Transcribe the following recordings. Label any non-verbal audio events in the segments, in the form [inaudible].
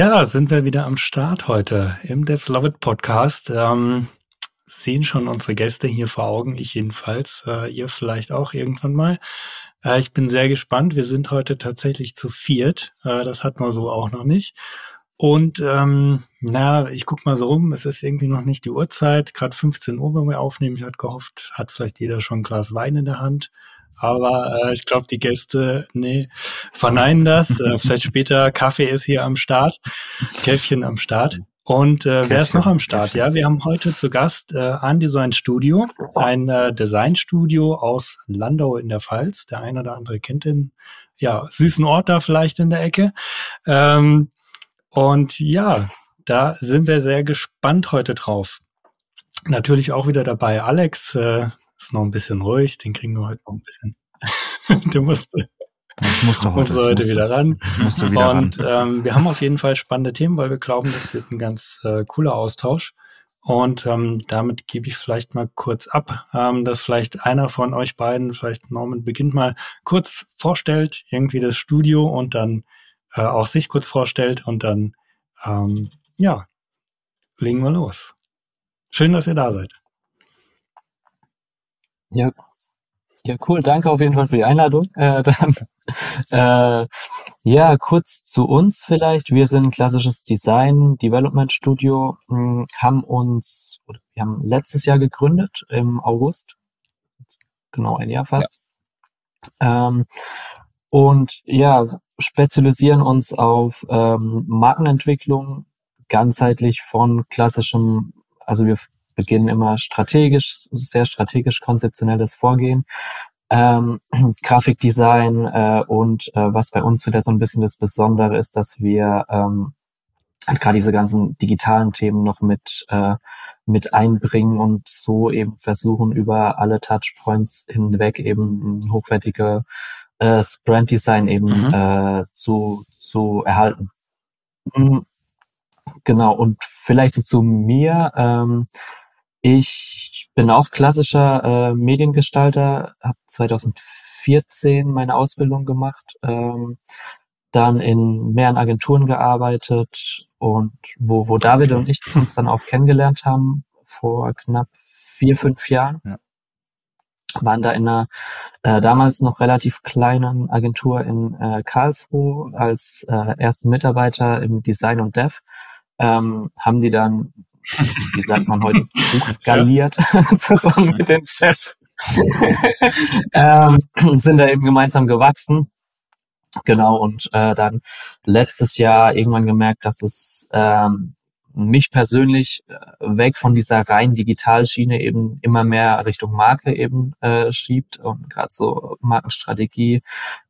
Ja, sind wir wieder am Start heute im Devs Love It Podcast. Ähm, sehen schon unsere Gäste hier vor Augen, ich jedenfalls, äh, ihr vielleicht auch irgendwann mal. Äh, ich bin sehr gespannt. Wir sind heute tatsächlich zu viert. Äh, das hat man so auch noch nicht. Und ähm, na, ich guck mal so rum, es ist irgendwie noch nicht die Uhrzeit, gerade 15 Uhr, wenn wir aufnehmen. Ich hatte gehofft, hat vielleicht jeder schon ein Glas Wein in der Hand. Aber äh, ich glaube, die Gäste, nee, verneinen das. äh, [laughs] vielleicht später Kaffee ist hier am Start, Käffchen am Start. Und äh, wer ist noch am Start? Ja, wir haben heute zu Gast äh, Design Studio, ein äh, Designstudio aus Landau in der Pfalz. Der eine oder andere kennt den, ja, süßen Ort da vielleicht in der Ecke. Ähm, und ja, da sind wir sehr gespannt heute drauf. Natürlich auch wieder dabei Alex, äh, ist noch ein bisschen ruhig, den kriegen wir heute noch ein bisschen. [laughs] du musst, ich muss doch heute, heute wieder ran. Wieder und ran. Ähm, wir haben auf jeden Fall spannende Themen, weil wir glauben, das wird ein ganz äh, cooler Austausch. Und ähm, damit gebe ich vielleicht mal kurz ab, ähm, dass vielleicht einer von euch beiden, vielleicht Norman, beginnt mal kurz vorstellt, irgendwie das Studio und dann äh, auch sich kurz vorstellt und dann, ähm, ja, legen wir los. Schön, dass ihr da seid. Ja, ja, cool. Danke auf jeden Fall für die Einladung. Äh, [laughs] dann, äh, ja, kurz zu uns vielleicht. Wir sind klassisches Design Development Studio, mh, hm, haben uns, wir haben letztes Jahr gegründet im August, genau ein Jahr fast. Ja. Ähm, und ja, spezialisieren uns auf ähm, Markenentwicklung, ganzheitlich von klassischem, also wir beginnen immer strategisch, sehr strategisch konzeptionelles Vorgehen. Ähm, [clears throat] Grafikdesign äh, und äh, was bei uns wieder so ein bisschen das Besondere ist, dass wir ähm, halt gerade diese ganzen digitalen Themen noch mit äh, mit einbringen und so eben versuchen über alle Touchpoints hinweg eben hochwertige äh, Branddesign eben mhm. äh, zu zu erhalten. Mhm. Genau und vielleicht so zu mir. Ähm, ich bin auch klassischer äh, Mediengestalter, habe 2014 meine Ausbildung gemacht, ähm, dann in mehreren Agenturen gearbeitet und wo, wo David und ich uns dann auch kennengelernt haben vor knapp vier, fünf Jahren. Ja. Waren da in einer äh, damals noch relativ kleinen Agentur in äh, Karlsruhe als äh, ersten Mitarbeiter im Design und Dev. Ähm, haben die dann [laughs] wie sagt man heute, skaliert [laughs] zusammen mit den Chefs. [laughs] ähm, sind da eben gemeinsam gewachsen. Genau, und äh, dann letztes Jahr irgendwann gemerkt, dass es ähm, mich persönlich äh, weg von dieser rein Digitalschiene eben immer mehr Richtung Marke eben äh, schiebt und gerade so Markenstrategie,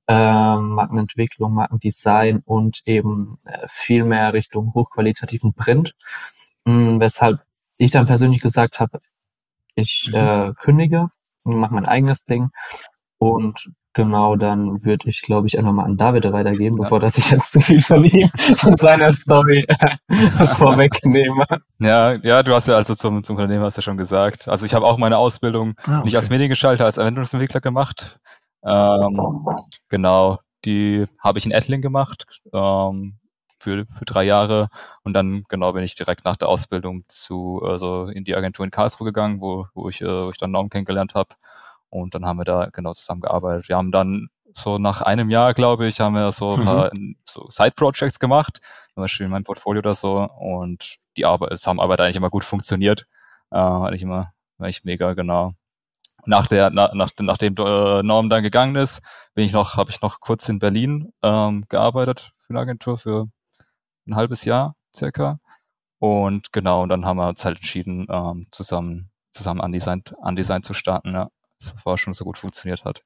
äh, Markenentwicklung, Markendesign und eben äh, viel mehr Richtung hochqualitativen Print. Hm, weshalb ich dann persönlich gesagt habe, ich mhm. äh, kündige und mache mein eigenes Ding. Und genau, dann würde ich, glaube ich, einfach mal an David weitergeben, ja. bevor dass ich jetzt zu viel von ihm [laughs] und seiner Story [laughs] vorwegnehme. Ja, ja, du hast ja also zum, zum Unternehmen hast ja schon gesagt. Also ich habe auch meine Ausbildung ah, okay. nicht als Mediengestalter, als Anwendungsentwickler gemacht. Ähm, genau, die habe ich in Ettling gemacht. Ähm, für, für drei Jahre. Und dann genau bin ich direkt nach der Ausbildung zu also in die Agentur in Karlsruhe gegangen, wo, wo ich, äh, wo ich dann Norm kennengelernt habe und dann haben wir da genau zusammengearbeitet. Wir haben dann so nach einem Jahr, glaube ich, haben wir so ein paar mhm. so Side-Projects gemacht, zum Beispiel mein Portfolio oder so. Und die Arbeit, Zusammenarbeit eigentlich immer gut funktioniert, äh, eigentlich immer, war ich mega genau. Nach der nach, nach, nachdem äh, Norm dann gegangen ist, bin ich noch habe ich noch kurz in Berlin ähm, gearbeitet für eine Agentur für ein halbes Jahr circa. Und genau, und dann haben wir uns halt entschieden, ähm, zusammen, zusammen Undesign, Undesign zu starten, ja. Das war schon so gut funktioniert hat.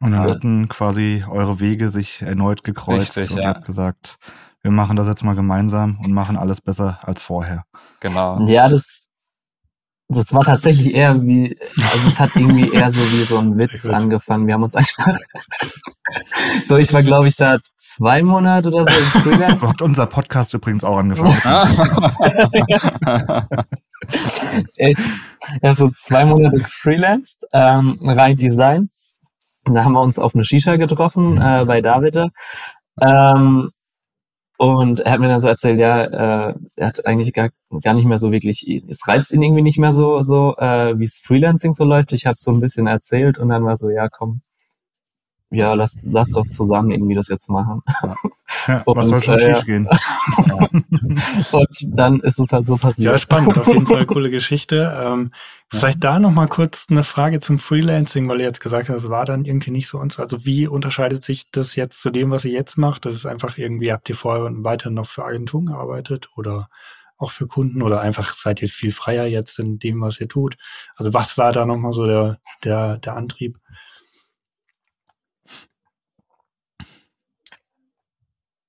Und dann hatten quasi eure Wege sich erneut gekreuzt Richtig, und ja. habt gesagt, wir machen das jetzt mal gemeinsam und machen alles besser als vorher. Genau. Ja, das, das war tatsächlich eher wie, also es hat irgendwie eher so wie so ein [laughs] Witz angefangen. Wir haben uns einfach, [laughs] so ich war glaube ich da zwei Monate oder so im Freelance. Hat unser Podcast übrigens auch angefangen. [laughs] ich habe so zwei Monate gefreelanced, ähm, rein Design. Da haben wir uns auf eine Shisha getroffen äh, bei Davide. Ähm, Und er hat mir dann so erzählt, ja, äh, er hat eigentlich gar, gar nicht mehr so wirklich, es reizt ihn irgendwie nicht mehr so, so äh, wie es Freelancing so läuft. Ich habe so ein bisschen erzählt und dann war so, ja, komm, ja, lass, lass doch zusammen irgendwie das jetzt machen. Ja, und, was soll schon äh, schiefgehen? [laughs] und dann ist es halt so passiert. Ja, spannend, auf jeden Fall [laughs] coole Geschichte. Ähm, vielleicht da nochmal kurz eine Frage zum Freelancing, weil ihr jetzt gesagt habt, es war dann irgendwie nicht so uns. Also wie unterscheidet sich das jetzt zu dem, was ihr jetzt macht? Das ist einfach irgendwie, habt ihr vorher weiter noch für Agenturen gearbeitet oder auch für Kunden oder einfach seid ihr viel freier jetzt in dem, was ihr tut? Also was war da nochmal so der, der, der Antrieb?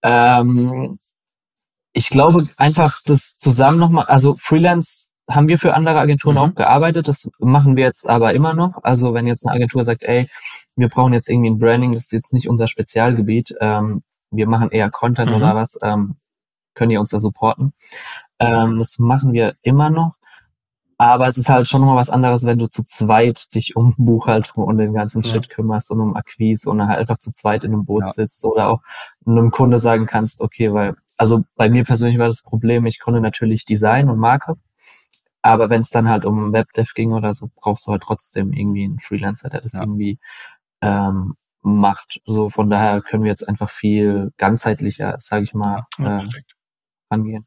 Ähm, ich glaube einfach, das zusammen nochmal, also Freelance haben wir für andere Agenturen mhm. auch gearbeitet, das machen wir jetzt aber immer noch. Also wenn jetzt eine Agentur sagt, ey, wir brauchen jetzt irgendwie ein Branding, das ist jetzt nicht unser Spezialgebiet, ähm, wir machen eher Content mhm. oder was, ähm, können ihr uns da supporten? Ähm, das machen wir immer noch. Aber es ist halt schon nochmal was anderes, wenn du zu zweit dich um Buchhaltung und den ganzen ja. Shit kümmerst und um Akquise und halt einfach zu zweit in einem Boot ja. sitzt oder auch einem Kunde sagen kannst, okay, weil, also bei mir persönlich war das Problem, ich konnte natürlich Design und Marke, aber wenn es dann halt um Webdev ging oder so, brauchst du halt trotzdem irgendwie einen Freelancer, der das ja. irgendwie ähm, macht. So von daher können wir jetzt einfach viel ganzheitlicher, sage ich mal, äh, angehen.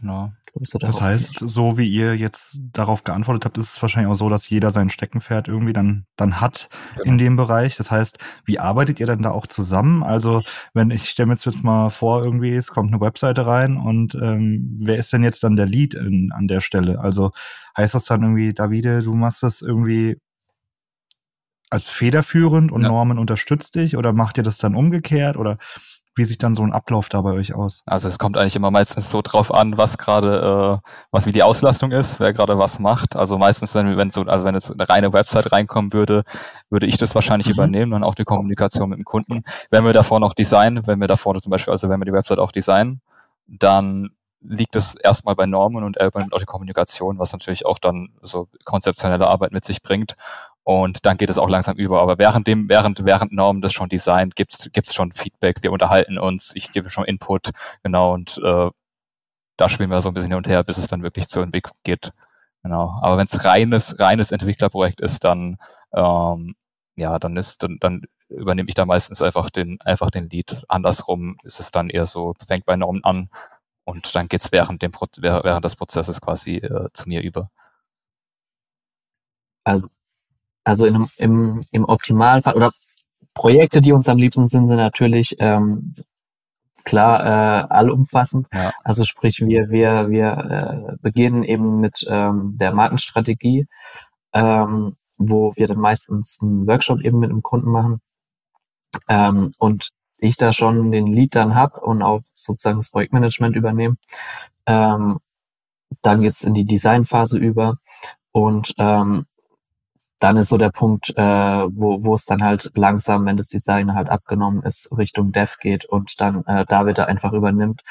Genau. Das heißt, so wie ihr jetzt darauf geantwortet habt, ist es wahrscheinlich auch so, dass jeder sein Steckenpferd irgendwie dann, dann hat genau. in dem Bereich. Das heißt, wie arbeitet ihr dann da auch zusammen? Also, wenn ich stelle mir jetzt mal vor, irgendwie, es kommt eine Webseite rein und ähm, wer ist denn jetzt dann der Lead in, an der Stelle? Also heißt das dann irgendwie, Davide, du machst das irgendwie als federführend und ja. Norman unterstützt dich oder macht ihr das dann umgekehrt oder wie sieht dann so ein Ablauf da bei euch aus? Also es kommt eigentlich immer meistens so drauf an, was gerade, äh, was wie die Auslastung ist, wer gerade was macht. Also meistens, wenn wenn so, also wenn jetzt eine reine Website reinkommen würde, würde ich das wahrscheinlich mhm. übernehmen, dann auch die Kommunikation mit dem Kunden. Wenn wir davor noch designen, wenn wir davor zum Beispiel, also wenn wir die Website auch designen, dann liegt es erstmal bei Norman und er übernimmt auch die Kommunikation, was natürlich auch dann so konzeptionelle Arbeit mit sich bringt. Und dann geht es auch langsam über. Aber während dem, während, während Norm das schon designt, gibt's, gibt's schon Feedback. Wir unterhalten uns. Ich gebe schon Input. Genau. Und, äh, da spielen wir so ein bisschen hin und her, bis es dann wirklich zur Entwicklung geht. Genau. Aber wenn es reines, reines Entwicklerprojekt ist, dann, ähm, ja, dann ist, dann, dann übernehme ich da meistens einfach den, einfach den Lead. Andersrum ist es dann eher so, fängt bei Norm an und dann geht's während dem, während des Prozesses quasi äh, zu mir über. Also also in, im, im Optimalfall oder Projekte, die uns am liebsten sind, sind natürlich ähm, klar äh, allumfassend. Ja. Also sprich, wir wir wir äh, beginnen eben mit ähm, der Markenstrategie, ähm, wo wir dann meistens einen Workshop eben mit einem Kunden machen ähm, und ich da schon den Lead dann hab und auch sozusagen das Projektmanagement übernehme. Ähm, dann geht's in die Designphase über und ähm, dann ist so der Punkt, äh, wo, wo es dann halt langsam, wenn das Design halt abgenommen ist, Richtung Dev geht und dann äh, David da einfach übernimmt.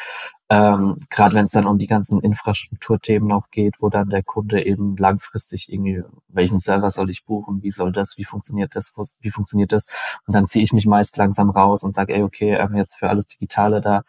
Ähm, Gerade wenn es dann um die ganzen Infrastrukturthemen auch geht, wo dann der Kunde eben langfristig irgendwie, welchen Server soll ich buchen, wie soll das, wie funktioniert das, wie funktioniert das? Und dann ziehe ich mich meist langsam raus und sage, ey, okay, ähm, jetzt für alles Digitale da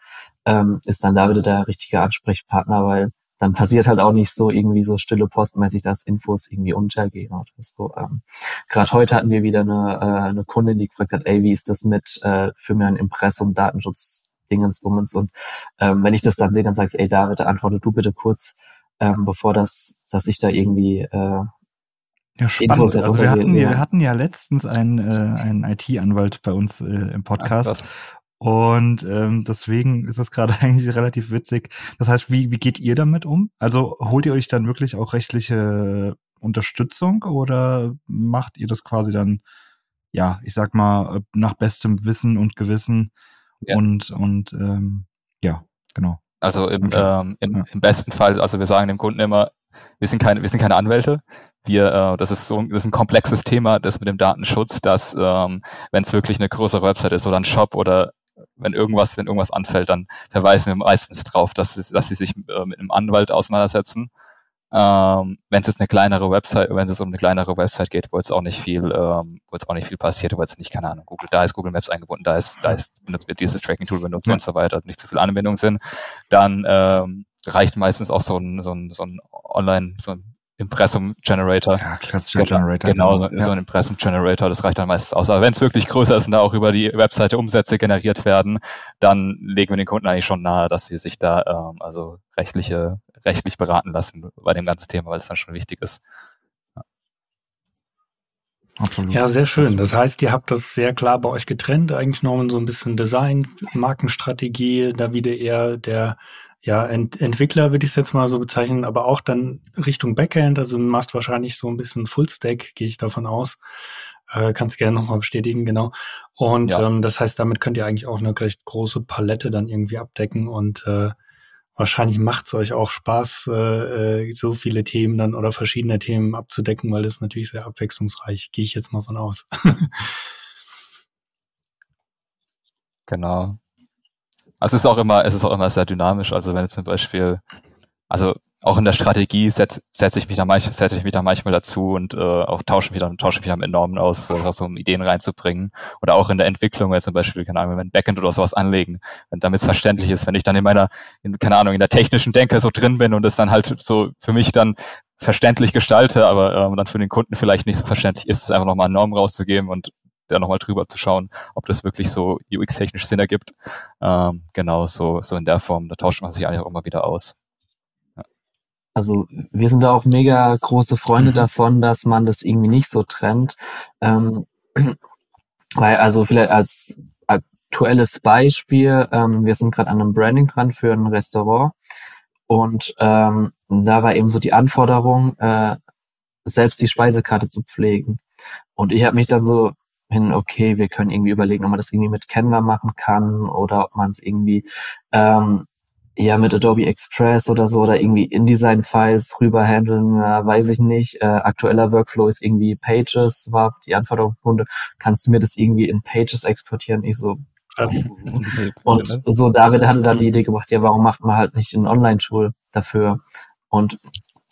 ähm, ist dann David der richtige Ansprechpartner, weil dann passiert halt auch nicht so irgendwie so stille postmäßig, dass Infos irgendwie untergehen oder so. Ähm, Gerade heute hatten wir wieder eine, äh, eine Kundin, die gefragt hat, ey, wie ist das mit äh, für mir ein Impressum, Datenschutz, Dingensbummens und ähm, wenn ich das dann sehe, dann sage ich, ey David, antworte du bitte kurz, ähm, bevor das, dass ich da irgendwie äh, ja, spannend. Also wir hatten, ja. wir hatten ja letztens einen, äh, einen IT-Anwalt bei uns äh, im Podcast Ach, und ähm, deswegen ist es gerade [laughs] eigentlich relativ witzig. Das heißt, wie, wie geht ihr damit um? Also holt ihr euch dann wirklich auch rechtliche Unterstützung oder macht ihr das quasi dann, ja, ich sag mal, nach bestem Wissen und Gewissen ja. und, und ähm, ja, genau. Also im, okay. ähm, im, ja. im besten Fall, also wir sagen dem Kunden immer, wir sind keine, wir sind keine Anwälte. Wir, äh, das ist so, das ist ein komplexes Thema, das mit dem Datenschutz, dass ähm, wenn es wirklich eine größere Website ist oder ein Shop oder wenn irgendwas, wenn irgendwas anfällt, dann verweisen wir meistens darauf, dass, sie, dass sie sich äh, mit einem Anwalt auseinandersetzen. Ähm, wenn es jetzt eine kleinere Website, wenn es um eine kleinere Website geht, wo jetzt auch nicht viel, ähm, wo jetzt auch nicht viel passiert, wo jetzt nicht, keine Ahnung, Google, da ist Google Maps eingebunden, da ist, da ist, wird dieses Tracking-Tool benutzt ja. und so weiter, nicht zu viel Anwendungen sind, dann ähm, reicht meistens auch so ein, so ein, so ein Online, so ein Impressum-Generator. Ja, klassischer Generator. Genau, so, ja. so ein Impressum-Generator, das reicht dann meistens aus. Aber wenn es wirklich größer ist und da auch über die Webseite Umsätze generiert werden, dann legen wir den Kunden eigentlich schon nahe, dass sie sich da ähm, also rechtliche, rechtlich beraten lassen bei dem ganzen Thema, weil es dann schon wichtig ist. Absolut. Ja, sehr schön. Das heißt, ihr habt das sehr klar bei euch getrennt. Eigentlich noch so ein bisschen Design, Markenstrategie, da wieder eher der ja, Ent Entwickler würde ich es jetzt mal so bezeichnen, aber auch dann Richtung Backend, also du machst wahrscheinlich so ein bisschen Fullstack, gehe ich davon aus. Äh, kannst gerne nochmal bestätigen, genau. Und ja. ähm, das heißt, damit könnt ihr eigentlich auch eine recht große Palette dann irgendwie abdecken und äh, wahrscheinlich macht es euch auch Spaß, äh, äh, so viele Themen dann oder verschiedene Themen abzudecken, weil das natürlich sehr abwechslungsreich, gehe ich jetzt mal von aus. [laughs] genau. Also es ist auch immer, es ist auch immer sehr dynamisch. Also wenn zum Beispiel, also auch in der Strategie setze setz ich mich da manchmal, setze ich mich da manchmal dazu und äh, auch tausche mich dann, tausche mich dann mit Normen aus, äh, so um Ideen reinzubringen. Oder auch in der Entwicklung, wenn zum Beispiel, keine Ahnung, wenn Backend oder sowas anlegen, wenn damit es verständlich ist, wenn ich dann in meiner, in, keine Ahnung, in der technischen Denke so drin bin und es dann halt so für mich dann verständlich gestalte, aber ähm, dann für den Kunden vielleicht nicht so verständlich ist, es einfach nochmal Normen rauszugeben und da nochmal drüber zu schauen, ob das wirklich so UX-technisch Sinn ergibt. Ähm, genau, so, so in der Form, da tauscht man sich eigentlich auch immer wieder aus. Also wir sind da auch mega große Freunde mhm. davon, dass man das irgendwie nicht so trennt. Ähm, [clears throat] weil, also vielleicht als aktuelles Beispiel, ähm, wir sind gerade an einem Branding dran für ein Restaurant und ähm, da war eben so die Anforderung, äh, selbst die Speisekarte zu pflegen. Und ich habe mich dann so hin, okay, wir können irgendwie überlegen, ob man das irgendwie mit Canva machen kann oder ob man es irgendwie ähm, ja mit Adobe Express oder so oder irgendwie InDesign-Files rüber handeln, äh, weiß ich nicht. Äh, aktueller Workflow ist irgendwie Pages, war die Anforderung, kannst du mir das irgendwie in Pages exportieren? Ich so, [laughs] und so David hatte dann die Idee gebracht, ja, warum macht man halt nicht ein Online-Tool dafür? Und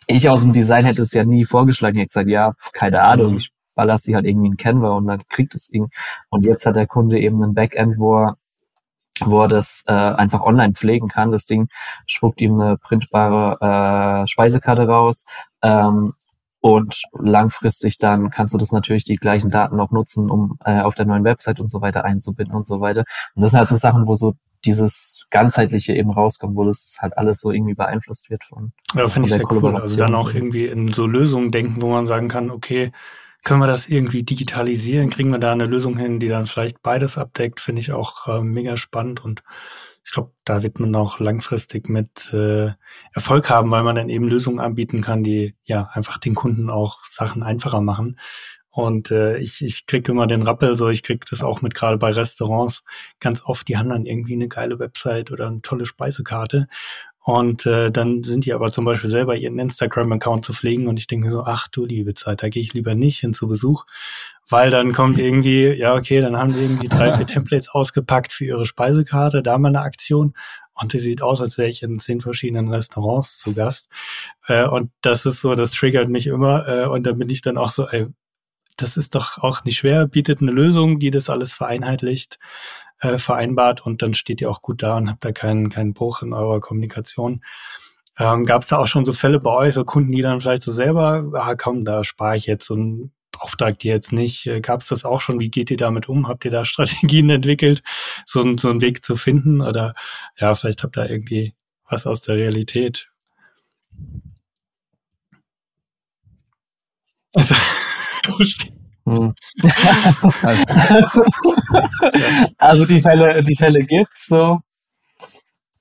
ich aus dem Design hätte es ja nie vorgeschlagen. Ich hätte gesagt, ja, keine Ahnung, ich ballerst die halt irgendwie in Canva und dann kriegt es irgendwie. Und jetzt hat der Kunde eben ein Backend, wo er wo er das äh, einfach online pflegen kann. Das Ding spuckt ihm eine printbare äh, Speisekarte raus. Ähm, und langfristig dann kannst du das natürlich die gleichen Daten noch nutzen, um äh, auf der neuen Website und so weiter einzubinden und so weiter. Und das sind halt so Sachen, wo so dieses ganzheitliche eben rauskommt, wo das halt alles so irgendwie beeinflusst wird von. Ja, finde ich sehr cool. Also dann auch irgendwie in so Lösungen denken, wo man sagen kann, okay, können wir das irgendwie digitalisieren? Kriegen wir da eine Lösung hin, die dann vielleicht beides abdeckt? Finde ich auch äh, mega spannend und ich glaube, da wird man auch langfristig mit äh, Erfolg haben, weil man dann eben Lösungen anbieten kann, die ja einfach den Kunden auch Sachen einfacher machen. Und äh, ich, ich kriege immer den Rappel, so ich krieg das auch mit gerade bei Restaurants ganz oft, die haben dann irgendwie eine geile Website oder eine tolle Speisekarte. Und äh, dann sind die aber zum Beispiel selber ihren Instagram-Account zu pflegen und ich denke so, ach du liebe Zeit, da gehe ich lieber nicht hin zu Besuch, weil dann kommt irgendwie, ja okay, dann haben sie irgendwie drei, vier [laughs] Templates ausgepackt für ihre Speisekarte, da mal eine Aktion und die sieht aus, als wäre ich in zehn verschiedenen Restaurants zu Gast. Äh, und das ist so, das triggert mich immer äh, und dann bin ich dann auch so, ey, das ist doch auch nicht schwer, bietet eine Lösung, die das alles vereinheitlicht äh, vereinbart und dann steht ihr auch gut da und habt da keinen, keinen Bruch in eurer Kommunikation. Ähm, Gab es da auch schon so Fälle bei euch, so Kunden, die dann vielleicht so selber, ah komm, da spare ich jetzt und beauftragt ihr jetzt nicht. Äh, Gab es das auch schon? Wie geht ihr damit um? Habt ihr da [laughs] Strategien entwickelt, so, so einen Weg zu finden? Oder ja, vielleicht habt ihr irgendwie was aus der Realität. [laughs] Also. [laughs] [laughs] also die Fälle, die Fälle gibt's so.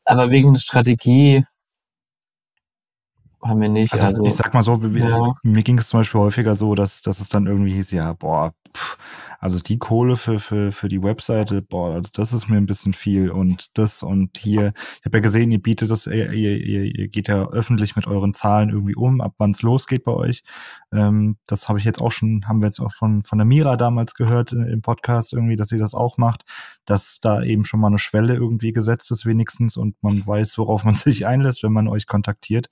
Aber wegen Strategie haben wir nicht. Also, also ich sag mal so, ja. mir ging es zum Beispiel häufiger so, dass, dass es dann irgendwie hieß, ja, boah, pff, also die Kohle für, für, für die Webseite, boah, also das ist mir ein bisschen viel und das und hier, ich habe ja gesehen, ihr bietet das, ihr, ihr, ihr geht ja öffentlich mit euren Zahlen irgendwie um, ab wann es losgeht bei euch. Ähm, das habe ich jetzt auch schon, haben wir jetzt auch von, von der Mira damals gehört äh, im Podcast irgendwie, dass sie das auch macht, dass da eben schon mal eine Schwelle irgendwie gesetzt ist wenigstens und man [laughs] weiß, worauf man sich einlässt, wenn man euch kontaktiert.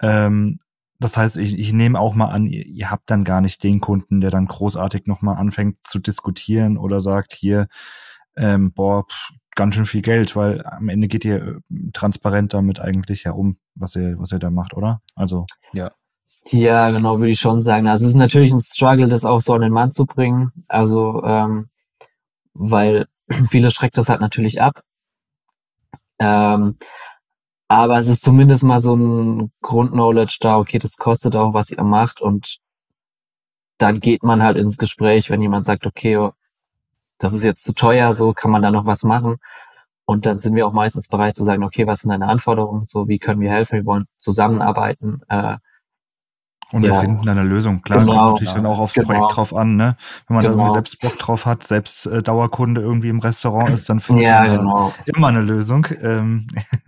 Ähm, das heißt, ich, ich nehme auch mal an, ihr, ihr habt dann gar nicht den Kunden, der dann großartig nochmal anfängt zu diskutieren oder sagt, hier, ähm, boah, pff, ganz schön viel Geld, weil am Ende geht ihr äh, transparent damit eigentlich ja um, was ihr, was ihr da macht, oder? Also. Ja. Ja, genau, würde ich schon sagen. Also es ist natürlich ein Struggle, das auch so an den Mann zu bringen. Also, ähm, weil [clears throat] viele schreckt das halt natürlich ab. Ähm, aber es ist zumindest mal so ein Grundknowledge da, okay, das kostet auch, was ihr macht. Und dann geht man halt ins Gespräch, wenn jemand sagt, okay, oh, das ist jetzt zu teuer, so kann man da noch was machen. Und dann sind wir auch meistens bereit zu sagen, okay, was sind deine Anforderungen, so wie können wir helfen, wir wollen zusammenarbeiten, äh, und ja. wir finden eine Lösung. Klar, genau, kommt natürlich dann auch aufs genau. Projekt drauf an, ne? Wenn man genau. da irgendwie selbst Bock drauf hat, selbst äh, Dauerkunde irgendwie im Restaurant ist, dann findet ja, man genau. immer eine Lösung. Ähm,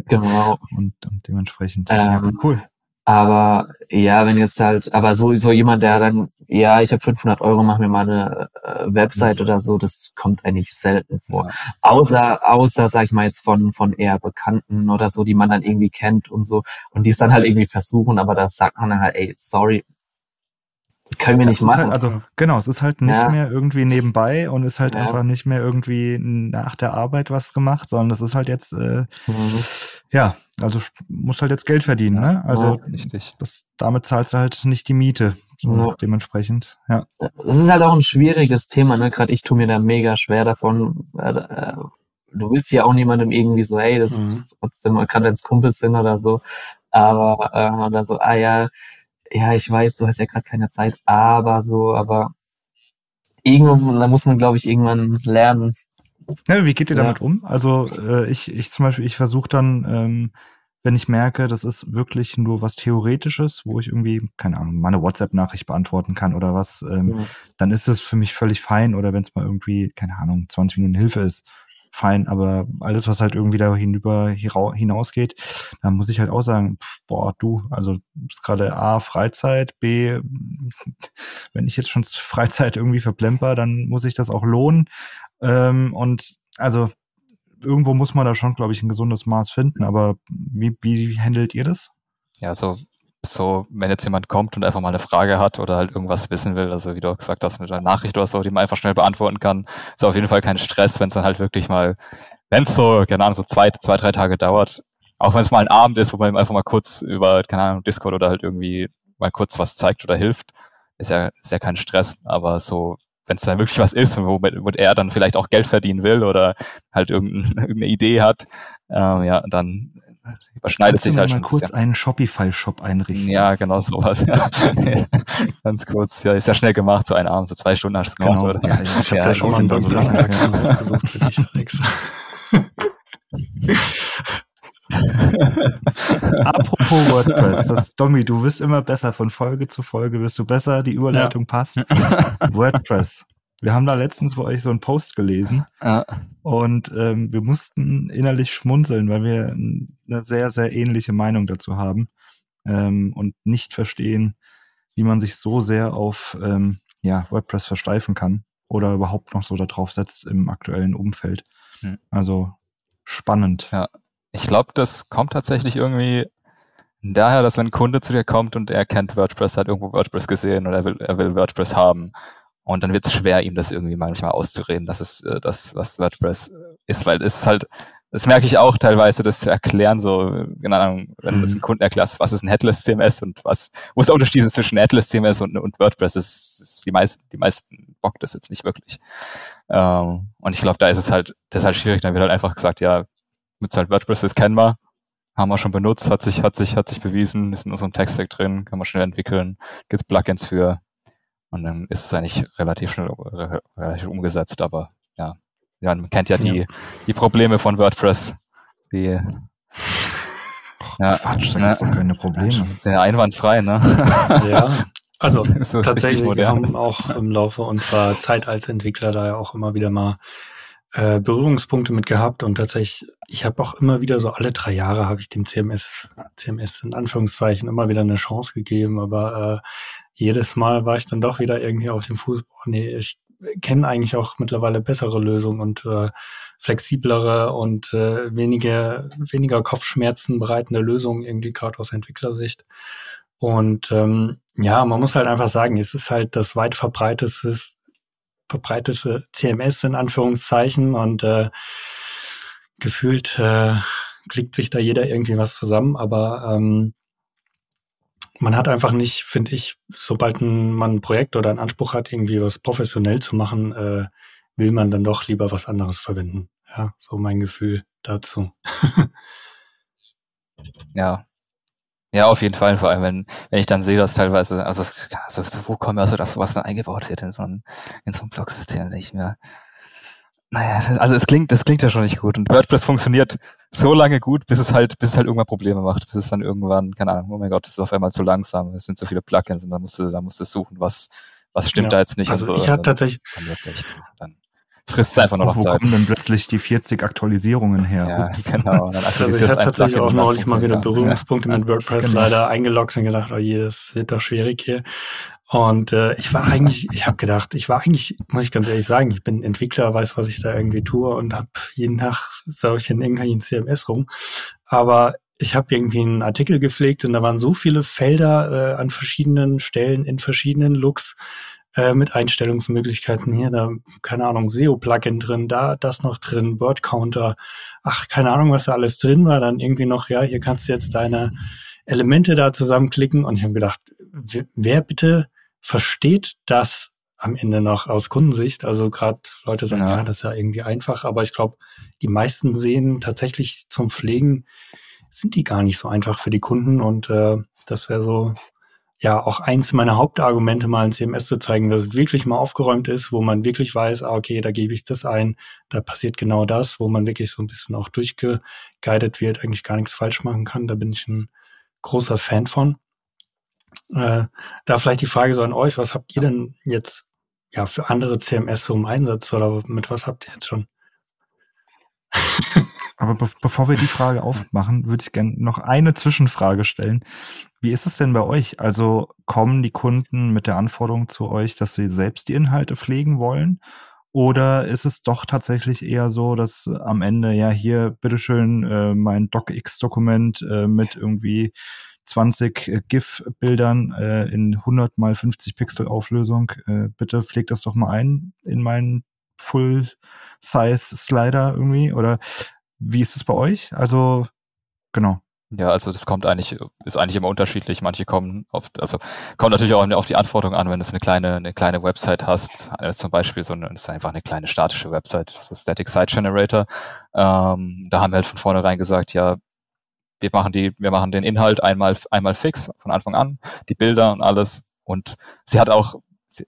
genau. [laughs] und, und dementsprechend. Ähm, ja, cool. Aber ja, wenn jetzt halt, aber so, so jemand, der dann, ja, ich habe 500 Euro, mach mir mal eine äh, Website oder so, das kommt eigentlich selten vor. Ja. Außer, außer, sag ich mal jetzt von, von eher Bekannten oder so, die man dann irgendwie kennt und so. Und die es dann halt irgendwie versuchen, aber da sagt man dann halt, ey, sorry, können wir nicht machen. Halt, also genau, es ist halt nicht ja. mehr irgendwie nebenbei und ist halt ja. einfach nicht mehr irgendwie nach der Arbeit was gemacht, sondern das ist halt jetzt äh, mhm. ja, also muss halt jetzt Geld verdienen, ne? Also ja, richtig. Das, damit zahlst du halt nicht die Miete. So dementsprechend, ja. Das ist halt auch ein schwieriges Thema, ne? Gerade ich tue mir da mega schwer davon. Äh, du willst ja auch niemandem irgendwie so, hey, das mhm. ist trotzdem, man kann jetzt Kumpels sind oder so, aber äh, oder so, ah ja, ja, ich weiß, du hast ja gerade keine Zeit, aber so, aber irgendwann, da muss man, glaube ich, irgendwann lernen. Ja, wie geht ihr damit ja. um? Also äh, ich, ich zum Beispiel, ich versuche dann, ähm, wenn ich merke, das ist wirklich nur was Theoretisches, wo ich irgendwie, keine Ahnung, mal eine WhatsApp-Nachricht beantworten kann oder was, ähm, ja. dann ist es für mich völlig fein. Oder wenn es mal irgendwie, keine Ahnung, 20 Minuten Hilfe ist, fein, aber alles, was halt irgendwie da hinüber hinausgeht, da muss ich halt auch sagen, pff, boah, du, also ist gerade A, Freizeit, B, [laughs] wenn ich jetzt schon Freizeit irgendwie verplemper, dann muss ich das auch lohnen. Ähm, und also irgendwo muss man da schon, glaube ich, ein gesundes Maß finden, aber wie, wie handelt ihr das? Ja, so so, wenn jetzt jemand kommt und einfach mal eine Frage hat oder halt irgendwas wissen will, also wie du auch gesagt hast, mit einer Nachricht oder so, die man einfach schnell beantworten kann, ist auf jeden Fall kein Stress, wenn es dann halt wirklich mal, wenn es so, keine Ahnung, so zwei, zwei, drei Tage dauert, auch wenn es mal ein Abend ist, wo man einfach mal kurz über, keine Ahnung, Discord oder halt irgendwie mal kurz was zeigt oder hilft, ist ja, ist ja kein Stress, aber so, wenn es dann wirklich was ist, womit, womit er dann vielleicht auch Geld verdienen will oder halt irgendeine, [laughs] irgendeine Idee hat, äh, ja, dann überschneidet sich halt mal schon. mal kurz einen Shopify-Shop einrichten. Ja, genau sowas. Ja. [laughs] Ganz kurz. Ja, ist ja schnell gemacht, so ein Abend, so zwei Stunden hast du gemacht, genau. oder? Ja, ich habe ja, da schon mal einen Börsenlassen [laughs] ausgesucht für dich, Alex. Apropos WordPress, [laughs] das, Domi, du wirst immer besser von Folge zu Folge, wirst du besser, die Überleitung ja. passt. [laughs] WordPress. Wir haben da letztens bei euch so einen Post gelesen ja. und ähm, wir mussten innerlich schmunzeln, weil wir eine sehr, sehr ähnliche Meinung dazu haben ähm, und nicht verstehen, wie man sich so sehr auf ähm, ja, WordPress versteifen kann oder überhaupt noch so darauf setzt im aktuellen Umfeld. Hm. Also spannend. Ja, ich glaube, das kommt tatsächlich irgendwie daher, dass wenn ein Kunde zu dir kommt und er kennt WordPress, hat irgendwo WordPress gesehen oder er will, er will WordPress haben und dann wird es schwer, ihm das irgendwie manchmal auszureden, dass es äh, das, was WordPress ist, weil es ist halt, das merke ich auch teilweise, das zu erklären, so, keine Ahnung, wenn du das mhm. einem Kunden erklärst, was ist ein Headless CMS und was, wo ist der Unterschied zwischen Headless CMS und, und WordPress, ist, ist die meisten, die meisten bockt das jetzt nicht wirklich. Ähm, und ich glaube, da ist es halt, das ist halt schwierig, dann wird halt einfach gesagt, ja, mit halt WordPress, das kennen wir, haben wir schon benutzt, hat sich, hat sich, hat sich bewiesen, ist in unserem Tech-Stack drin, kann man schnell entwickeln, gibt's Plugins für, und dann ist es eigentlich relativ schnell relativ umgesetzt, aber ja. Ja, man kennt ja die, ja. die Probleme von WordPress. Die, ja, Quatsch, da ne, gibt's auch keine Probleme. [laughs] Sehr einwandfrei, ne? Ja, also [laughs] so tatsächlich, wir haben auch im Laufe unserer Zeit als Entwickler da ja auch immer wieder mal äh, Berührungspunkte mit gehabt und tatsächlich, ich habe auch immer wieder so alle drei Jahre habe ich dem CMS, CMS in Anführungszeichen immer wieder eine Chance gegeben, aber äh, jedes Mal war ich dann doch wieder irgendwie auf dem Fuß, boah, nee, ich kenne eigentlich auch mittlerweile bessere Lösungen und äh, flexiblere und äh, weniger, weniger Kopfschmerzen bereitende Lösungen irgendwie gerade aus Entwicklersicht. Und ähm, ja, man muss halt einfach sagen, es ist halt das weit verbreitete, verbreitete CMS in Anführungszeichen und äh, gefühlt äh, klickt sich da jeder irgendwie was zusammen, aber ähm, man hat einfach nicht, finde ich, sobald man ein Projekt oder einen Anspruch hat, irgendwie was professionell zu machen, äh, will man dann doch lieber was anderes verwenden. Ja, so mein Gefühl dazu. [laughs] ja. Ja, auf jeden Fall, vor allem wenn, wenn ich dann sehe, dass teilweise, also, also wo kommen also, dass sowas dann eingebaut wird in so ein, in so ein Blocksystem, nicht mehr. Naja, also es klingt, das klingt ja schon nicht gut. Und WordPress funktioniert so lange gut, bis es halt, bis es halt irgendwann Probleme macht, bis es dann irgendwann, keine Ahnung, oh mein Gott, das ist auf einmal zu langsam, es sind zu viele Plugins und dann musst du, dann musst du suchen, was, was stimmt ja. da jetzt nicht. Also so. ich hatte tatsächlich, dann frisst einfach nur noch Wo Zeit. kommen denn plötzlich die 40 Aktualisierungen her? Ja, genau. [laughs] also ich hatte tatsächlich auch neulich mal wieder Berührungspunkte ja. mit WordPress genau. leider eingeloggt und gedacht, oh je, das wird doch schwierig hier. Und äh, ich war eigentlich, ich habe gedacht, ich war eigentlich, muss ich ganz ehrlich sagen, ich bin Entwickler, weiß, was ich da irgendwie tue und habe jeden Tag solche in irgendwelchen CMS rum. Aber ich habe irgendwie einen Artikel gepflegt und da waren so viele Felder äh, an verschiedenen Stellen in verschiedenen Looks äh, mit Einstellungsmöglichkeiten hier, da, keine Ahnung, SEO-Plugin drin, da das noch drin, Word-Counter, ach, keine Ahnung, was da alles drin war, dann irgendwie noch, ja, hier kannst du jetzt deine Elemente da zusammenklicken. Und ich habe gedacht, wer bitte versteht das am Ende noch aus Kundensicht. Also gerade Leute sagen, ja. ja, das ist ja irgendwie einfach, aber ich glaube, die meisten sehen tatsächlich zum Pflegen sind die gar nicht so einfach für die Kunden. Und äh, das wäre so ja auch eins meiner Hauptargumente, mal ein CMS zu zeigen, es wirklich mal aufgeräumt ist, wo man wirklich weiß, ah, okay, da gebe ich das ein, da passiert genau das, wo man wirklich so ein bisschen auch durchgeguidet wird, eigentlich gar nichts falsch machen kann. Da bin ich ein großer Fan von. Äh, da vielleicht die Frage so an euch, was habt ihr denn jetzt ja für andere CMS so im Einsatz oder mit was habt ihr jetzt schon? [laughs] Aber be bevor wir die Frage [laughs] aufmachen, würde ich gerne noch eine Zwischenfrage stellen. Wie ist es denn bei euch? Also kommen die Kunden mit der Anforderung zu euch, dass sie selbst die Inhalte pflegen wollen? Oder ist es doch tatsächlich eher so, dass am Ende, ja, hier, bitteschön, äh, mein DocX-Dokument äh, mit irgendwie 20 äh, GIF-Bildern äh, in 100 mal 50 Pixel Auflösung. Äh, bitte pflegt das doch mal ein in meinen Full-Size-Slider irgendwie. Oder wie ist es bei euch? Also, genau. Ja, also das kommt eigentlich, ist eigentlich immer unterschiedlich. Manche kommen oft, also kommt natürlich auch auf die Anforderung an, wenn du eine kleine, eine kleine Website hast, also zum Beispiel so eine, das ist einfach eine kleine statische Website, so Static Site Generator. Ähm, da haben wir halt von vornherein gesagt, ja, wir machen die, wir machen den Inhalt einmal, einmal fix von Anfang an, die Bilder und alles. Und sie hat auch,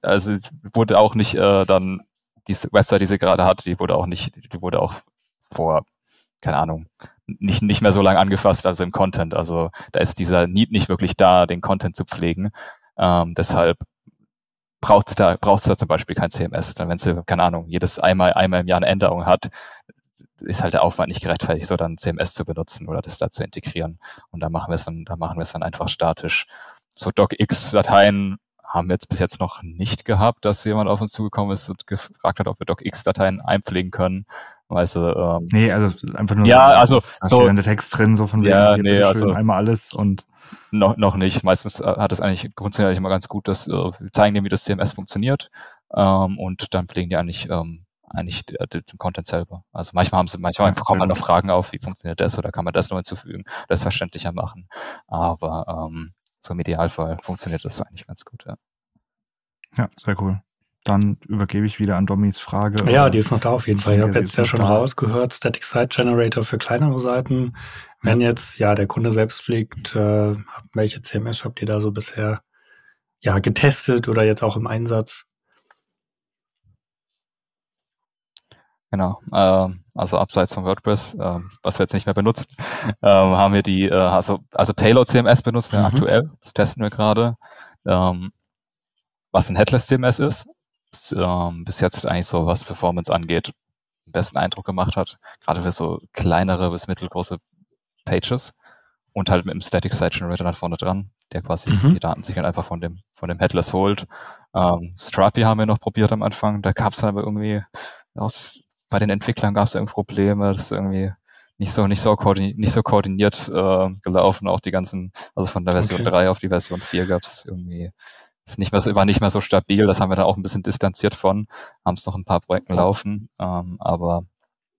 also wurde auch nicht äh, dann diese Website, die sie gerade hat, die wurde auch nicht, die wurde auch vor, keine Ahnung, nicht, nicht mehr so lange angefasst, also im Content. Also da ist dieser Need nicht wirklich da, den Content zu pflegen. Ähm, deshalb braucht es da, braucht's da zum Beispiel kein CMS. Dann, wenn sie, keine Ahnung, jedes einmal, einmal im Jahr eine Änderung hat, ist halt der Aufwand nicht gerechtfertigt, so dann CMS zu benutzen oder das da zu integrieren. Und da machen wir es dann, da machen wir es dann einfach statisch. So DocX-Dateien haben wir jetzt bis jetzt noch nicht gehabt, dass jemand auf uns zugekommen ist und gefragt hat, ob wir DocX-Dateien einpflegen können. Weißt du, ähm, nee, also einfach nur ja, also so der Text drin, so von ja, nee, also einmal alles und noch noch nicht. Meistens äh, hat es eigentlich grundsätzlich immer ganz gut, dass äh, wir zeigen dem, wie das CMS funktioniert ähm, und dann pflegen die eigentlich ähm, eigentlich den Content selber. Also manchmal haben sie, manchmal ja, kommen halt noch Fragen auf, wie funktioniert das oder kann man das noch hinzufügen, das verständlicher machen. Aber ähm, so im Idealfall funktioniert das eigentlich ganz gut, ja. Ja, sehr cool. Dann übergebe ich wieder an Dommys Frage. Ja, die ist noch da auf jeden Fall. Ich habe jetzt ja schon da. rausgehört, Static Site Generator für kleinere Seiten. Wenn jetzt ja der Kunde selbst pflegt, äh, welche CMS habt ihr da so bisher ja getestet oder jetzt auch im Einsatz? Genau. Ähm, also abseits von WordPress, ähm, was wir jetzt nicht mehr benutzen, [laughs] ähm, haben wir die, äh, also, also Payload CMS benutzen wir mhm. aktuell. Das testen wir gerade. Ähm, was ein Headless CMS ist ähm, bis jetzt eigentlich so, was Performance angeht, den besten Eindruck gemacht hat. Gerade für so kleinere bis mittelgroße Pages und halt mit dem Static Site Generator nach vorne dran, der quasi mhm. die Daten sich halt einfach von dem, von dem Headless holt. Ähm, Strapi haben wir noch probiert am Anfang, da gab es dann aber irgendwie aus bei den Entwicklern gab es irgendwie Probleme, dass irgendwie nicht so nicht so koordiniert, nicht so koordiniert äh, gelaufen. Auch die ganzen, also von der Version okay. 3 auf die Version 4 gab es irgendwie ist nicht mehr, war nicht mehr so stabil. Das haben wir dann auch ein bisschen distanziert von, haben es noch ein paar Projekte laufen, ähm, aber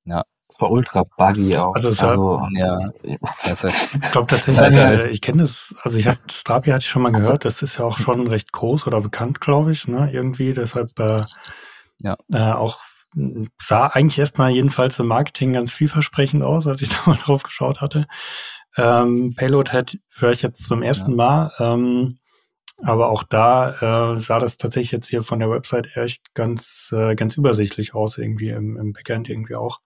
ja. Es war ultra buggy auch. Also, es also ja, [laughs] ich glaube tatsächlich, äh, ich kenne das, also ich habe Strapi hatte ich schon mal gehört, das ist ja auch schon recht groß oder bekannt, glaube ich, ne, irgendwie, deshalb äh, ja. äh, auch sah eigentlich erstmal jedenfalls im Marketing ganz vielversprechend aus, als ich [laughs] da mal drauf geschaut hatte. Ähm, Payload hat höre ich jetzt zum ersten ja. Mal. Ähm, aber auch da äh, sah das tatsächlich jetzt hier von der Website echt ganz, äh, ganz übersichtlich aus, irgendwie im, im Backend irgendwie auch.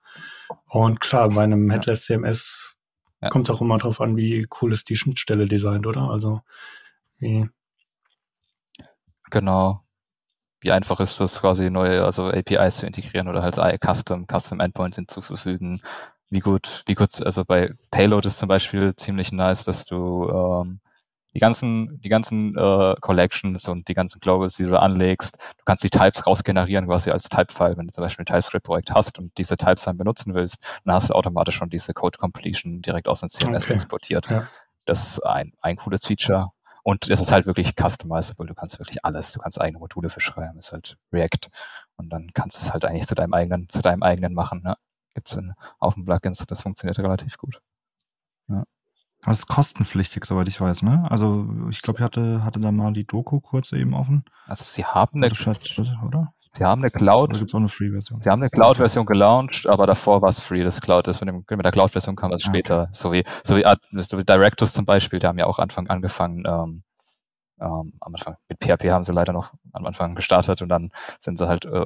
Und klar, bei einem Headless CMS ja. kommt auch immer drauf an, wie cool ist die Schnittstelle designt, oder? Also wie. Genau. Wie einfach ist das quasi neue, also APIs zu integrieren oder halt Custom, Custom Endpoints hinzuzufügen. Wie gut, wie gut, also bei Payload ist zum Beispiel ziemlich nice, dass du ähm, die ganzen, die ganzen äh, Collections und die ganzen Globals, die du anlegst, du kannst die Types rausgenerieren quasi als Typefile, wenn du zum Beispiel ein TypeScript-Projekt hast und diese Types dann benutzen willst, dann hast du automatisch schon diese Code Completion direkt aus dem CMS okay. exportiert. Ja. Das ist ein, ein cooles Feature. Und es ist halt wirklich customizable. Du kannst wirklich alles. Du kannst eigene Module für schreiben. Das ist halt React. Und dann kannst du es halt eigentlich zu deinem eigenen, zu deinem eigenen machen. Ne? Gibt's in, auf dem Plugins. Das funktioniert relativ gut. Ja. Das ist kostenpflichtig, soweit ich weiß, ne? Also ich glaube, ich hatte, hatte da mal die Doku kurz eben offen. Also sie haben eine, oder? Sie haben eine Cloud. Oder gibt's auch eine Free-Version? Sie haben eine Cloud-Version gelauncht, aber davor war es free. Das Cloud ist mit, dem, mit der Cloud-Version kam es ah, später. Okay. So wie, so wie, so wie Directors zum Beispiel, die haben ja auch Anfang angefangen, ähm, ähm, am Anfang mit PHP haben sie leider noch am Anfang gestartet und dann sind sie halt äh,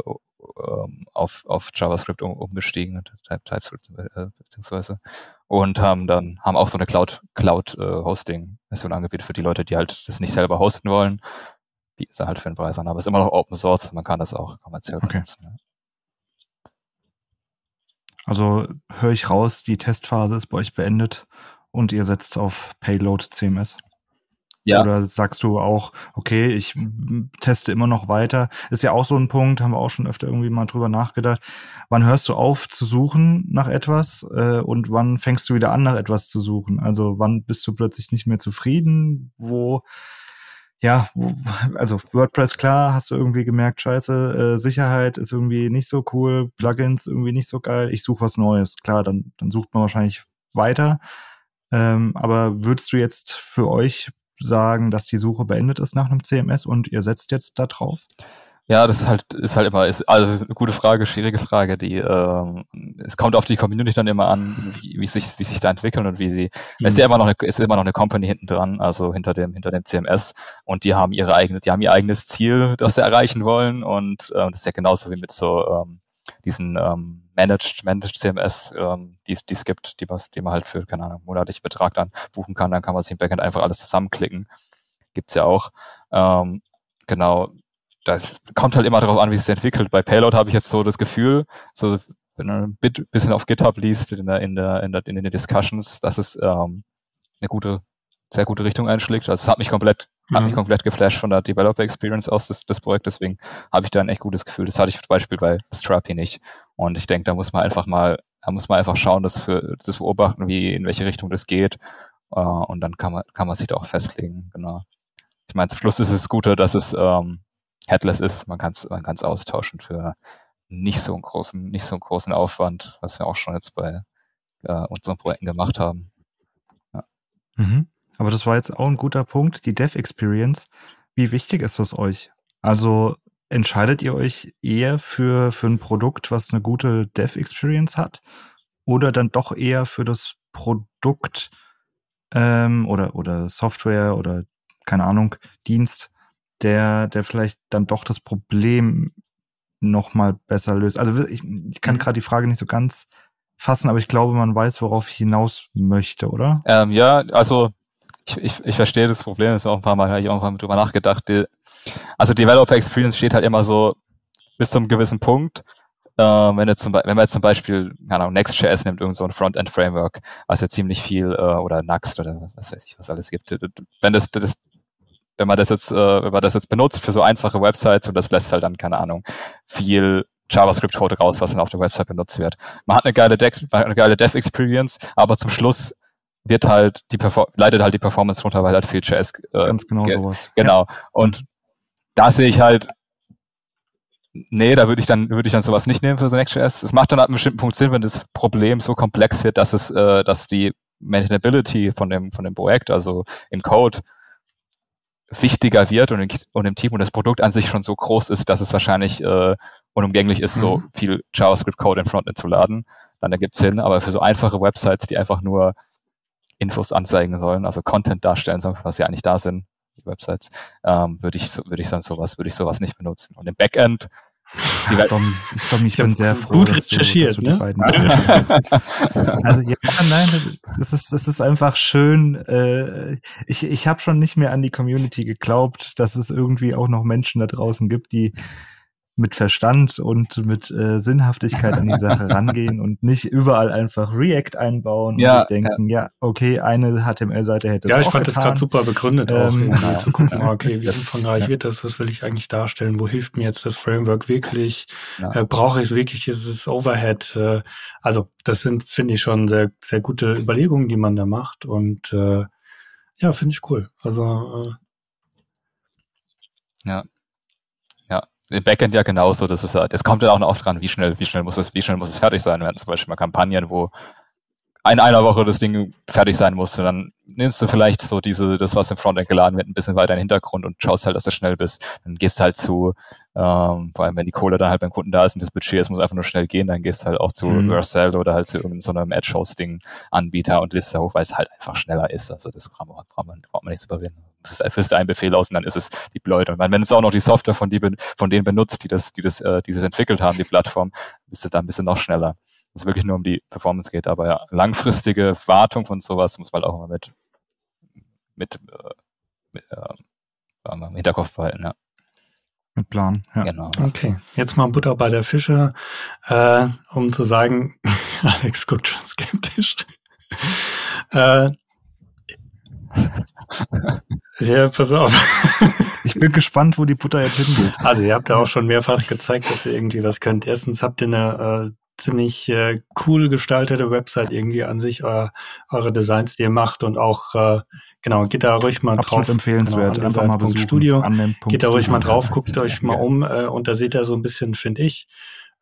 ähm, auf, auf JavaScript um, umgestiegen, TypeScript äh, beziehungsweise und haben dann haben auch so eine Cloud Cloud äh, Hosting Version angebietet für die Leute, die halt das nicht selber hosten wollen, die ist halt für den Preis an, aber es ist immer noch Open Source, man kann das auch kommerziell okay. benutzen. Ne? Also höre ich raus, die Testphase ist bei euch beendet und ihr setzt auf Payload CMS. Ja. Oder sagst du auch, okay, ich teste immer noch weiter? Ist ja auch so ein Punkt, haben wir auch schon öfter irgendwie mal drüber nachgedacht. Wann hörst du auf zu suchen nach etwas äh, und wann fängst du wieder an, nach etwas zu suchen? Also wann bist du plötzlich nicht mehr zufrieden? Wo, ja, also WordPress, klar, hast du irgendwie gemerkt, scheiße, äh, Sicherheit ist irgendwie nicht so cool, Plugins irgendwie nicht so geil, ich suche was Neues. Klar, dann, dann sucht man wahrscheinlich weiter. Ähm, aber würdest du jetzt für euch sagen, dass die Suche beendet ist nach einem CMS und ihr setzt jetzt da drauf? Ja, das ist halt, ist halt immer, ist also eine gute Frage, schwierige Frage. Die, ähm, es kommt auf die Community dann immer an, wie, wie sich, wie sich da entwickeln und wie sie. Mhm. Es ist ja immer noch eine, ist immer noch eine Company hinten dran, also hinter dem, hinter dem CMS und die haben ihre eigene, die haben ihr eigenes Ziel, das sie erreichen wollen und äh, das ist ja genauso wie mit so ähm, diesen ähm, Managed, Managed CMS, ähm, die es gibt, die, was, die man halt für, keine Ahnung, monatliche Betrag dann buchen kann, dann kann man sich im Backend einfach alles zusammenklicken. Gibt's ja auch. Ähm, genau, das kommt halt immer darauf an, wie es sich entwickelt. Bei Payload habe ich jetzt so das Gefühl, so wenn man ein bisschen auf GitHub liest in der, in der, in der, in den Discussions, dass es ähm, eine gute, sehr gute Richtung einschlägt. Also es hat mich komplett Mhm. Hat mich komplett geflasht von der Developer Experience aus des, des Projekts, deswegen habe ich da ein echt gutes Gefühl. Das hatte ich zum Beispiel bei Strappy nicht. Und ich denke, da muss man einfach mal, da muss man einfach schauen, das für das beobachten, wie in welche Richtung das geht. Uh, und dann kann man, kann man sich da auch festlegen, genau. Ich meine, zum Schluss ist es Gute, dass es ähm, headless ist. Man kann es man kann's austauschen für nicht so einen großen, nicht so einen großen Aufwand, was wir auch schon jetzt bei äh, unseren Projekten gemacht haben. Ja. Mhm. Aber das war jetzt auch ein guter Punkt, die Dev Experience. Wie wichtig ist das euch? Also entscheidet ihr euch eher für, für ein Produkt, was eine gute Dev Experience hat? Oder dann doch eher für das Produkt ähm, oder, oder Software oder keine Ahnung, Dienst, der, der vielleicht dann doch das Problem nochmal besser löst? Also ich, ich kann mhm. gerade die Frage nicht so ganz fassen, aber ich glaube, man weiß, worauf ich hinaus möchte, oder? Ähm, ja, also ich, ich, ich verstehe das Problem, ist auch ein paar Mal, habe ich auch ein paar Mal drüber nachgedacht. Die, also Developer Experience steht halt immer so bis zu einem gewissen Punkt. Äh, wenn, zum, wenn man jetzt zum Beispiel, keine Ahnung, Next.js nimmt, irgend so ein Frontend-Framework, was ja ziemlich viel, äh, oder Nuxt oder was weiß ich, was alles gibt. Wenn das, das wenn man das jetzt, äh, wenn man das jetzt benutzt für so einfache Websites und das lässt halt dann, keine Ahnung, viel JavaScript-Code raus, was dann auf der Website benutzt wird. Man hat eine geile, Dev, eine geile Dev-Experience, aber zum Schluss wird halt die leidet halt die Performance runter, weil halt viel JS äh, ganz genau sowas. Genau. Und da sehe ich halt Nee, da würde ich dann würde ich dann sowas nicht nehmen für so Next.js. Es macht dann ab einem bestimmten Punkt Sinn, wenn das Problem so komplex wird, dass es, äh, dass die Maintainability von dem von dem Projekt, also im Code, wichtiger wird und, in, und im Team und das Produkt an sich schon so groß ist, dass es wahrscheinlich äh, unumgänglich ist, mhm. so viel JavaScript-Code in Frontend zu laden. Dann ergibt es Sinn, aber für so einfache Websites, die einfach nur Infos anzeigen sollen, also Content darstellen sollen, was ja eigentlich da sind, die Websites, ähm, würde ich, würde ich dann sowas, würde ich sowas nicht benutzen. Und im Backend, die Dom, ich, Dom, ich, ich bin sehr froh, gut recherchiert, du, dass du ne? [laughs] also ja, nein, das ist, das ist einfach schön. Äh, ich ich habe schon nicht mehr an die Community geglaubt, dass es irgendwie auch noch Menschen da draußen gibt, die mit Verstand und mit äh, Sinnhaftigkeit an die Sache [laughs] rangehen und nicht überall einfach React einbauen ja, und sich denken, ja. ja, okay, eine HTML-Seite hätte Ja, ich fand getan. das gerade super begründet ähm, auch, irgendwie zu gucken, [laughs] okay, wie umfangreich ja. wird das, was will ich eigentlich darstellen, wo hilft mir jetzt das Framework wirklich, ja. äh, brauche ich es wirklich, ist es Overhead, äh, also das sind, finde ich, schon sehr, sehr gute Überlegungen, die man da macht und äh, ja, finde ich cool. Also äh, ja, im Backend ja genauso. Das ist das kommt dann auch noch oft dran, wie schnell, wie schnell muss es, wie schnell muss es fertig sein. Wir hatten zum Beispiel mal Kampagnen, wo in einer Woche das Ding fertig sein musste, dann nimmst du vielleicht so diese, das, was im Frontend geladen wird, ein bisschen weiter in den Hintergrund und schaust halt, dass du schnell bist. Dann gehst halt zu, ähm, vor allem wenn die Kohle dann halt beim Kunden da ist und das Budget, es muss einfach nur schnell gehen, dann gehst du halt auch zu mhm. Vercel oder halt zu irgendeinem so Edge-Hosting-Anbieter und list da hoch, weil es halt einfach schneller ist. Also das braucht man, braucht man, braucht man nicht zu überwinden. Führst du einen Befehl aus und dann ist es die Leute. Und wenn es auch noch die Software von, die, von denen benutzt, die das, die das, äh, die das entwickelt haben, die Plattform, bist du da ein bisschen noch schneller es wirklich nur um die Performance geht. Aber ja, langfristige Wartung von sowas muss man halt auch immer mit, mit, äh, mit äh, im Hinterkopf behalten, ja. Mit Plan, ja. Genau. Okay, jetzt mal Butter bei der Fische, äh, um zu sagen, [laughs] Alex guckt schon skeptisch. äh, ja, pass auf. Ich bin gespannt, wo die Butter jetzt hingeht. Also ihr habt ja auch schon mehrfach gezeigt, dass ihr irgendwie was könnt. Erstens habt ihr eine äh, ziemlich äh, cool gestaltete Website irgendwie an sich, euer, eure Designs, die ihr macht und auch, äh, genau, geht da ruhig mal Absolut drauf. empfehlenswert, genau, einfach mal besuchen. Studio. Geht da ruhig mal drauf, guckt euch mal um äh, und da seht ihr so ein bisschen, finde ich,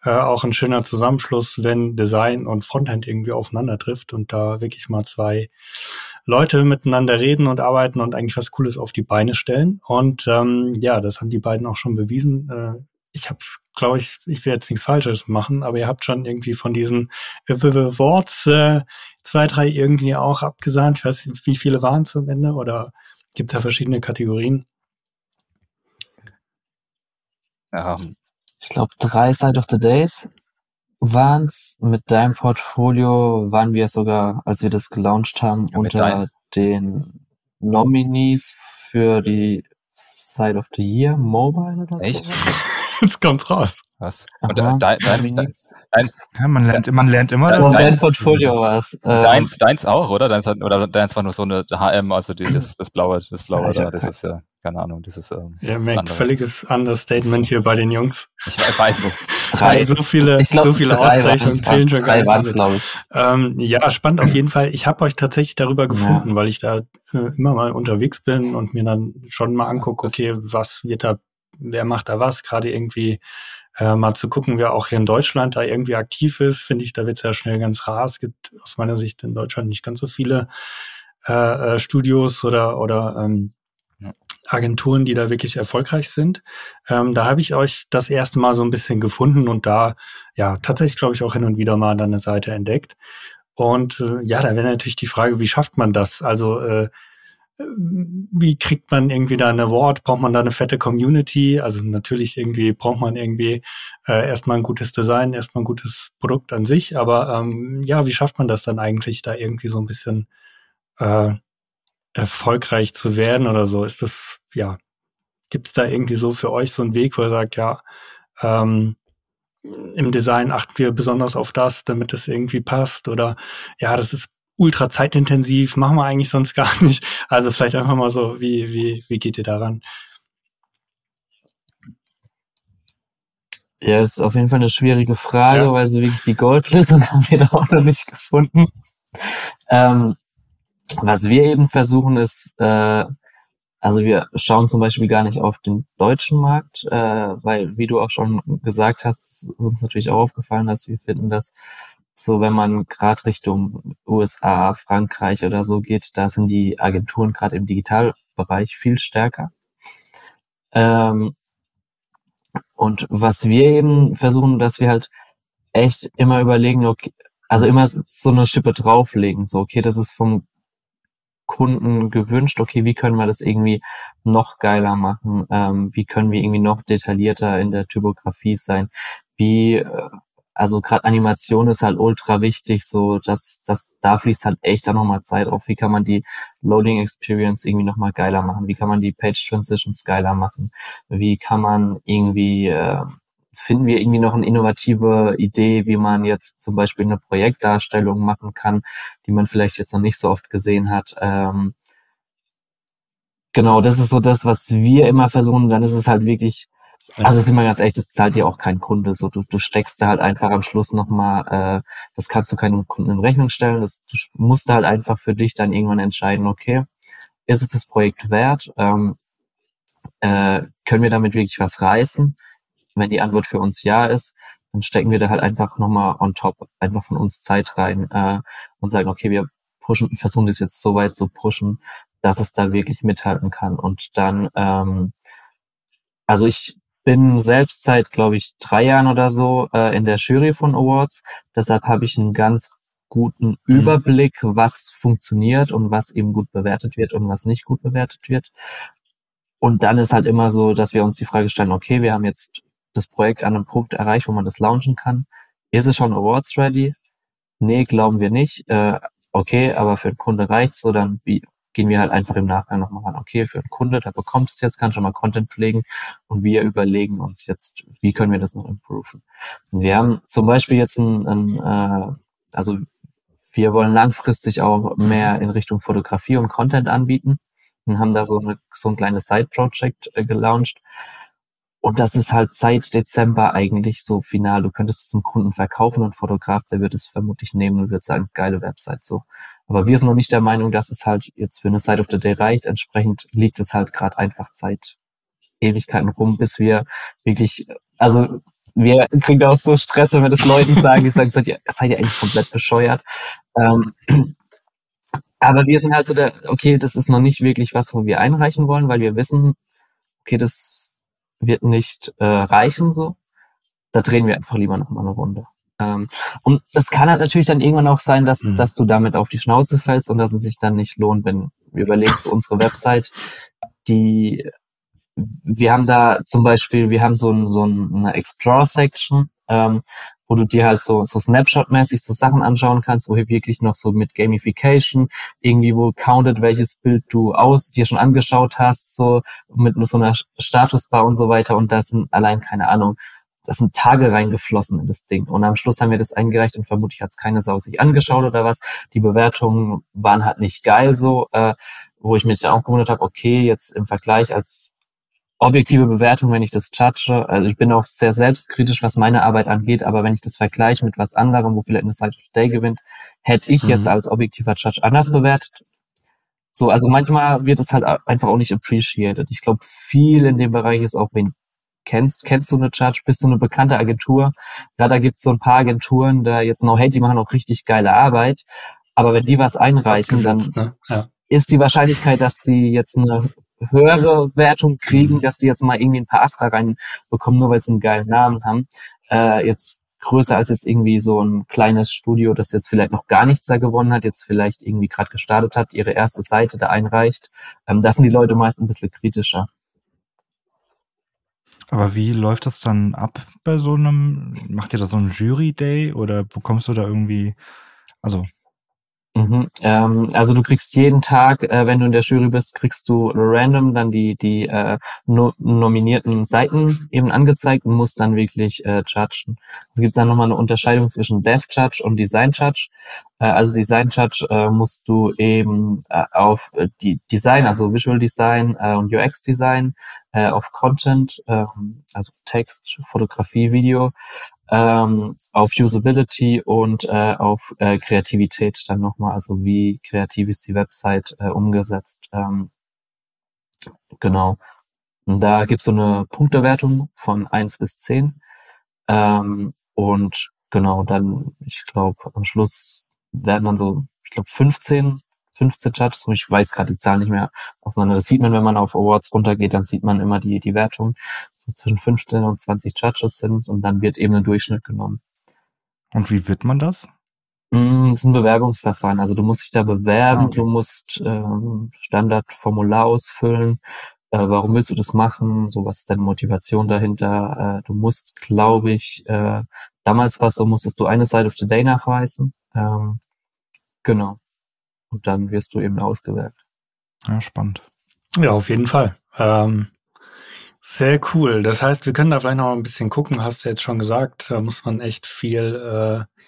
äh, auch ein schöner Zusammenschluss, wenn Design und Frontend irgendwie aufeinander trifft und da wirklich mal zwei Leute miteinander reden und arbeiten und eigentlich was Cooles auf die Beine stellen. Und ähm, ja, das haben die beiden auch schon bewiesen. Äh, ich habe es, glaube ich, ich will jetzt nichts Falsches machen, aber ihr habt schon irgendwie von diesen Awards äh, zwei, drei irgendwie auch abgesahnt. Ich weiß nicht, wie viele waren es am Ende oder gibt es da verschiedene Kategorien? Ja. Ich glaube, drei Side of the Days waren es. Mit deinem Portfolio waren wir sogar, als wir das gelauncht haben, ja, unter den Nominees für die Side of the Year Mobile oder so. Echt? Jetzt kommt's raus. Was? Und dein, dein, dein, ja, man lernt, man lernt immer. Dein, dein Portfolio was. Ähm, deins, deins auch, oder? Deins, hat, oder deins war nur so eine HM, also dieses, das blaue, das blaue, ja, das ist ja, keine Ahnung, dieses. Ähm, ja, Mac, völliges Understatement hier bei den Jungs. Ich weiß nicht. Drei. So viele, glaub, so viele Auszeichnungen zählen schon drei gar nicht. glaube ich. Ähm, ja, spannend auf jeden Fall. Ich habe euch tatsächlich darüber gefunden, ja. weil ich da äh, immer mal unterwegs bin und mir dann schon mal angucke, okay, was wird da wer macht da was, gerade irgendwie äh, mal zu gucken, wer auch hier in Deutschland da irgendwie aktiv ist, finde ich, da wird es ja schnell ganz rar. Es gibt aus meiner Sicht in Deutschland nicht ganz so viele äh, äh, Studios oder, oder ähm, Agenturen, die da wirklich erfolgreich sind. Ähm, da habe ich euch das erste Mal so ein bisschen gefunden und da ja tatsächlich, glaube ich, auch hin und wieder mal dann eine Seite entdeckt. Und äh, ja, da wäre natürlich die Frage, wie schafft man das? Also äh, wie kriegt man irgendwie da ein Award? Braucht man da eine fette Community? Also natürlich irgendwie braucht man irgendwie äh, erstmal ein gutes Design, erstmal ein gutes Produkt an sich. Aber ähm, ja, wie schafft man das dann eigentlich, da irgendwie so ein bisschen äh, erfolgreich zu werden oder so? Ist das, ja, gibt es da irgendwie so für euch so einen Weg, wo ihr sagt, ja, ähm, im Design achten wir besonders auf das, damit es irgendwie passt? Oder ja, das ist ultra zeitintensiv, machen wir eigentlich sonst gar nicht. Also vielleicht einfach mal so, wie, wie, wie geht ihr daran? Ja, ist auf jeden Fall eine schwierige Frage, ja. weil so wirklich die Goldlösung [laughs] haben wir da auch noch nicht gefunden. Ähm, was wir eben versuchen ist, äh, also wir schauen zum Beispiel gar nicht auf den deutschen Markt, äh, weil, wie du auch schon gesagt hast, ist uns natürlich auch aufgefallen, dass wir finden, dass so, wenn man gerade Richtung USA, Frankreich oder so geht, da sind die Agenturen gerade im Digitalbereich viel stärker. Ähm, und was wir eben versuchen, dass wir halt echt immer überlegen, okay, also immer so eine Schippe drauflegen, so, okay, das ist vom Kunden gewünscht, okay, wie können wir das irgendwie noch geiler machen? Ähm, wie können wir irgendwie noch detaillierter in der Typografie sein? Wie, äh, also gerade Animation ist halt ultra wichtig, so dass das da fließt halt echt dann nochmal Zeit auf. Wie kann man die Loading Experience irgendwie nochmal geiler machen? Wie kann man die Page Transitions geiler machen? Wie kann man irgendwie äh, finden wir irgendwie noch eine innovative Idee, wie man jetzt zum Beispiel eine Projektdarstellung machen kann, die man vielleicht jetzt noch nicht so oft gesehen hat. Ähm, genau, das ist so das, was wir immer versuchen. Dann ist es halt wirklich also sind wir ganz ehrlich, das zahlt dir auch kein Kunde. So, du, du steckst da halt einfach am Schluss nochmal, äh, das kannst du keinem Kunden in Rechnung stellen. Das, du musst halt einfach für dich dann irgendwann entscheiden, okay, ist es das Projekt wert? Ähm, äh, können wir damit wirklich was reißen? Wenn die Antwort für uns ja ist, dann stecken wir da halt einfach nochmal on top, einfach von uns Zeit rein äh, und sagen, okay, wir pushen, versuchen das jetzt so weit zu pushen, dass es da wirklich mithalten kann. Und dann, ähm, also ich bin selbst seit, glaube ich, drei Jahren oder so äh, in der Jury von Awards. Deshalb habe ich einen ganz guten mhm. Überblick, was funktioniert und was eben gut bewertet wird und was nicht gut bewertet wird. Und dann ist halt immer so, dass wir uns die Frage stellen, okay, wir haben jetzt das Projekt an einem Punkt erreicht, wo man das launchen kann. Ist es schon Awards ready? Nee, glauben wir nicht. Äh, okay, aber für den Kunde reicht's so, dann wie, gehen wir halt einfach im Nachgang nochmal ran, okay, für einen Kunde, der bekommt es jetzt, kann schon mal Content pflegen und wir überlegen uns jetzt, wie können wir das noch improven. Wir haben zum Beispiel jetzt ein, ein äh, also wir wollen langfristig auch mehr in Richtung Fotografie und Content anbieten und haben da so, eine, so ein kleines Side-Project äh, gelauncht. Und das ist halt seit Dezember eigentlich so final. Du könntest es zum Kunden verkaufen und Fotograf, der wird es vermutlich nehmen und wird sagen, geile Website so. Aber wir sind noch nicht der Meinung, dass es halt jetzt für eine Side of the Day reicht. Entsprechend liegt es halt gerade einfach Zeit, Ewigkeiten rum, bis wir wirklich, also wir kriegen auch so Stress, wenn wir das Leuten sagen, die sagen, seid ihr, seid ihr eigentlich komplett bescheuert. Ähm, aber wir sind halt so der, okay, das ist noch nicht wirklich was, wo wir einreichen wollen, weil wir wissen, okay, das wird nicht äh, reichen so. Da drehen wir einfach lieber noch mal eine Runde. Ähm, und es kann halt natürlich dann irgendwann auch sein, dass, mhm. dass du damit auf die Schnauze fällst und dass es sich dann nicht lohnt, wenn wir überlegen, unsere Website, die, wir haben da zum Beispiel, wir haben so, ein, so eine Explore-Section, ähm, wo du dir halt so, so Snapshot-mäßig so Sachen anschauen kannst, wo hier wirklich noch so mit Gamification irgendwie wo counted, welches Bild du aus dir schon angeschaut hast, so mit so einer Statusbar und so weiter und da sind allein, keine Ahnung, das sind Tage reingeflossen in das Ding. Und am Schluss haben wir das eingereicht und vermutlich hat es keine Sau sich angeschaut oder was. Die Bewertungen waren halt nicht geil so, äh, wo ich mich dann auch gewundert habe, okay, jetzt im Vergleich als objektive Bewertung, wenn ich das judge, also ich bin auch sehr selbstkritisch, was meine Arbeit angeht, aber wenn ich das vergleiche mit was anderem, wo vielleicht eine Side of Day gewinnt, hätte ich mhm. jetzt als objektiver Judge anders bewertet. So, also manchmal wird es halt einfach auch nicht appreciated. Ich glaube, viel in dem Bereich ist auch wegen kennst, kennst du eine Judge, bist du eine bekannte Agentur? Ja, da gibt's so ein paar Agenturen, da jetzt no hate, die machen auch richtig geile Arbeit. Aber wenn die was einreichen, gesetzt, dann ne? ja. ist die Wahrscheinlichkeit, dass die jetzt eine höhere Wertung kriegen, dass die jetzt mal irgendwie ein paar Achter reinbekommen, nur weil sie einen geilen Namen haben, äh, jetzt größer als jetzt irgendwie so ein kleines Studio, das jetzt vielleicht noch gar nichts da gewonnen hat, jetzt vielleicht irgendwie gerade gestartet hat, ihre erste Seite da einreicht. Ähm, das sind die Leute meist ein bisschen kritischer. Aber wie läuft das dann ab bei so einem, macht ihr da so einen Jury-Day oder bekommst du da irgendwie, also Mhm, ähm, also du kriegst jeden Tag, äh, wenn du in der Jury bist, kriegst du random dann die die äh, no nominierten Seiten eben angezeigt und musst dann wirklich äh, judgen. Es gibt dann nochmal eine Unterscheidung zwischen Dev Judge und Design Judge. Äh, also Design Judge äh, musst du eben äh, auf äh, die Design, also Visual Design äh, und UX Design, äh, auf Content, äh, also Text, Fotografie, Video ähm, auf Usability und äh, auf äh, Kreativität dann nochmal, also wie kreativ ist die Website äh, umgesetzt. Ähm, genau. Und da gibt's so eine Punktewertung von eins bis zehn Ähm, und genau, dann, ich glaube, am Schluss werden dann so, ich glaube, 15 15 Judges, ich weiß gerade die Zahl nicht mehr auseinander. Das sieht man, wenn man auf Awards runtergeht, dann sieht man immer die, die Wertung, so zwischen 15 und 20 Judges sind und dann wird eben ein Durchschnitt genommen. Und wie wird man das? Mm, das ist ein Bewerbungsverfahren. Also du musst dich da bewerben, ah, okay. du musst ähm, Standardformular ausfüllen. Äh, warum willst du das machen? So, was ist deine Motivation dahinter? Äh, du musst, glaube ich, äh, damals war es so, musstest du eine Side of the Day nachweisen. Ähm, genau. Und dann wirst du eben ausgewählt. Ja, spannend. Ja, auf jeden Fall. Ähm, sehr cool. Das heißt, wir können da vielleicht noch ein bisschen gucken, hast du jetzt schon gesagt, da muss man echt viel äh,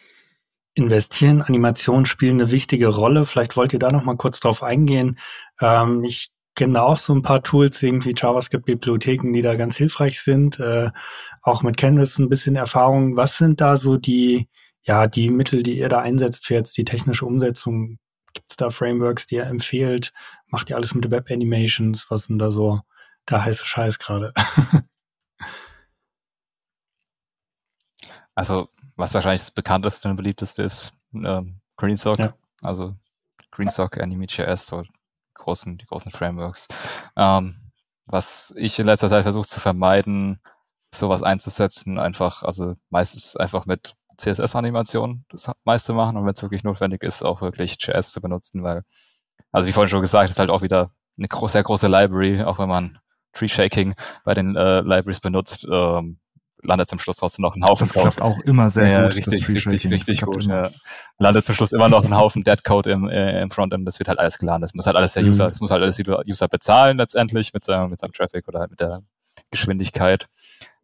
investieren. Animationen spielen eine wichtige Rolle. Vielleicht wollt ihr da noch mal kurz drauf eingehen. Ähm, ich kenne auch so ein paar Tools, irgendwie JavaScript-Bibliotheken, die da ganz hilfreich sind. Äh, auch mit Canvas ein bisschen Erfahrung. Was sind da so die, ja, die Mittel, die ihr da einsetzt für jetzt die technische Umsetzung Gibt es da Frameworks, die er empfiehlt? Macht ihr alles mit Web Animations? Was sind da so der heiße Scheiß gerade? [laughs] also, was wahrscheinlich das bekannteste und beliebteste ist, ähm, GreenSock. Ja. Also GreenSock, AnimeJS, so großen, die großen Frameworks. Ähm, was ich in letzter Zeit versuche zu vermeiden, sowas einzusetzen, einfach, also meistens einfach mit CSS-Animation das meiste machen und wenn es wirklich notwendig ist, auch wirklich JS zu benutzen, weil, also wie vorhin schon gesagt, ist halt auch wieder eine groß, sehr große Library, auch wenn man Tree Shaking bei den äh, Libraries benutzt, ähm, landet zum Schluss trotzdem noch ein Haufen das Code. Das klappt auch immer sehr ja, gut. Richtig, richtig, richtig gut. Ja. Landet zum Schluss immer noch ein Haufen Dead Code im, äh, im Frontend. Das wird halt alles geladen. Das muss halt alles der mhm. User, das muss halt alles der User bezahlen letztendlich mit seinem, mit seinem Traffic oder halt mit der Geschwindigkeit.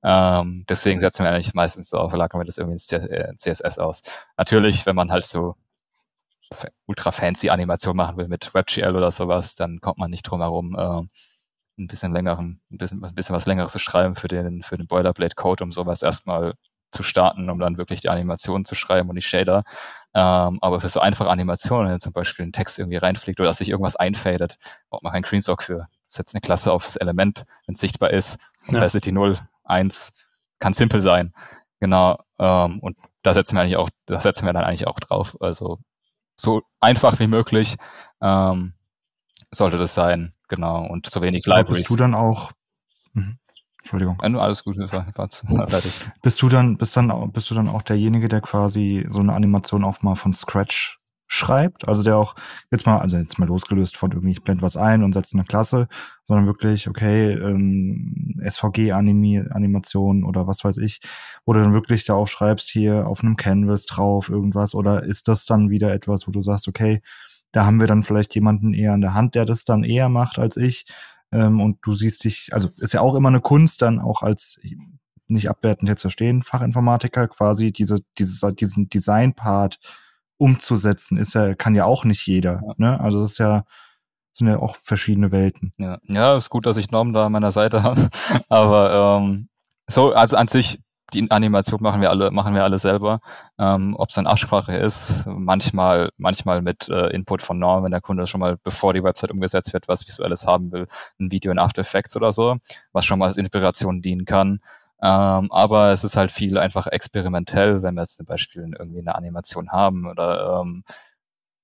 Ähm, deswegen setzen wir eigentlich meistens so auf, lagern wir das irgendwie in CSS äh, aus. Natürlich, wenn man halt so ultra fancy Animation machen will mit WebGL oder sowas, dann kommt man nicht drum herum, äh, ein bisschen längeren, ein bisschen, ein bisschen was längeres zu schreiben für den, für den Boilerplate Code, um sowas erstmal zu starten, um dann wirklich die Animation zu schreiben und die Shader. Ähm, aber für so einfache Animationen, wenn zum Beispiel ein Text irgendwie reinfliegt oder dass sich irgendwas einfadet, braucht man keinen GreenSock für. Setzt eine Klasse auf das Element, wenn es sichtbar ist, Opacity ja. 0, eins kann simpel sein. Genau. Ähm, und da setzen wir eigentlich auch, da setzen wir dann eigentlich auch drauf. Also so einfach wie möglich ähm, sollte das sein. Genau. Und so wenig Libraries. Bist du dann auch, mh. Entschuldigung. Ja, nur alles gut, bist du dann, bist dann, bist du dann auch derjenige, der quasi so eine Animation auch mal von Scratch schreibt, also der auch jetzt mal, also jetzt mal losgelöst von irgendwie, ich blende was ein und setze eine Klasse, sondern wirklich, okay, ähm, SVG-Animation oder was weiß ich, wo du dann wirklich da auch schreibst, hier auf einem Canvas drauf irgendwas, oder ist das dann wieder etwas, wo du sagst, okay, da haben wir dann vielleicht jemanden eher an der Hand, der das dann eher macht als ich, ähm, und du siehst dich, also ist ja auch immer eine Kunst, dann auch als nicht abwertend jetzt verstehen, Fachinformatiker quasi diese, dieses, diesen Design-Part umzusetzen, ist ja, kann ja auch nicht jeder. Ja. Ne? Also es ist ja, sind ja auch verschiedene Welten. Ja, ja ist gut, dass ich Norm da an meiner Seite habe. [laughs] Aber ähm, so, also an sich, die Animation machen wir alle, machen wir alle selber. Ähm, Ob es dann Absprache ist, manchmal, manchmal mit äh, Input von Norm, wenn der Kunde schon mal, bevor die Website umgesetzt wird, was Visuelles haben will, ein Video in After Effects oder so, was schon mal als Inspiration dienen kann. Ähm, aber es ist halt viel einfach experimentell, wenn wir jetzt zum Beispiel irgendwie eine Animation haben oder ähm,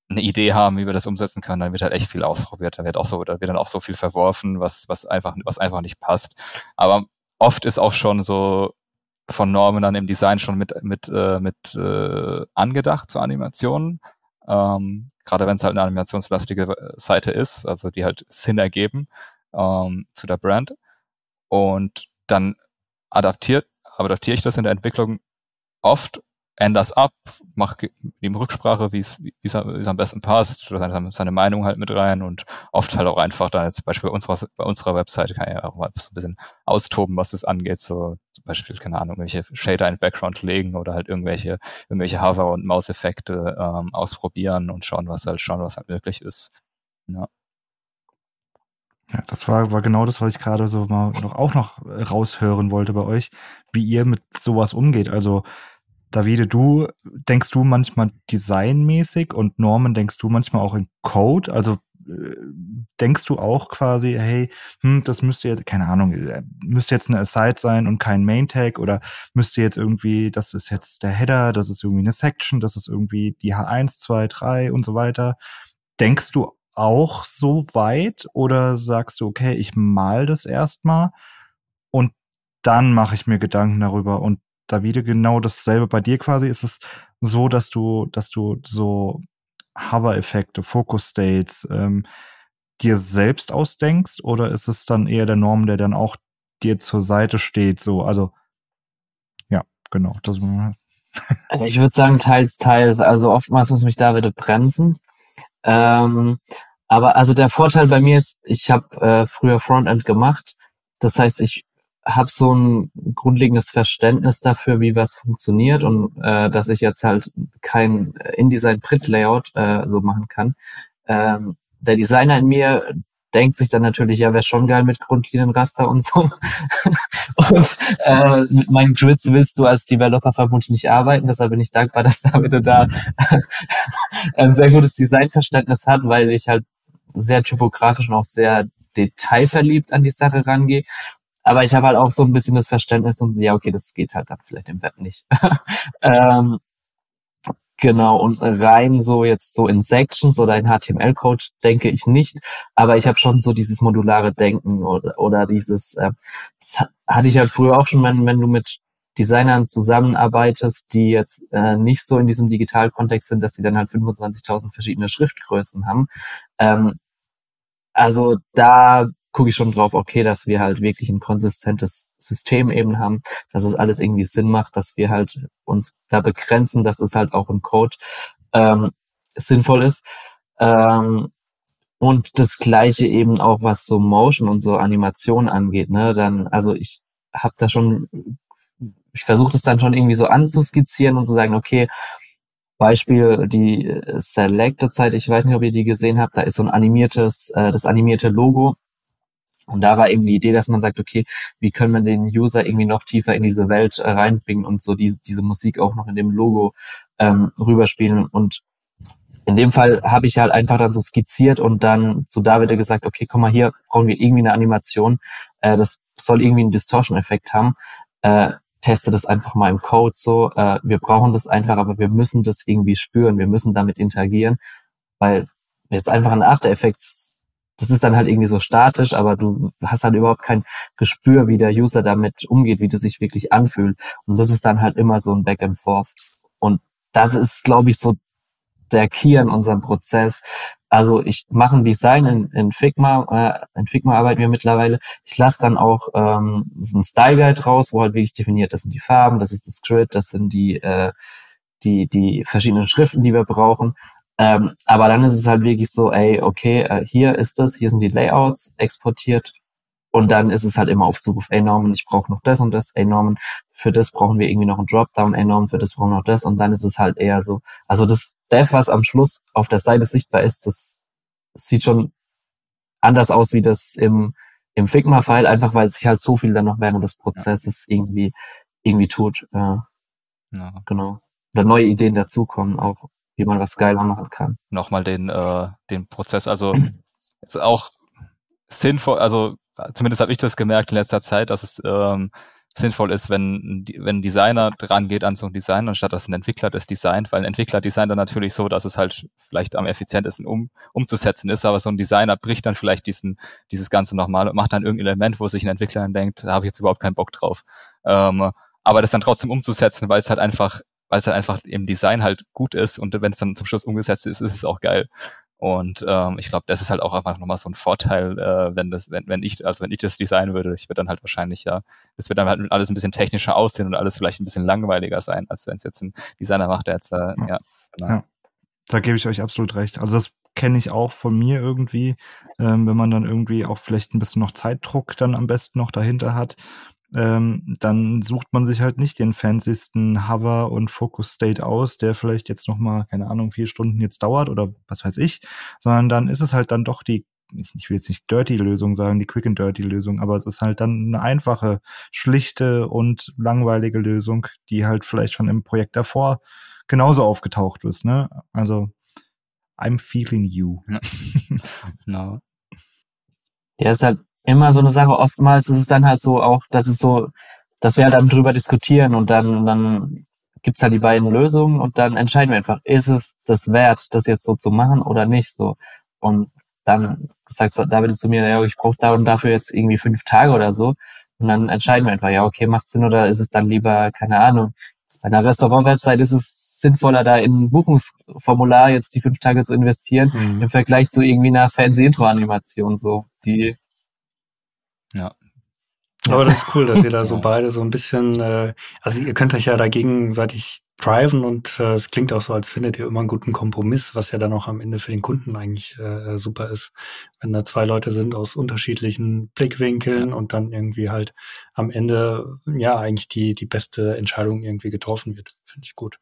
eine Idee haben, wie wir das umsetzen können, dann wird halt echt viel ausprobiert. Dann wird auch so, da wird dann auch so viel verworfen, was, was einfach, was einfach nicht passt. Aber oft ist auch schon so von Normen dann im Design schon mit, mit, äh, mit äh, angedacht zur Animation. Ähm, gerade wenn es halt eine animationslastige Seite ist, also die halt Sinn ergeben ähm, zu der Brand. Und dann adaptiert, adaptiere ich das in der Entwicklung oft ändere ab, mach ihm Rücksprache, wie es wie es am besten passt, seine, seine Meinung halt mit rein und oft halt auch einfach dann zum Beispiel bei unserer, bei unserer Webseite kann ich auch mal so ein bisschen austoben, was das angeht, so zum Beispiel, keine Ahnung, irgendwelche Shader in Background legen oder halt irgendwelche, irgendwelche Hover- und Mauseffekte ähm, ausprobieren und schauen, was halt schauen, was halt möglich ist. Ja. Ja, das war, war genau das, was ich gerade so mal noch, auch noch raushören wollte bei euch, wie ihr mit sowas umgeht. Also Davide, du denkst du manchmal designmäßig und Norman denkst du manchmal auch in Code? Also äh, denkst du auch quasi, hey, hm, das müsste jetzt, keine Ahnung, äh, müsste jetzt eine Aside sein und kein Main Tag oder müsste jetzt irgendwie, das ist jetzt der Header, das ist irgendwie eine Section, das ist irgendwie die H1, 2, 3 und so weiter. Denkst du auch so weit oder sagst du, okay, ich mal das erstmal und dann mache ich mir Gedanken darüber und da wieder genau dasselbe bei dir quasi? Ist es so, dass du, dass du so Hover-Effekte, Focus-States ähm, dir selbst ausdenkst oder ist es dann eher der Norm, der dann auch dir zur Seite steht? So, also ja, genau. Das [laughs] also ich würde sagen, teils, teils. Also oftmals muss mich da wieder bremsen. Ähm, aber also der Vorteil bei mir ist, ich habe äh, früher Frontend gemacht. Das heißt, ich habe so ein grundlegendes Verständnis dafür, wie was funktioniert und äh, dass ich jetzt halt kein InDesign-Print-Layout äh, so machen kann. Ähm, der Designer in mir denkt sich dann natürlich, ja, wäre schon geil mit Grundlinienraster und so. [laughs] und äh, mit meinen Grids willst du als Developer vermutlich nicht arbeiten. Deshalb bin ich dankbar, dass [laughs] David da ein sehr gutes Designverständnis hat, weil ich halt sehr typografisch und auch sehr detailverliebt an die Sache rangehe aber ich habe halt auch so ein bisschen das Verständnis und ja, okay, das geht halt dann vielleicht im Web nicht. [laughs] ähm, Genau, und rein so jetzt so in Sections oder in HTML-Code denke ich nicht, aber ich habe schon so dieses modulare Denken oder, oder dieses, äh, das hatte ich halt früher auch schon, wenn, wenn du mit Designern zusammenarbeitest, die jetzt äh, nicht so in diesem Digitalkontext sind, dass die dann halt 25.000 verschiedene Schriftgrößen haben. Ähm, also da gucke ich schon drauf, okay, dass wir halt wirklich ein konsistentes System eben haben, dass es alles irgendwie Sinn macht, dass wir halt uns da begrenzen, dass es halt auch im Code ähm, sinnvoll ist. Ähm, und das gleiche eben auch, was so Motion und so Animation angeht, ne? Dann, also ich habe da schon, ich versuche das dann schon irgendwie so anzuskizzieren und zu sagen, okay, Beispiel die Selected-Zeit, ich weiß nicht, ob ihr die gesehen habt, da ist so ein animiertes, äh, das animierte Logo und da war eben die Idee, dass man sagt, okay, wie können wir den User irgendwie noch tiefer in diese Welt äh, reinbringen und so die, diese Musik auch noch in dem Logo ähm, rüberspielen. Und in dem Fall habe ich halt einfach dann so skizziert und dann zu David gesagt, okay, komm mal hier, brauchen wir irgendwie eine Animation. Äh, das soll irgendwie einen Distortion-Effekt haben. Äh, teste das einfach mal im Code so. Äh, wir brauchen das einfach, aber wir müssen das irgendwie spüren. Wir müssen damit interagieren, weil jetzt einfach ein After Effects das ist dann halt irgendwie so statisch, aber du hast halt überhaupt kein Gespür, wie der User damit umgeht, wie das sich wirklich anfühlt. Und das ist dann halt immer so ein Back and Forth. Und das ist, glaube ich, so der Key an unserem Prozess. Also ich mache ein Design in, in Figma, äh, in Figma arbeiten wir mittlerweile. Ich lasse dann auch ähm, so ein Style Guide raus, wo halt wirklich definiert, das sind die Farben, das ist das Grid, das sind die äh, die die verschiedenen Schriften, die wir brauchen. Ähm, aber dann ist es halt wirklich so, ey, okay, äh, hier ist es, hier sind die Layouts exportiert und dann ist es halt immer auf Zuruf, ey Norman, ich brauche noch das und das, ey Norman, für das brauchen wir irgendwie noch einen Dropdown, ey Norman, für das brauchen wir noch das und dann ist es halt eher so, also das Dev, was am Schluss auf der Seite sichtbar ist, das sieht schon anders aus wie das im, im Figma-File, einfach weil sich halt so viel dann noch während des Prozesses ja. irgendwie, irgendwie tut. Äh, ja. Genau. Oder neue Ideen dazukommen auch wie man was geiler machen kann. Nochmal den, äh, den Prozess, also [clears throat] ist auch sinnvoll, also zumindest habe ich das gemerkt in letzter Zeit, dass es ähm, sinnvoll ist, wenn, wenn ein Designer dran geht an so ein Design, anstatt dass ein Entwickler das designt, weil ein Entwickler designt dann natürlich so, dass es halt vielleicht am effizientesten um, umzusetzen ist, aber so ein Designer bricht dann vielleicht diesen, dieses Ganze nochmal und macht dann irgendein Element, wo sich ein Entwickler dann denkt, da habe ich jetzt überhaupt keinen Bock drauf. Ähm, aber das dann trotzdem umzusetzen, weil es halt einfach weil es halt einfach im Design halt gut ist und wenn es dann zum Schluss umgesetzt ist, ist es auch geil. Und ähm, ich glaube, das ist halt auch einfach nochmal so ein Vorteil, äh, wenn das, wenn, wenn ich, also wenn ich das designen würde, ich würde dann halt wahrscheinlich ja, das wird dann halt alles ein bisschen technischer aussehen und alles vielleicht ein bisschen langweiliger sein, als wenn es jetzt ein Designer macht, der jetzt äh, ja, ja, genau. ja. Da gebe ich euch absolut recht. Also das kenne ich auch von mir irgendwie, ähm, wenn man dann irgendwie auch vielleicht ein bisschen noch Zeitdruck dann am besten noch dahinter hat, ähm, dann sucht man sich halt nicht den fancysten Hover und Focus State aus, der vielleicht jetzt noch mal keine Ahnung vier Stunden jetzt dauert oder was weiß ich, sondern dann ist es halt dann doch die ich will jetzt nicht dirty Lösung sagen, die quick and dirty Lösung, aber es ist halt dann eine einfache, schlichte und langweilige Lösung, die halt vielleicht schon im Projekt davor genauso aufgetaucht ist, ne? Also I'm feeling you. Ja. [laughs] genau. Der ist halt immer so eine Sache. Oftmals ist es dann halt so auch, dass es so, dass wir halt dann drüber diskutieren und dann, dann gibt's halt die beiden Lösungen und dann entscheiden wir einfach, ist es das wert, das jetzt so zu machen oder nicht so. Und dann sagt David zu mir, ja, ich brauche da und dafür jetzt irgendwie fünf Tage oder so. Und dann entscheiden wir einfach, ja, okay, macht Sinn oder ist es dann lieber, keine Ahnung. Bei einer Restaurant-Website ist es sinnvoller, da in ein Buchungsformular jetzt die fünf Tage zu investieren, mhm. im Vergleich zu irgendwie einer Fernseh-Intro-Animation, so, die ja. Aber das ist cool, dass ihr da [laughs] so beide so ein bisschen, äh, also ihr könnt euch ja da gegenseitig driven und äh, es klingt auch so, als findet ihr immer einen guten Kompromiss, was ja dann auch am Ende für den Kunden eigentlich äh, super ist, wenn da zwei Leute sind aus unterschiedlichen Blickwinkeln und dann irgendwie halt am Ende ja eigentlich die die beste Entscheidung irgendwie getroffen wird. Finde ich gut.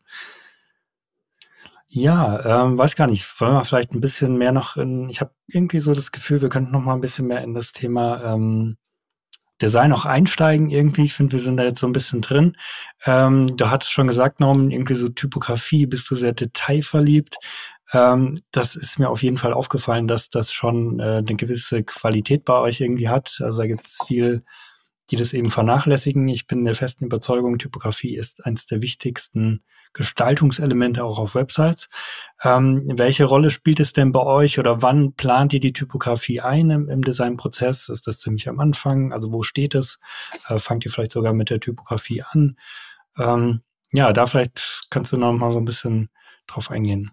Ja, ähm, weiß gar nicht. Wollen wir vielleicht ein bisschen mehr noch in, ich habe irgendwie so das Gefühl, wir könnten noch mal ein bisschen mehr in das Thema ähm, Design auch einsteigen irgendwie. Ich finde, wir sind da jetzt so ein bisschen drin. Ähm, du hattest schon gesagt, Norman, irgendwie so Typografie, bist du sehr detailverliebt. Ähm, das ist mir auf jeden Fall aufgefallen, dass das schon äh, eine gewisse Qualität bei euch irgendwie hat. Also da gibt es viel, die das eben vernachlässigen. Ich bin der festen Überzeugung, Typografie ist eines der wichtigsten Gestaltungselemente auch auf Websites. Ähm, welche Rolle spielt es denn bei euch oder wann plant ihr die Typografie ein im, im Designprozess? Ist das ziemlich am Anfang? Also wo steht es? Äh, fangt ihr vielleicht sogar mit der Typografie an? Ähm, ja, da vielleicht kannst du noch mal so ein bisschen drauf eingehen.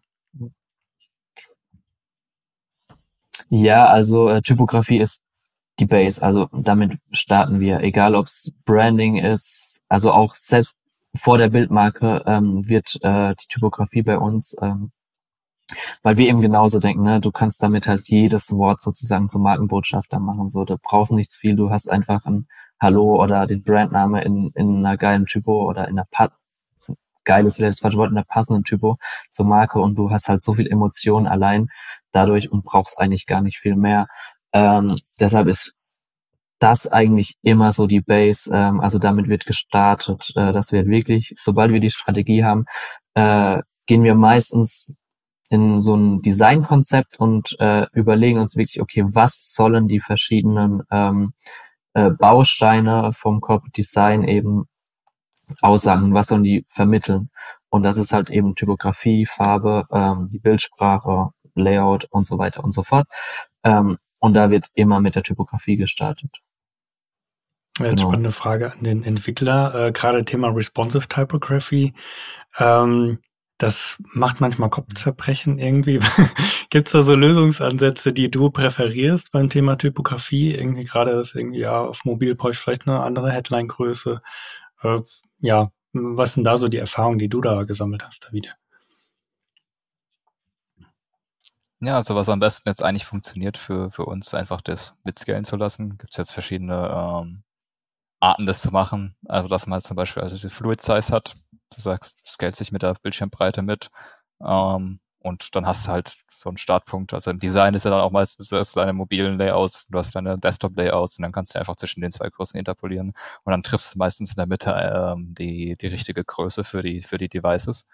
Ja, also äh, Typografie ist die Base. Also damit starten wir, egal ob es Branding ist, also auch selbst vor der Bildmarke ähm, wird äh, die Typografie bei uns, ähm, weil wir eben genauso denken, ne, du kannst damit halt jedes Wort sozusagen zum Markenbotschafter machen. So, du brauchst nichts viel, du hast einfach ein Hallo oder den Brandname in, in einer geilen Typo oder in einer pa geiles wäre das falsche Wort, in einer passenden Typo zur Marke und du hast halt so viel Emotionen allein dadurch und brauchst eigentlich gar nicht viel mehr. Ähm, deshalb ist das eigentlich immer so die Base. Ähm, also damit wird gestartet, äh, dass wir wirklich, sobald wir die Strategie haben, äh, gehen wir meistens in so ein Designkonzept und äh, überlegen uns wirklich, okay, was sollen die verschiedenen ähm, äh, Bausteine vom Corporate Design eben aussagen, was sollen die vermitteln. Und das ist halt eben Typografie, Farbe, ähm, die Bildsprache, Layout und so weiter und so fort. Ähm, und da wird immer mit der Typografie gestartet. Jetzt genau. spannende Frage an den Entwickler. Äh, Gerade Thema Responsive Typography. Ähm, das macht manchmal Kopfzerbrechen irgendwie. [laughs] Gibt es da so Lösungsansätze, die du präferierst beim Thema Typografie? Irgendwie gerade ist irgendwie ja auf mobil brauche ich vielleicht eine andere Headline-Größe. Äh, ja, was sind da so die Erfahrungen, die du da gesammelt hast, da wieder? Ja, also was am besten jetzt eigentlich funktioniert für, für uns, einfach das mitscalen zu lassen. Gibt es jetzt verschiedene ähm, Arten, das zu machen. Also, dass man halt zum Beispiel also die Fluid Size hat. Du sagst, scalest sich mit der Bildschirmbreite mit. Ähm, und dann hast du halt so einen Startpunkt. Also im Design ist ja dann auch meistens das deine mobilen Layouts, du hast deine Desktop-Layouts und dann kannst du einfach zwischen den zwei Kursen interpolieren und dann triffst du meistens in der Mitte ähm, die, die richtige Größe für die, für die Devices.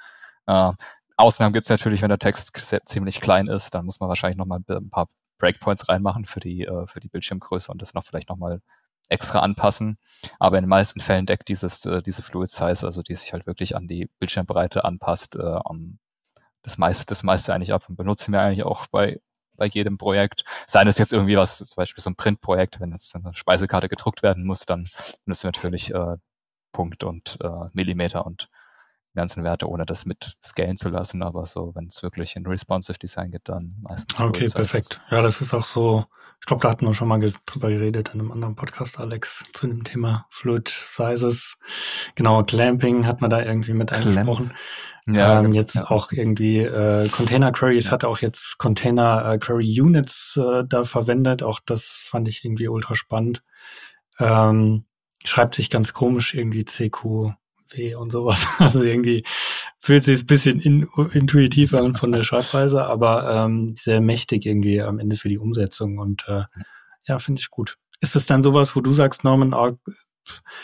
Äh, Ausnahmen gibt es natürlich, wenn der Text ziemlich klein ist, dann muss man wahrscheinlich nochmal ein paar Breakpoints reinmachen für die, äh, für die Bildschirmgröße und das noch vielleicht nochmal extra anpassen. Aber in den meisten Fällen deckt dieses, äh, diese Fluid Size, also die sich halt wirklich an die Bildschirmbreite anpasst, äh, um das meiste, das meiste eigentlich ab und benutzen wir eigentlich auch bei, bei jedem Projekt. Seien es jetzt irgendwie was, zum Beispiel so ein Printprojekt, wenn jetzt eine Speisekarte gedruckt werden muss, dann benutzen wir natürlich äh, Punkt und äh, Millimeter und ganzen Werte, ohne das mit scalen zu lassen. Aber so, wenn es wirklich in responsive Design geht, dann meistens. Okay, perfekt. Ja, das ist auch so. Ich glaube, da hatten wir schon mal drüber geredet in einem anderen Podcast, Alex, zu dem Thema Fluid Sizes. Genau, Clamping hat man da irgendwie mit eingesprochen. Ja, ähm, jetzt ja. auch irgendwie äh, Container Queries ja. hat auch jetzt Container äh, Query Units äh, da verwendet. Auch das fand ich irgendwie ultra spannend. Ähm, schreibt sich ganz komisch irgendwie CQW und sowas. [laughs] Also irgendwie fühlt sich ein bisschen in, intuitiver an von der Schreibweise, aber ähm, sehr mächtig irgendwie am Ende für die Umsetzung und äh, ja, finde ich gut. Ist es dann sowas, wo du sagst, Norman, oh,